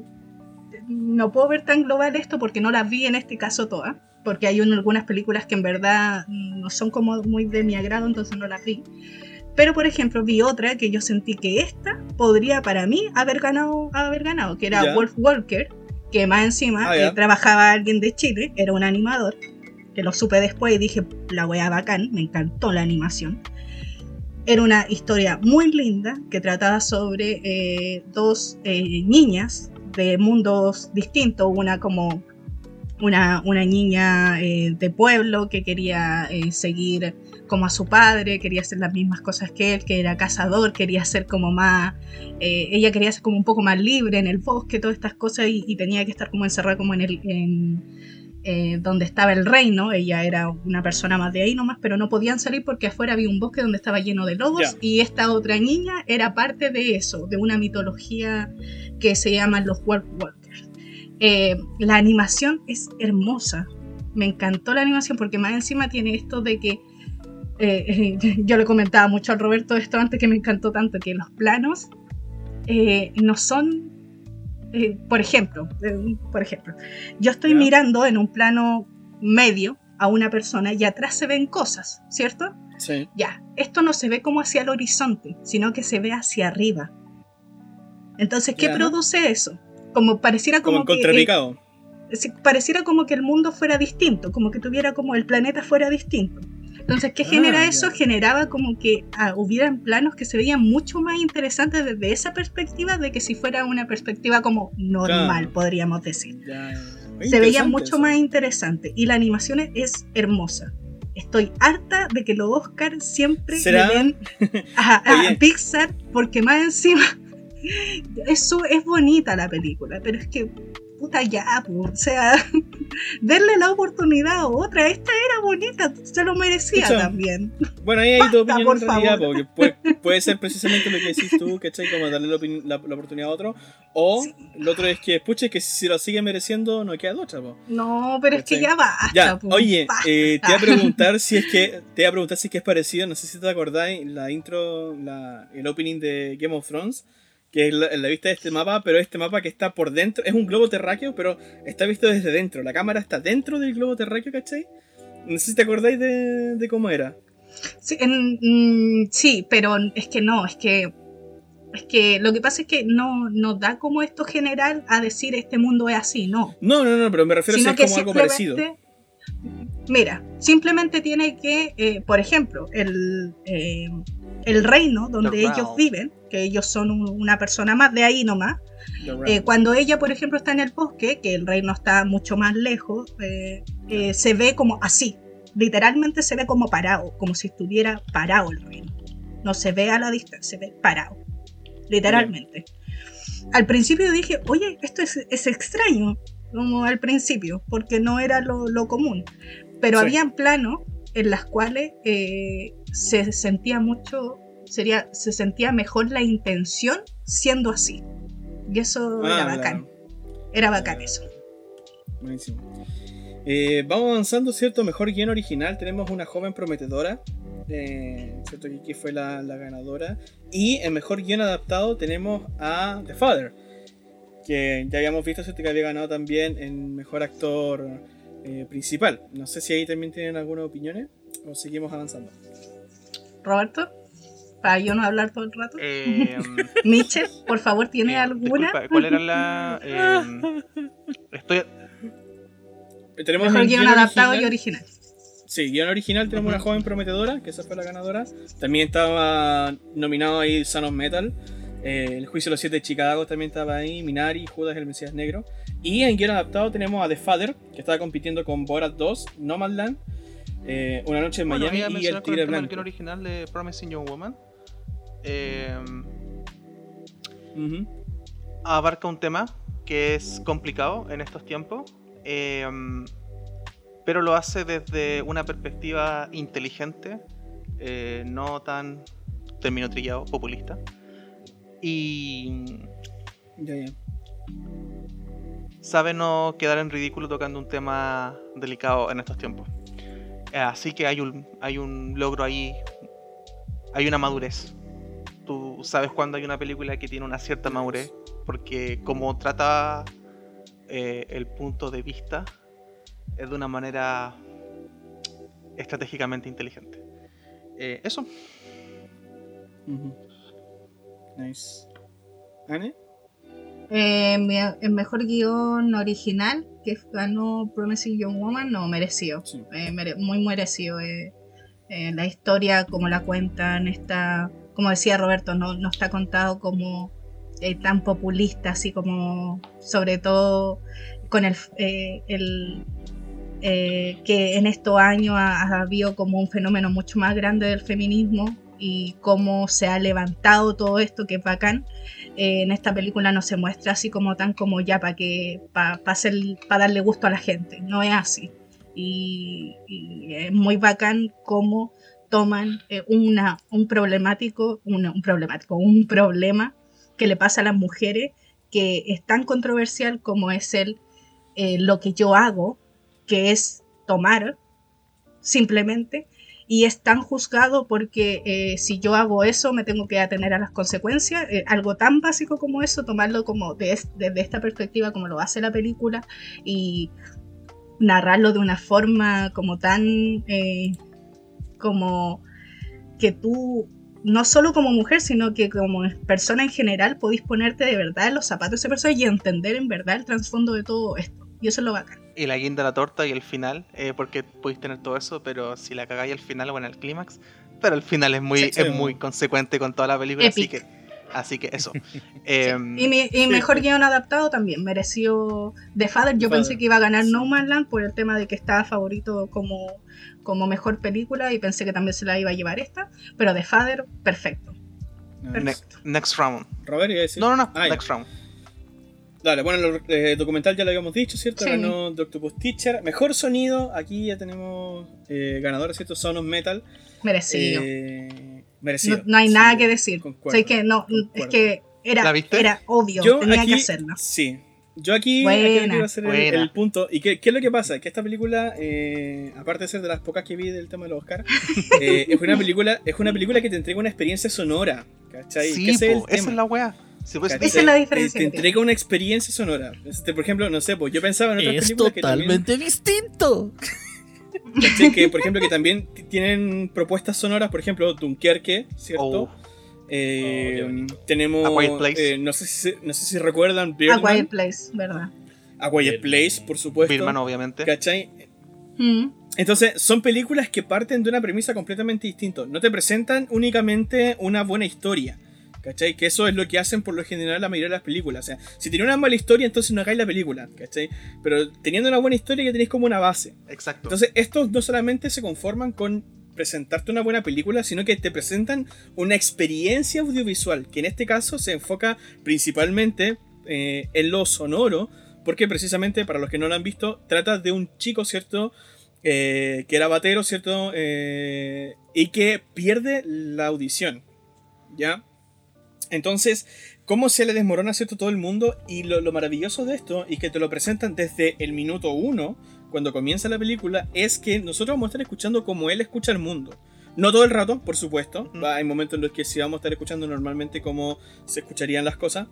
no puedo ver tan global esto porque no las vi en este caso todas. Porque hay un- algunas películas que en verdad no son como muy de mi agrado, entonces no las vi. Pero por ejemplo, vi otra que yo sentí que esta podría para mí haber ganado, haber ganado que era. Wolf Walker, que más encima Ah, eh, trabajaba alguien de Chile, era un animador, que lo supe después y dije, la wea bacán, me encantó la animación. Era una historia muy linda que trataba sobre eh, dos eh, niñas de mundos distintos, una como una, una niña de pueblo que quería seguir como a su padre, quería hacer las mismas cosas que él, que era cazador, quería ser como más, eh, ella quería ser como un poco más libre en el bosque, todas estas cosas, y, y tenía que estar como encerrada como en el, en, eh, donde estaba el reino, ella era una persona más de ahí nomás, pero no podían salir porque afuera había un bosque donde estaba lleno de lobos y esta otra niña era parte de eso, de una mitología que se llaman los Wolf Walkers. Eh, la animación es hermosa, me encantó la animación porque más encima tiene esto de que eh, [LAUGHS] yo le comentaba mucho al Roberto esto antes que me encantó tanto, que los planos eh, no son, eh, por ejemplo, por ejemplo, yo estoy mirando en un plano medio a una persona y atrás se ven cosas, ¿cierto? Sí. Ya, esto no se ve como hacia el horizonte, sino que se ve hacia arriba. Entonces, ¿qué produce eso? Como pareciera Como como, en que pareciera como que el mundo fuera distinto, como que tuviera como el planeta fuera distinto. Entonces, ¿qué Ah, genera ya. eso? Generaba como que ah, hubieran planos que se veían mucho más interesantes desde esa perspectiva de que si fuera una perspectiva como normal, Claro. podríamos decir. Ya, ya. Oye, se veía mucho eso. más interesante y la animación es hermosa. Estoy harta de que los Oscar siempre ¿Será? le den [LAUGHS] a, a. Pixar porque más encima [LAUGHS] eso es bonita la película, pero es que puta ya, po, o sea, [LAUGHS] darle la oportunidad a otra, esta era bonita, se lo merecía Escucha, también. Bueno, ahí hay tu opinión por en realidad, favor. porque puede, puede ser precisamente lo que decís tú, ¿cachai? Como darle la, la- la oportunidad a otro. O Sí. lo otro es que, puche, que si lo sigue mereciendo, no queda otra, po. No, pero es que ¿Cachai? ya basta. Ya, po, oye, basta. eh, te iba a preguntar si es que te iba a preguntar si es que es parecido, no sé si te acordáis, la intro, la, el opening de Game of Thrones, que es la, la vista de este mapa, pero este mapa que está por dentro, es un globo terráqueo, pero está visto desde dentro, la cámara está dentro del globo terráqueo, ¿cachai? No sé si te acordáis de, de cómo era. Sí, en- mm, sí, pero es que no, es que es que lo que pasa es que no nos da como esto general a decir este mundo es así, no. No, no, no, pero me refiero a si es como algo parecido. Mira, simplemente tiene que, eh, por ejemplo, el, eh, el reino donde The ellos realm. viven, que ellos son un- una persona más de ahí nomás, eh, cuando ella, por ejemplo, está en el bosque, que el reino está mucho más lejos, eh, se ve como así. Literalmente se ve como parado, como si estuviera parado el reino. No se ve a la distancia, se ve parado. Literalmente. Al principio dije, oye, esto es, es extraño, como al principio, porque no era lo, lo común. Pero Sí. habían planos en las cuales eh, se sentía mucho, sería, se sentía mejor la intención siendo así. Y eso Ah, era claro. bacán. Era bacán eso. Buenísimo. Eh, vamos avanzando, ¿cierto? Mejor guion original. Tenemos una joven prometedora. eh, ¿Cierto? Que fue la, la ganadora. Y en mejor guion adaptado tenemos a The Father. Que ya habíamos visto, ¿cierto? Que había ganado también en mejor actor eh, principal. No sé si ahí también tienen algunas opiniones. O seguimos avanzando. Roberto, Para yo no hablar todo el rato. Eh, [LAUGHS] Mitchell, por favor, ¿tiene eh, alguna? disculpa, ¿Cuál era la...? eh, estoy... Tenemos Mejor guion adaptado y original- original. Sí, guion original tenemos una joven prometedora, que esa fue la ganadora. También estaba nominado ahí Son of Metal. Eh, el juicio de los siete de Chicago también estaba ahí. Minari, Judas el Mesías Negro. Y en guion adaptado tenemos a The Father, que estaba compitiendo con Borat 2, Nomadland, eh, Una noche en Bueno, Miami y El Tigre el Blanco. guion original de Promising Young Woman. Eh, Ujú. abarca un tema que es complicado en estos tiempos, eh, pero lo hace desde una perspectiva inteligente, eh, no tan, término trillado, populista. Y Ya, ya. sabe no quedar en ridículo tocando un tema delicado en estos tiempos. Eh, Así que hay un, hay un logro ahí, hay una madurez. Tú sabes cuando hay una película que tiene una cierta madurez, porque como trata eh, el punto de vista, es de una manera estratégicamente inteligente. Eh, eso. Ujú. Nice. ¿Anne? Eh, el mejor guion original que ganó Promising Young Woman, no, merecido. Sí. Eh, mere- muy merecido. eh. La historia, como la cuentan, está, como decía Roberto, no, no está contado como tan populista, así como, sobre todo con el, el, eh, que en estos años ha, ha habido como un fenómeno mucho más grande del feminismo y cómo se ha levantado todo esto, que es bacán. Eh, en esta película no se muestra así como tan como ya para que para darle gusto a la gente, no es así. Y, es muy bacán cómo toman eh, una, un problemático, un problemático, un problema que le pasa a las mujeres que es tan controversial como es el eh, lo que yo hago, que es tomar simplemente, y es tan juzgado porque eh, si yo hago eso me tengo que atener a las consecuencias. Eh, algo tan básico como eso, tomarlo como de es- desde esta perspectiva, como lo hace la película, y narrarlo de una forma como tan eh, como que tú no solo como mujer, sino que como persona en general podéis ponerte de verdad en los zapatos de esa persona y entender en verdad el trasfondo de todo esto. Y eso es lo bacán. Y la guinda de la torta y el final, eh, porque podéis tener todo eso, pero si la cagáis al final o en el clímax, pero el final es muy, Sí, sí. es muy consecuente con toda la película, así que, así que eso. [LAUGHS] Em, Y, mi- y mejor guion adaptado también, mereció The Father. Yo The pensé que iba a ganar No Man's Land por el tema de que estaba favorito como, como mejor película y pensé que también se la iba a llevar esta, pero The Father, perfecto. Next round. Robert, iba a decir. No, no, no, Ah, next round. Dale, bueno, el eh, documental ya lo habíamos dicho, ¿cierto? Sí. Ganó The Octopus Teacher. Mejor sonido, aquí ya tenemos eh, ganadores, ¿cierto? Son of Metal. Merecido. Eh, merecido. no, no hay Sí, nada que decir. concuerdo, Sé que no, es que era, ¿La viste? era obvio, Yo tenía aquí, que hacerlo. Sí. Yo aquí, Buena, aquí quiero hacer el, punto. ¿Y qué, qué es lo que pasa? Que esta película, eh, aparte de ser de las pocas que vi del tema de los Oscar, [LAUGHS] eh, es una película, es una película que te entrega una experiencia sonora. ¿Cachai? Sí, es po, esa es la wea. Sí, pues. Esa es la diferencia Te, te entrega una experiencia sonora. Este, por ejemplo, no sé, pues yo pensaba en otras Es películas que también, totalmente distinto. [LAUGHS] por ejemplo que también tienen propuestas sonoras, por ejemplo, Dunkerque, ¿cierto? Oh, Eh, Oh, tenemos, A Quiet Place. eh, no, sé si, no sé si recuerdan A Birdman, Quiet Place, ¿verdad? A Quiet Place, por supuesto. Birdman, obviamente. ¿Cachai? Mm. Entonces, son películas que parten de una premisa completamente distinta. No te presentan únicamente una buena historia. ¿Cachai? Que eso es lo que hacen por lo general la mayoría de las películas. O sea, si tiene una mala historia, entonces no hagáis la película. ¿Cachai? Pero teniendo una buena historia ya tenéis como una base. Exacto. Entonces, estos no solamente se conforman con presentarte una buena película, sino que te presentan una experiencia audiovisual, que en este caso se enfoca principalmente eh, en lo sonoro, porque precisamente, para los que no lo han visto, trata de un chico, ¿cierto? Eh, que era batero, ¿cierto? Eh, y que pierde la audición, ¿ya? Entonces, cómo se le desmorona, ¿cierto? Todo el mundo, y lo, lo maravilloso de esto, y que te lo presentan desde el minuto uno, cuando comienza la película, es que nosotros vamos a estar escuchando como él escucha el mundo. No todo el rato, por supuesto. Hay momentos en los que sí vamos a estar escuchando normalmente cómo se escucharían las cosas.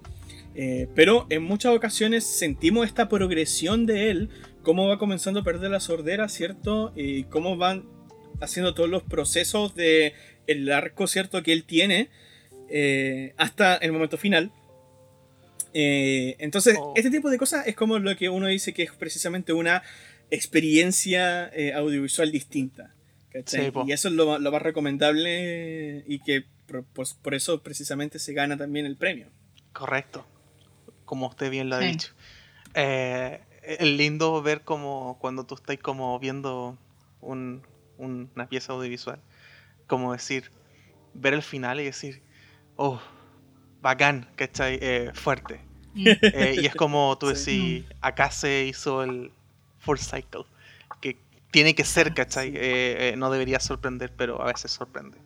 Eh, pero en muchas ocasiones sentimos esta progresión de él, cómo va comenzando a perder la sordera, ¿cierto? Y cómo van haciendo todos los procesos de el arco, ¿cierto? Que él tiene eh, hasta el momento final. Eh, entonces, Oh. este tipo de cosas es como lo que uno dice que es precisamente una experiencia eh, audiovisual distinta. Sí, y eso es lo, lo más recomendable y que por, pues, por eso precisamente se gana también el premio. Correcto. Como usted bien lo ha Sí. dicho. Eh, es lindo ver como cuando tú estás como viendo un- un- una pieza audiovisual. Como decir, ver el final y decir, oh, bacán, ¿cachai? Eh, fuerte. [LAUGHS] Eh, y es como tú Sí. decís, acá se hizo el full cycle. Que tiene que ser, ¿cachai? Eh, eh, no debería sorprender, pero a veces sorprende.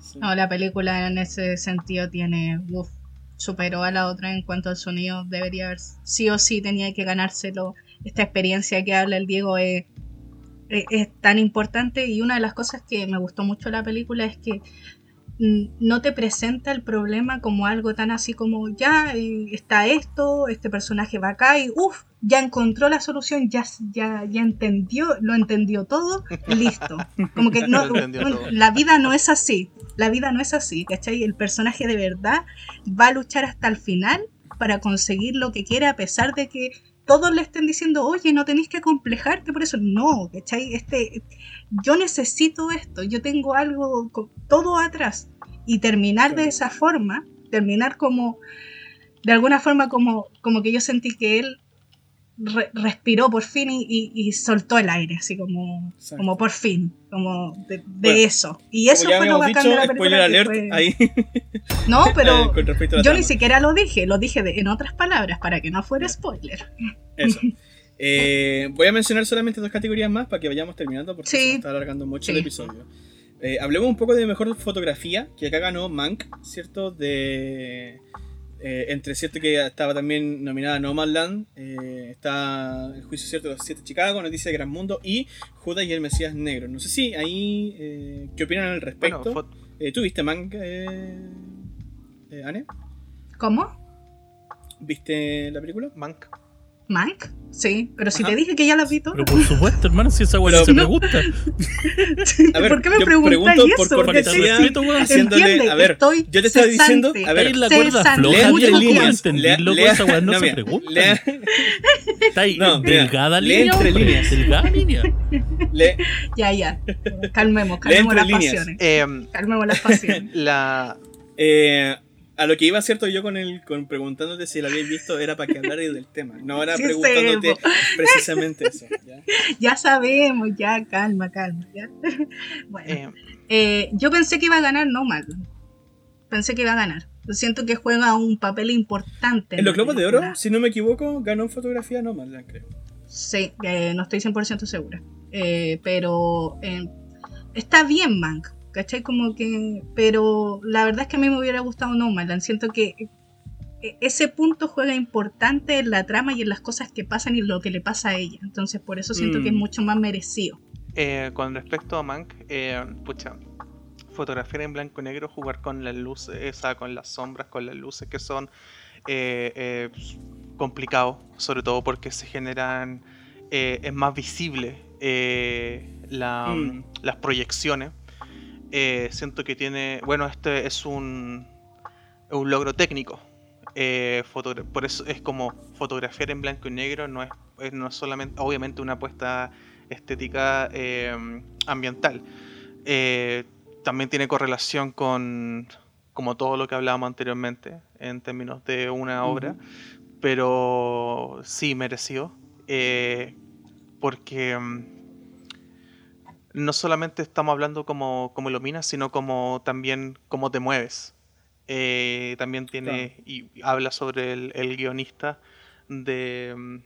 Sí. No, la película en ese sentido tiene. Uf, superó a la otra en cuanto al sonido. Debería haber. Sí o sí tenía que ganárselo. Esta experiencia que habla el Diego es, es, es tan importante. Y una de las cosas que me gustó mucho de la película es que no te presenta el problema como algo tan así como ya está esto, este personaje va acá y uff, ya encontró la solución, ya, ya, ya entendió, lo entendió todo, listo. [LAUGHS] Como que no, no, la vida no es así, la vida no es así, ¿cachai? El personaje de verdad va a luchar hasta el final para conseguir lo que quiere a pesar de que todos le estén diciendo, oye, no tenéis que complejarte por eso. No, ¿cachai? Este, yo necesito esto, yo tengo algo, todo atrás. Y terminar de esa forma, terminar como, de alguna forma como, como que yo sentí que él re- respiró por fin y, y- y soltó el aire, así como, Exacto. como por fin, como de, de Bueno, eso. Y eso fue lo bacán dicho, de la película. alert, fue- ahí [LAUGHS] No, pero [LAUGHS] eh, yo ni trama. siquiera lo dije, lo dije de- en otras palabras para que no fuera spoiler. Eso. [LAUGHS] Eh, voy a mencionar solamente dos categorías más para que vayamos terminando porque Sí. se está alargando mucho el Sí. episodio. Eh, hablemos un poco de mejor fotografía, que acá ganó Mank, ¿cierto? De. Eh, entre cierto que estaba también nominada Nomadland, eh, está El juicio cierto de los siete Chicago, Noticias de Gran Mundo y Judas y el Mesías Negro. No sé si ahí. eh, ¿Qué opinan al Bueno, respecto? fue- Eh, ¿Tú viste Mank, eh, eh, Anne? ¿Cómo? ¿Viste la película? Mank. ¿Mank? Sí, pero si Ajá. te dije que ya la vi todas. Pero por supuesto, hermano, si esa weá se me gusta. [LAUGHS] A ver, ¿Por qué me preguntas por eso? Porque te cortesía, haciéndole, a ver, estoy yo te estaba diciendo, a ver, la cuerda floja, mucho líneas. entendí, lea- loco, esa weá no se pregunta. Está ahí, delgada línea. entre hombre, líneas. Delgada [LAUGHS] línea. le- Ya, ya. Calmemos, calmemos las pasiones. Eh, Calmemos las pasiones. la, eh, a lo que iba, cierto, yo con el con preguntándote si la habías visto era para que hablarais del tema. No era [LAUGHS] Sí, preguntándote [LAUGHS] precisamente eso. ¿ya? Ya sabemos, ya, calma, calma. Ya. [LAUGHS] Bueno, eh, eh, yo pensé que iba a ganar Nomadland. Pensé que iba a ganar. Siento que juega un papel importante. En los Globos de. Oro, si no me equivoco, ganó en fotografía Nomadland, creo. Sí, eh, no estoy 100% segura. Eh, pero eh, está bien Mank, ¿cachai? Como que... Pero la verdad es que a mí me hubiera gustado Nomadland. Siento que eh, ese punto juega importante en la trama y en las cosas que pasan y lo que le pasa a ella. Entonces por eso siento Mm. que es mucho más merecido. eh, con respecto a Mank, eh, pucha, fotografiar en blanco y negro, jugar con las luces, esa, con las sombras, con las luces que son eh, eh, complicado, sobre todo porque se generan, eh, es más visible eh, la- Mm. las proyecciones. Eh, siento que tiene, bueno, este es un, un logro técnico. Eh, por eso es como fotografiar en blanco y negro, no es, es no es solamente, obviamente, una apuesta estética eh, ambiental. También tiene correlación con, como todo lo que hablábamos anteriormente, en términos de una obra, pero sí mereció, eh, porque mm, no solamente estamos hablando como, como iluminas, sino como también cómo te mueves. Eh, también tiene y habla sobre el, el guionista de mm,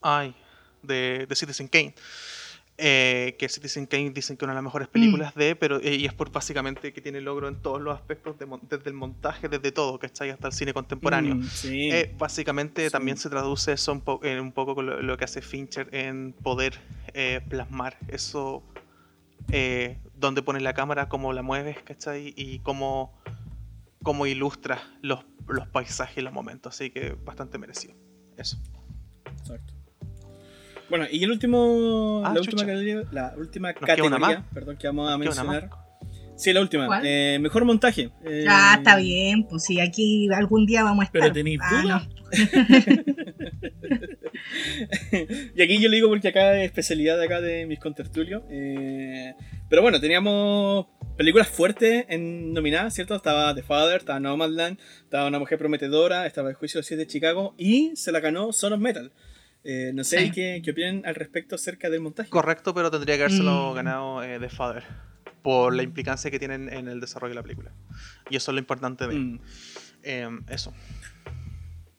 ay de, de Citizen Kane eh, que Citizen Kane dicen que es una de las mejores películas de pero eh, y es por básicamente que tiene logro en todos los aspectos de desde el montaje desde todo ¿cachai? hasta el cine contemporáneo Mm, sí. eh, básicamente Sí. también se traduce eso un, po- en un poco con lo, lo que hace Fincher en poder eh, plasmar eso, eh, donde pones la cámara, cómo la mueves, ¿cachai? Y cómo, cómo ilustras los, los paisajes y los momentos. Así que bastante merecido. Eso. Exacto. Bueno, y el último. Ah, la, última categoría, la última Nos categoría, perdón, que vamos a Nos mencionar. Sí, la última. Eh, mejor montaje. Eh, Ah, está bien, pues sí, aquí algún día vamos a estar. Pero tenéis Ah, dudas. [LAUGHS] y aquí yo le digo porque acá es especialidad de acá de mis contertulios. Eh, pero bueno, teníamos películas fuertes en nominadas, ¿cierto? Estaba The Father, estaba Nomadland, estaba Una Mujer Prometedora, estaba El Juicio de los Siete de Chicago y se la ganó Son of Metal. Eh, no sé Sí. qué, qué opinan al respecto acerca del montaje. Correcto, pero tendría que habérselo Mm. ganado eh, The Father. Por la implicancia que tienen en el desarrollo de la película. Y eso es lo importante de Mm. eh, eso.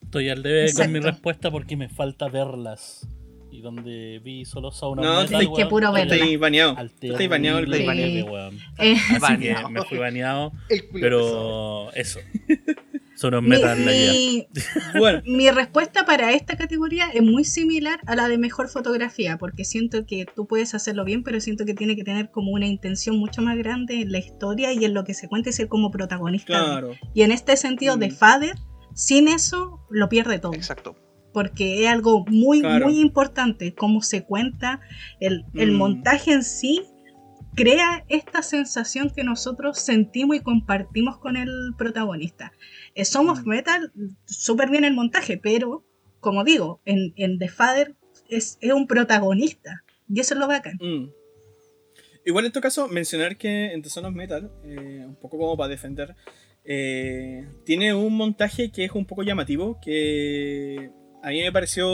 Estoy al debe con mi Exacto. respuesta porque me falta verlas. Y donde vi solo Sauna No, Metal, hay que puro estoy verla. Estoy baneado. Estoy baneado el Estoy baneado. Así que me fui baneado. [LAUGHS] El culo Pero eso. [LAUGHS] Solo mi, metal la guía. mi- [LAUGHS] Bueno, mi respuesta para esta categoría es muy similar a la de mejor fotografía, porque siento que tú puedes hacerlo bien, pero siento que tiene que tener como una intención mucho más grande en la historia y en lo que se cuenta y ser como protagonista. claro. Y en este sentido, de Mm. Father, sin eso lo pierde todo. Exacto. porque es algo muy, Claro. muy importante cómo se cuenta, el, el Mm. montaje en sí crea esta sensación que nosotros sentimos y compartimos con el protagonista. Eh, somos Mm. metal, súper bien el montaje, pero como digo, en, en The Father es, es un protagonista y eso es lo bacán. Mm. Igual en todo caso, mencionar que en The Son of Metal, eh, un poco como para defender, eh, tiene un montaje que es un poco llamativo, que a mí me pareció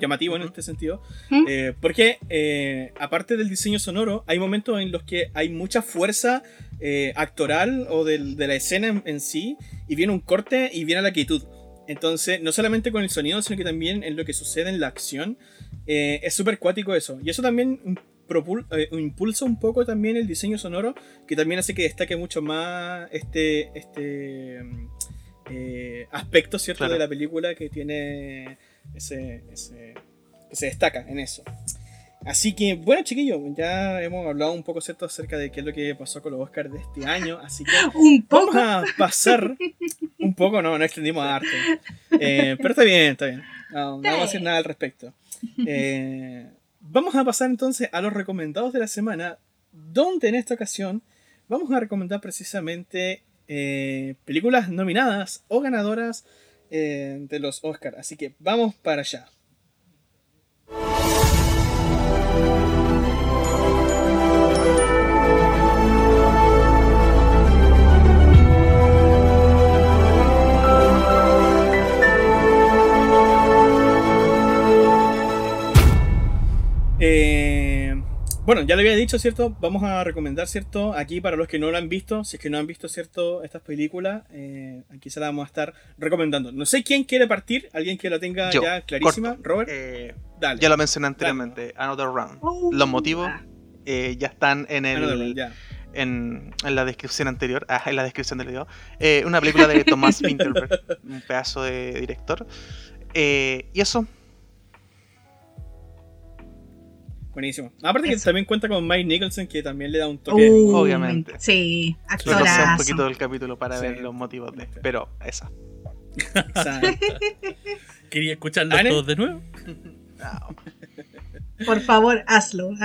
llamativo en Ujú. este sentido, ¿Mm? eh, porque aparte del diseño sonoro, hay momentos en los que hay mucha fuerza eh, actoral o del- de la escena en, en sí, y viene un corte y viene la quietud. Entonces, no solamente con el sonido, sino que también en lo que sucede en la acción, eh, es súper cuático eso. Y eso también propul- eh, impulsa un poco también el diseño sonoro, que también hace que destaque mucho más este, este mm, aspecto, ¿cierto? Claro. De la película que tiene ese, ese- que se destaca en eso. Así que, bueno, chiquillos, ya hemos hablado un poco, ¿cierto?, acerca de qué es lo que pasó con los Oscars de este año. Así que [LAUGHS] Un vamos poco. a pasar un poco, no, no extendimos harto. Eh, pero está bien, está bien. No, no vamos a decir nada al respecto. Eh, vamos a pasar entonces a los recomendados de la semana, donde en esta ocasión vamos a recomendar precisamente eh, películas nominadas o ganadoras de los Oscars. Así que vamos para allá. Eh, bueno, ya lo había dicho, ¿cierto? Vamos a recomendar, ¿cierto? Aquí para los que no lo han visto, si es que no han visto, ¿cierto? Estas películas, eh, aquí se las vamos a estar recomendando. No sé quién quiere partir, alguien que la tenga Yo, ya clarísima. corto. Robert, Eh, dale. ya lo mencioné anteriormente. Another Round. Oh, Los motivos ah, eh, ya están en el, Another One, ya. en, en la descripción anterior, ah, en la descripción del video, eh, una película de Thomas [LAUGHS] Winterberg, un pedazo de director. Eh, y eso, Buenísimo. Aparte que Eso. también cuenta con Mike Nicholson, que también le da un toque. uh, obviamente. Sí, retrasé un actorazo. poquito del capítulo para Sí. ver los motivos de. Pero esa. [LAUGHS] Quería escucharlos ¿Ane? todos de nuevo. Por favor, hazlo. [LAUGHS]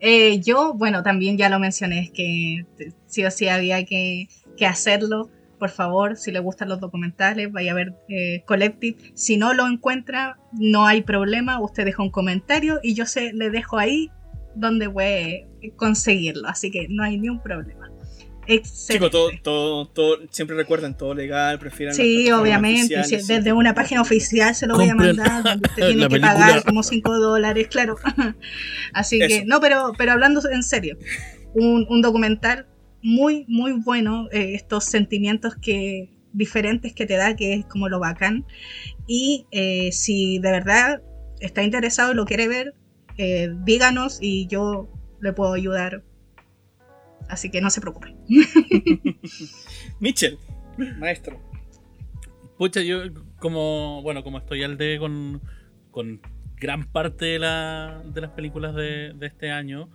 Eh, yo, bueno, también ya lo mencioné, es que sí o sí había que, que hacerlo. Por favor, si le gustan los documentales, vaya a ver eh, Collective. Si no lo encuentra, no hay problema. Usted deja un comentario y yo se le dejo ahí donde puede conseguirlo. Así que no hay ni un problema. Chicos, todo, todo, todo, siempre recuerden todo legal, prefieran. Sí, obviamente. sí. desde una página oficial se lo voy a mandar, donde usted [LAUGHS] tiene que pagar como 5 dólares, claro. [LAUGHS] Así que, no, pero, pero hablando en serio, un, un documental muy, muy bueno, eh, estos sentimientos que diferentes que te da, que es como lo bacán. Y eh, si de verdad está interesado y lo quiere ver, eh, díganos y yo le puedo ayudar. Así que no se preocupe. [LAUGHS] Mitchell, maestro. Pucha, yo como, bueno, como estoy al debe con, con gran parte de, la- de las películas de, de este año,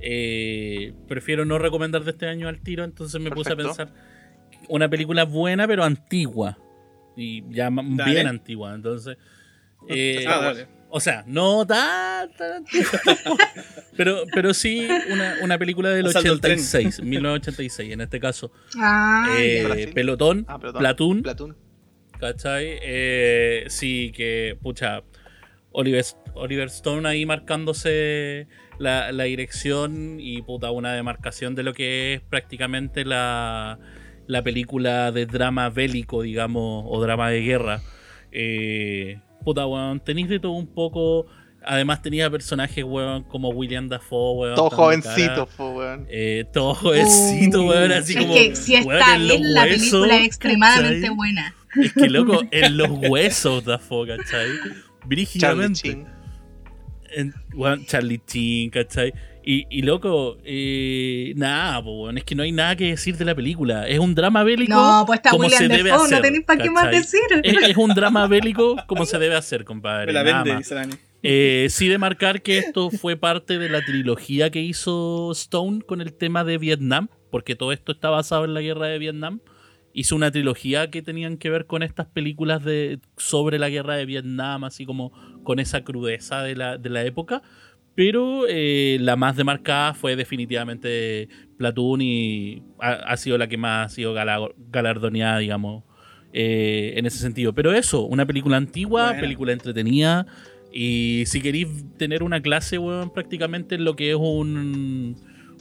eh, prefiero no recomendar de este año al tiro, entonces me puse a pensar una película buena pero antigua. Y ya Dale. bien antigua. Entonces, [LAUGHS] Eh, Ah, dale. o sea, no tan, tan [LAUGHS] pero, pero sí una, una película del Asalto al tren. 86, 1986 [LAUGHS] en este caso. Ah, Eh, pelotón, Ah, Platoon. Platoon, Platoon. ¿cachai? Eh, sí, que, pucha, Oliver, Oliver Stone ahí marcándose la, la dirección y, puta, una demarcación de lo que es prácticamente la, la película de drama bélico, digamos, o drama de guerra. Eh, puta, weón, tenéis de todo un poco. Además tenía personajes, weón, como William Dafoe, weón. Todo jovencito, po, weón. Eh, todo jovencito, Uh, weón, así es como. que si weón, está los bien, la huesos, película es extremadamente ¿cachai? buena. Es que, loco, en los huesos, Dafoe, ¿cachai? [LAUGHS] Charlie Brígidamente. En, weón, Charlie Chin, ¿cachai? Y, y loco, eh, nada, po, es que no hay nada que decir de la película. Es un drama bélico. No, pues está como William se debe Dafoe, hacer, no tenéis para qué más decir. Es, es un drama bélico como se debe hacer, compadre. Me la vende, dice Dani. Eh, sí de marcar que esto fue parte de la trilogía que hizo Stone con el tema de Vietnam, porque todo esto está basado en la guerra de Vietnam. Hizo una trilogía que tenían que ver con estas películas de, sobre la guerra de Vietnam, así como con esa crudeza de la, de la época. Pero eh, la más demarcada fue definitivamente Platoon y ha, ha sido la que más ha sido gala- galardoneada, digamos, eh, en ese sentido. Pero eso, una película antigua, película entretenida. Y si queréis tener una clase, weón, prácticamente en lo que es un,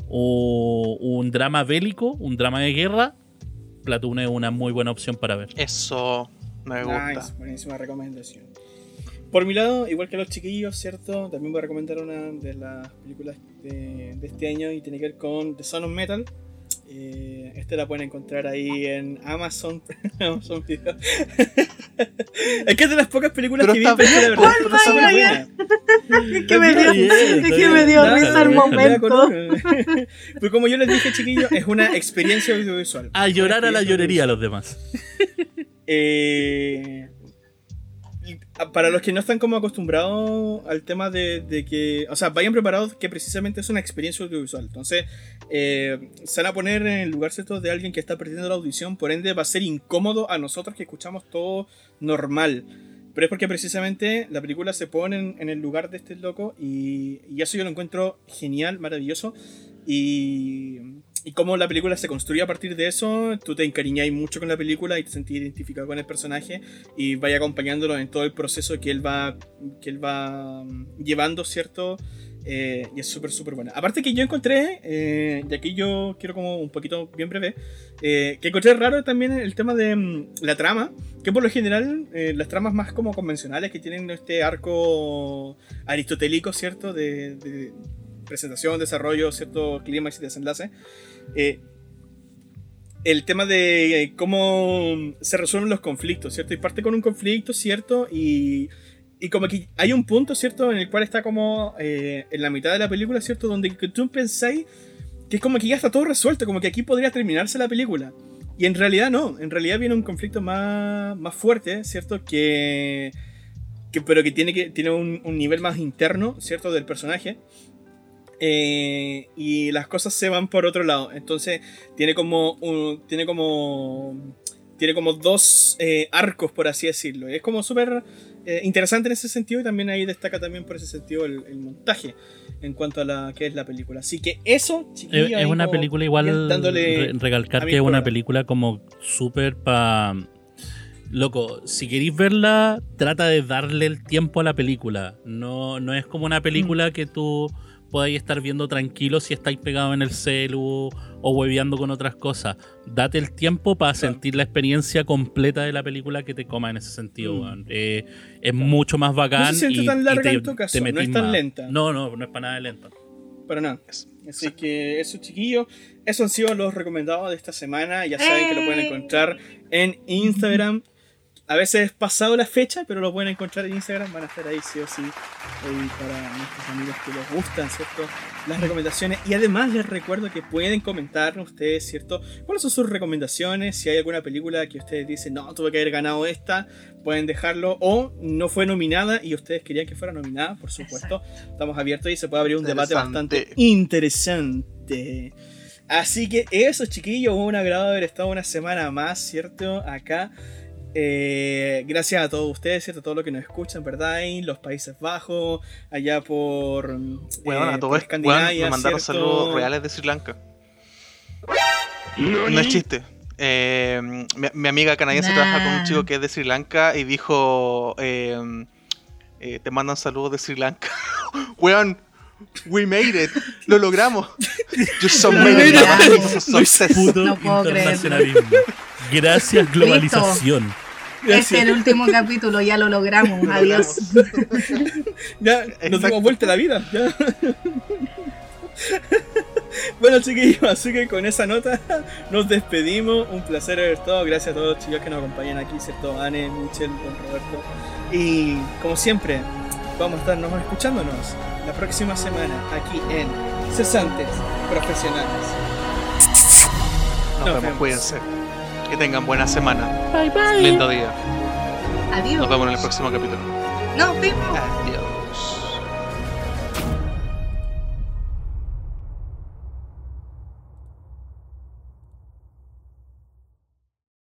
o- un drama bélico, un drama de guerra, Platoon es una muy buena opción para ver. Eso me gusta. Nice, buenísima recomendación. Por mi lado, igual que los chiquillos, ¿cierto? También voy a recomendar una de las películas de, de este año y tiene que ver con The Son of Metal. Eh, esta la pueden encontrar ahí en Amazon, [LAUGHS] Amazon Video. es que es de las pocas películas Pero que vi, pero la verdad pues, es que pero buena. Me dio, bien, que bien. me dio risa el déjalo. momento. [LAUGHS] Pues como yo les dije, chiquillos, es una experiencia audiovisual. A llorar a la llorería a los demás. [LAUGHS] Eh, para los que no están como acostumbrados al tema de, que, o sea, vayan preparados que precisamente es una experiencia audiovisual. Entonces, eh, se van a poner en el lugar cierto de alguien que está perdiendo la audición, por ende va a ser incómodo a nosotros que escuchamos todo normal. Pero es porque precisamente la película se pone en, en el lugar de este loco y, y eso yo lo encuentro genial, maravilloso. Y, y cómo la película se construye a partir de eso, tú te encariñáis mucho con la película y te sentís identificado con el personaje y vaya acompañándolo en todo el proceso que él va, que él va mm, llevando, ¿cierto? Eh, y es súper, súper buena. Aparte que yo encontré, eh, y aquí yo quiero como un poquito bien breve, eh, que encontré raro también el tema de mm, la trama, que por lo general eh, las tramas más como convencionales que tienen este arco aristotélico, ¿cierto? De, de presentación, desarrollo, cierto clímax y desenlace. eh, el tema de eh, cómo se resuelven los conflictos, ¿cierto? Y parte con un conflicto, ¿cierto? Y, y como que hay un punto, ¿cierto? En el cual está como eh, en la mitad de la película, ¿cierto? Donde tú pensáis que es como que ya está todo resuelto, como que aquí podría terminarse la película. Y en realidad no, en realidad viene un conflicto más, más fuerte, ¿cierto? Que, que pero que tiene, que, tiene un, un nivel más interno, ¿cierto? Del personaje. Eh, y las cosas se van por otro lado. Entonces tiene como un- tiene como tiene como dos eh, arcos por así decirlo. Es como súper eh, interesante en ese sentido y también ahí destaca también por ese sentido el, el montaje en cuanto a la que es la película. Así que eso, Es, es una película igual, dándole re- recalcar que es una película como súper pa... Loco, si queréis verla, trata de darle el tiempo a la película. No, no es como una Mm. película que tú podáis estar viendo tranquilo si estáis pegado en el celu o hueveando con otras cosas. Date el tiempo para Claro. sentir la experiencia completa de la película que te coma en ese sentido. Mm. weón. Eh, es mucho más bacán. No se siente y- tan y larga te- en tu caso, no es tan más. lenta. No, no, no es para nada lenta. Para nada. Así que eso, chiquillos. Esos han sido los recomendados de esta semana. Ya saben que lo pueden encontrar en Instagram. A veces pasado la fecha, pero lo pueden encontrar en Instagram. Van a estar ahí sí o sí. ahí para nuestros amigos que les gustan, ¿cierto? Las recomendaciones. Y además les recuerdo que pueden comentar ustedes, ¿cierto? ¿Cuáles son sus recomendaciones? Si hay alguna película que ustedes dicen, no, tuve que haber ganado esta, pueden dejarlo. O no fue nominada y ustedes querían que fuera nominada, por supuesto. Estamos abiertos y se puede abrir un debate bastante interesante. Así que eso, chiquillos, un agrado haber estado una semana más, ¿cierto? Acá Eh, gracias a todos ustedes, ¿cierto? A todos los que nos escuchan, ¿verdad? En los Países Bajos, allá por. Bueno, eh, a todo por esto, weón, Escandinavia, me mandaron ¿cierto? saludos reales de Sri Lanka. No es chiste. Eh, mi, mi amiga canadiense Nah. trabaja con un chico que es de Sri Lanka y dijo: eh, eh, Te mandan saludos de Sri Lanka. [LAUGHS] Weón, we made it. Lo logramos. [LAUGHS] You so made it. [LAUGHS] No puedo internacionalismo. Gracias, globalización. Este es el último capítulo, ya lo logramos. Lo Adiós. Ya, nos dimos vuelta a la vida. Ya. bueno, chiquillos, así que con esa nota nos despedimos. Un placer haber estado. Gracias a todos los chicos que nos acompañan aquí, ¿cierto? Anne, Michelle, Don Roberto. Y como siempre, vamos a estarnos escuchándonos la próxima semana aquí en Cesantes Profesionales. Nos Nos vemos, vemos. cuídense. Que tengan buena semana. Bye bye. Lindo día. Adiós. Nos vemos en el próximo capítulo. Nos vemos. Adiós.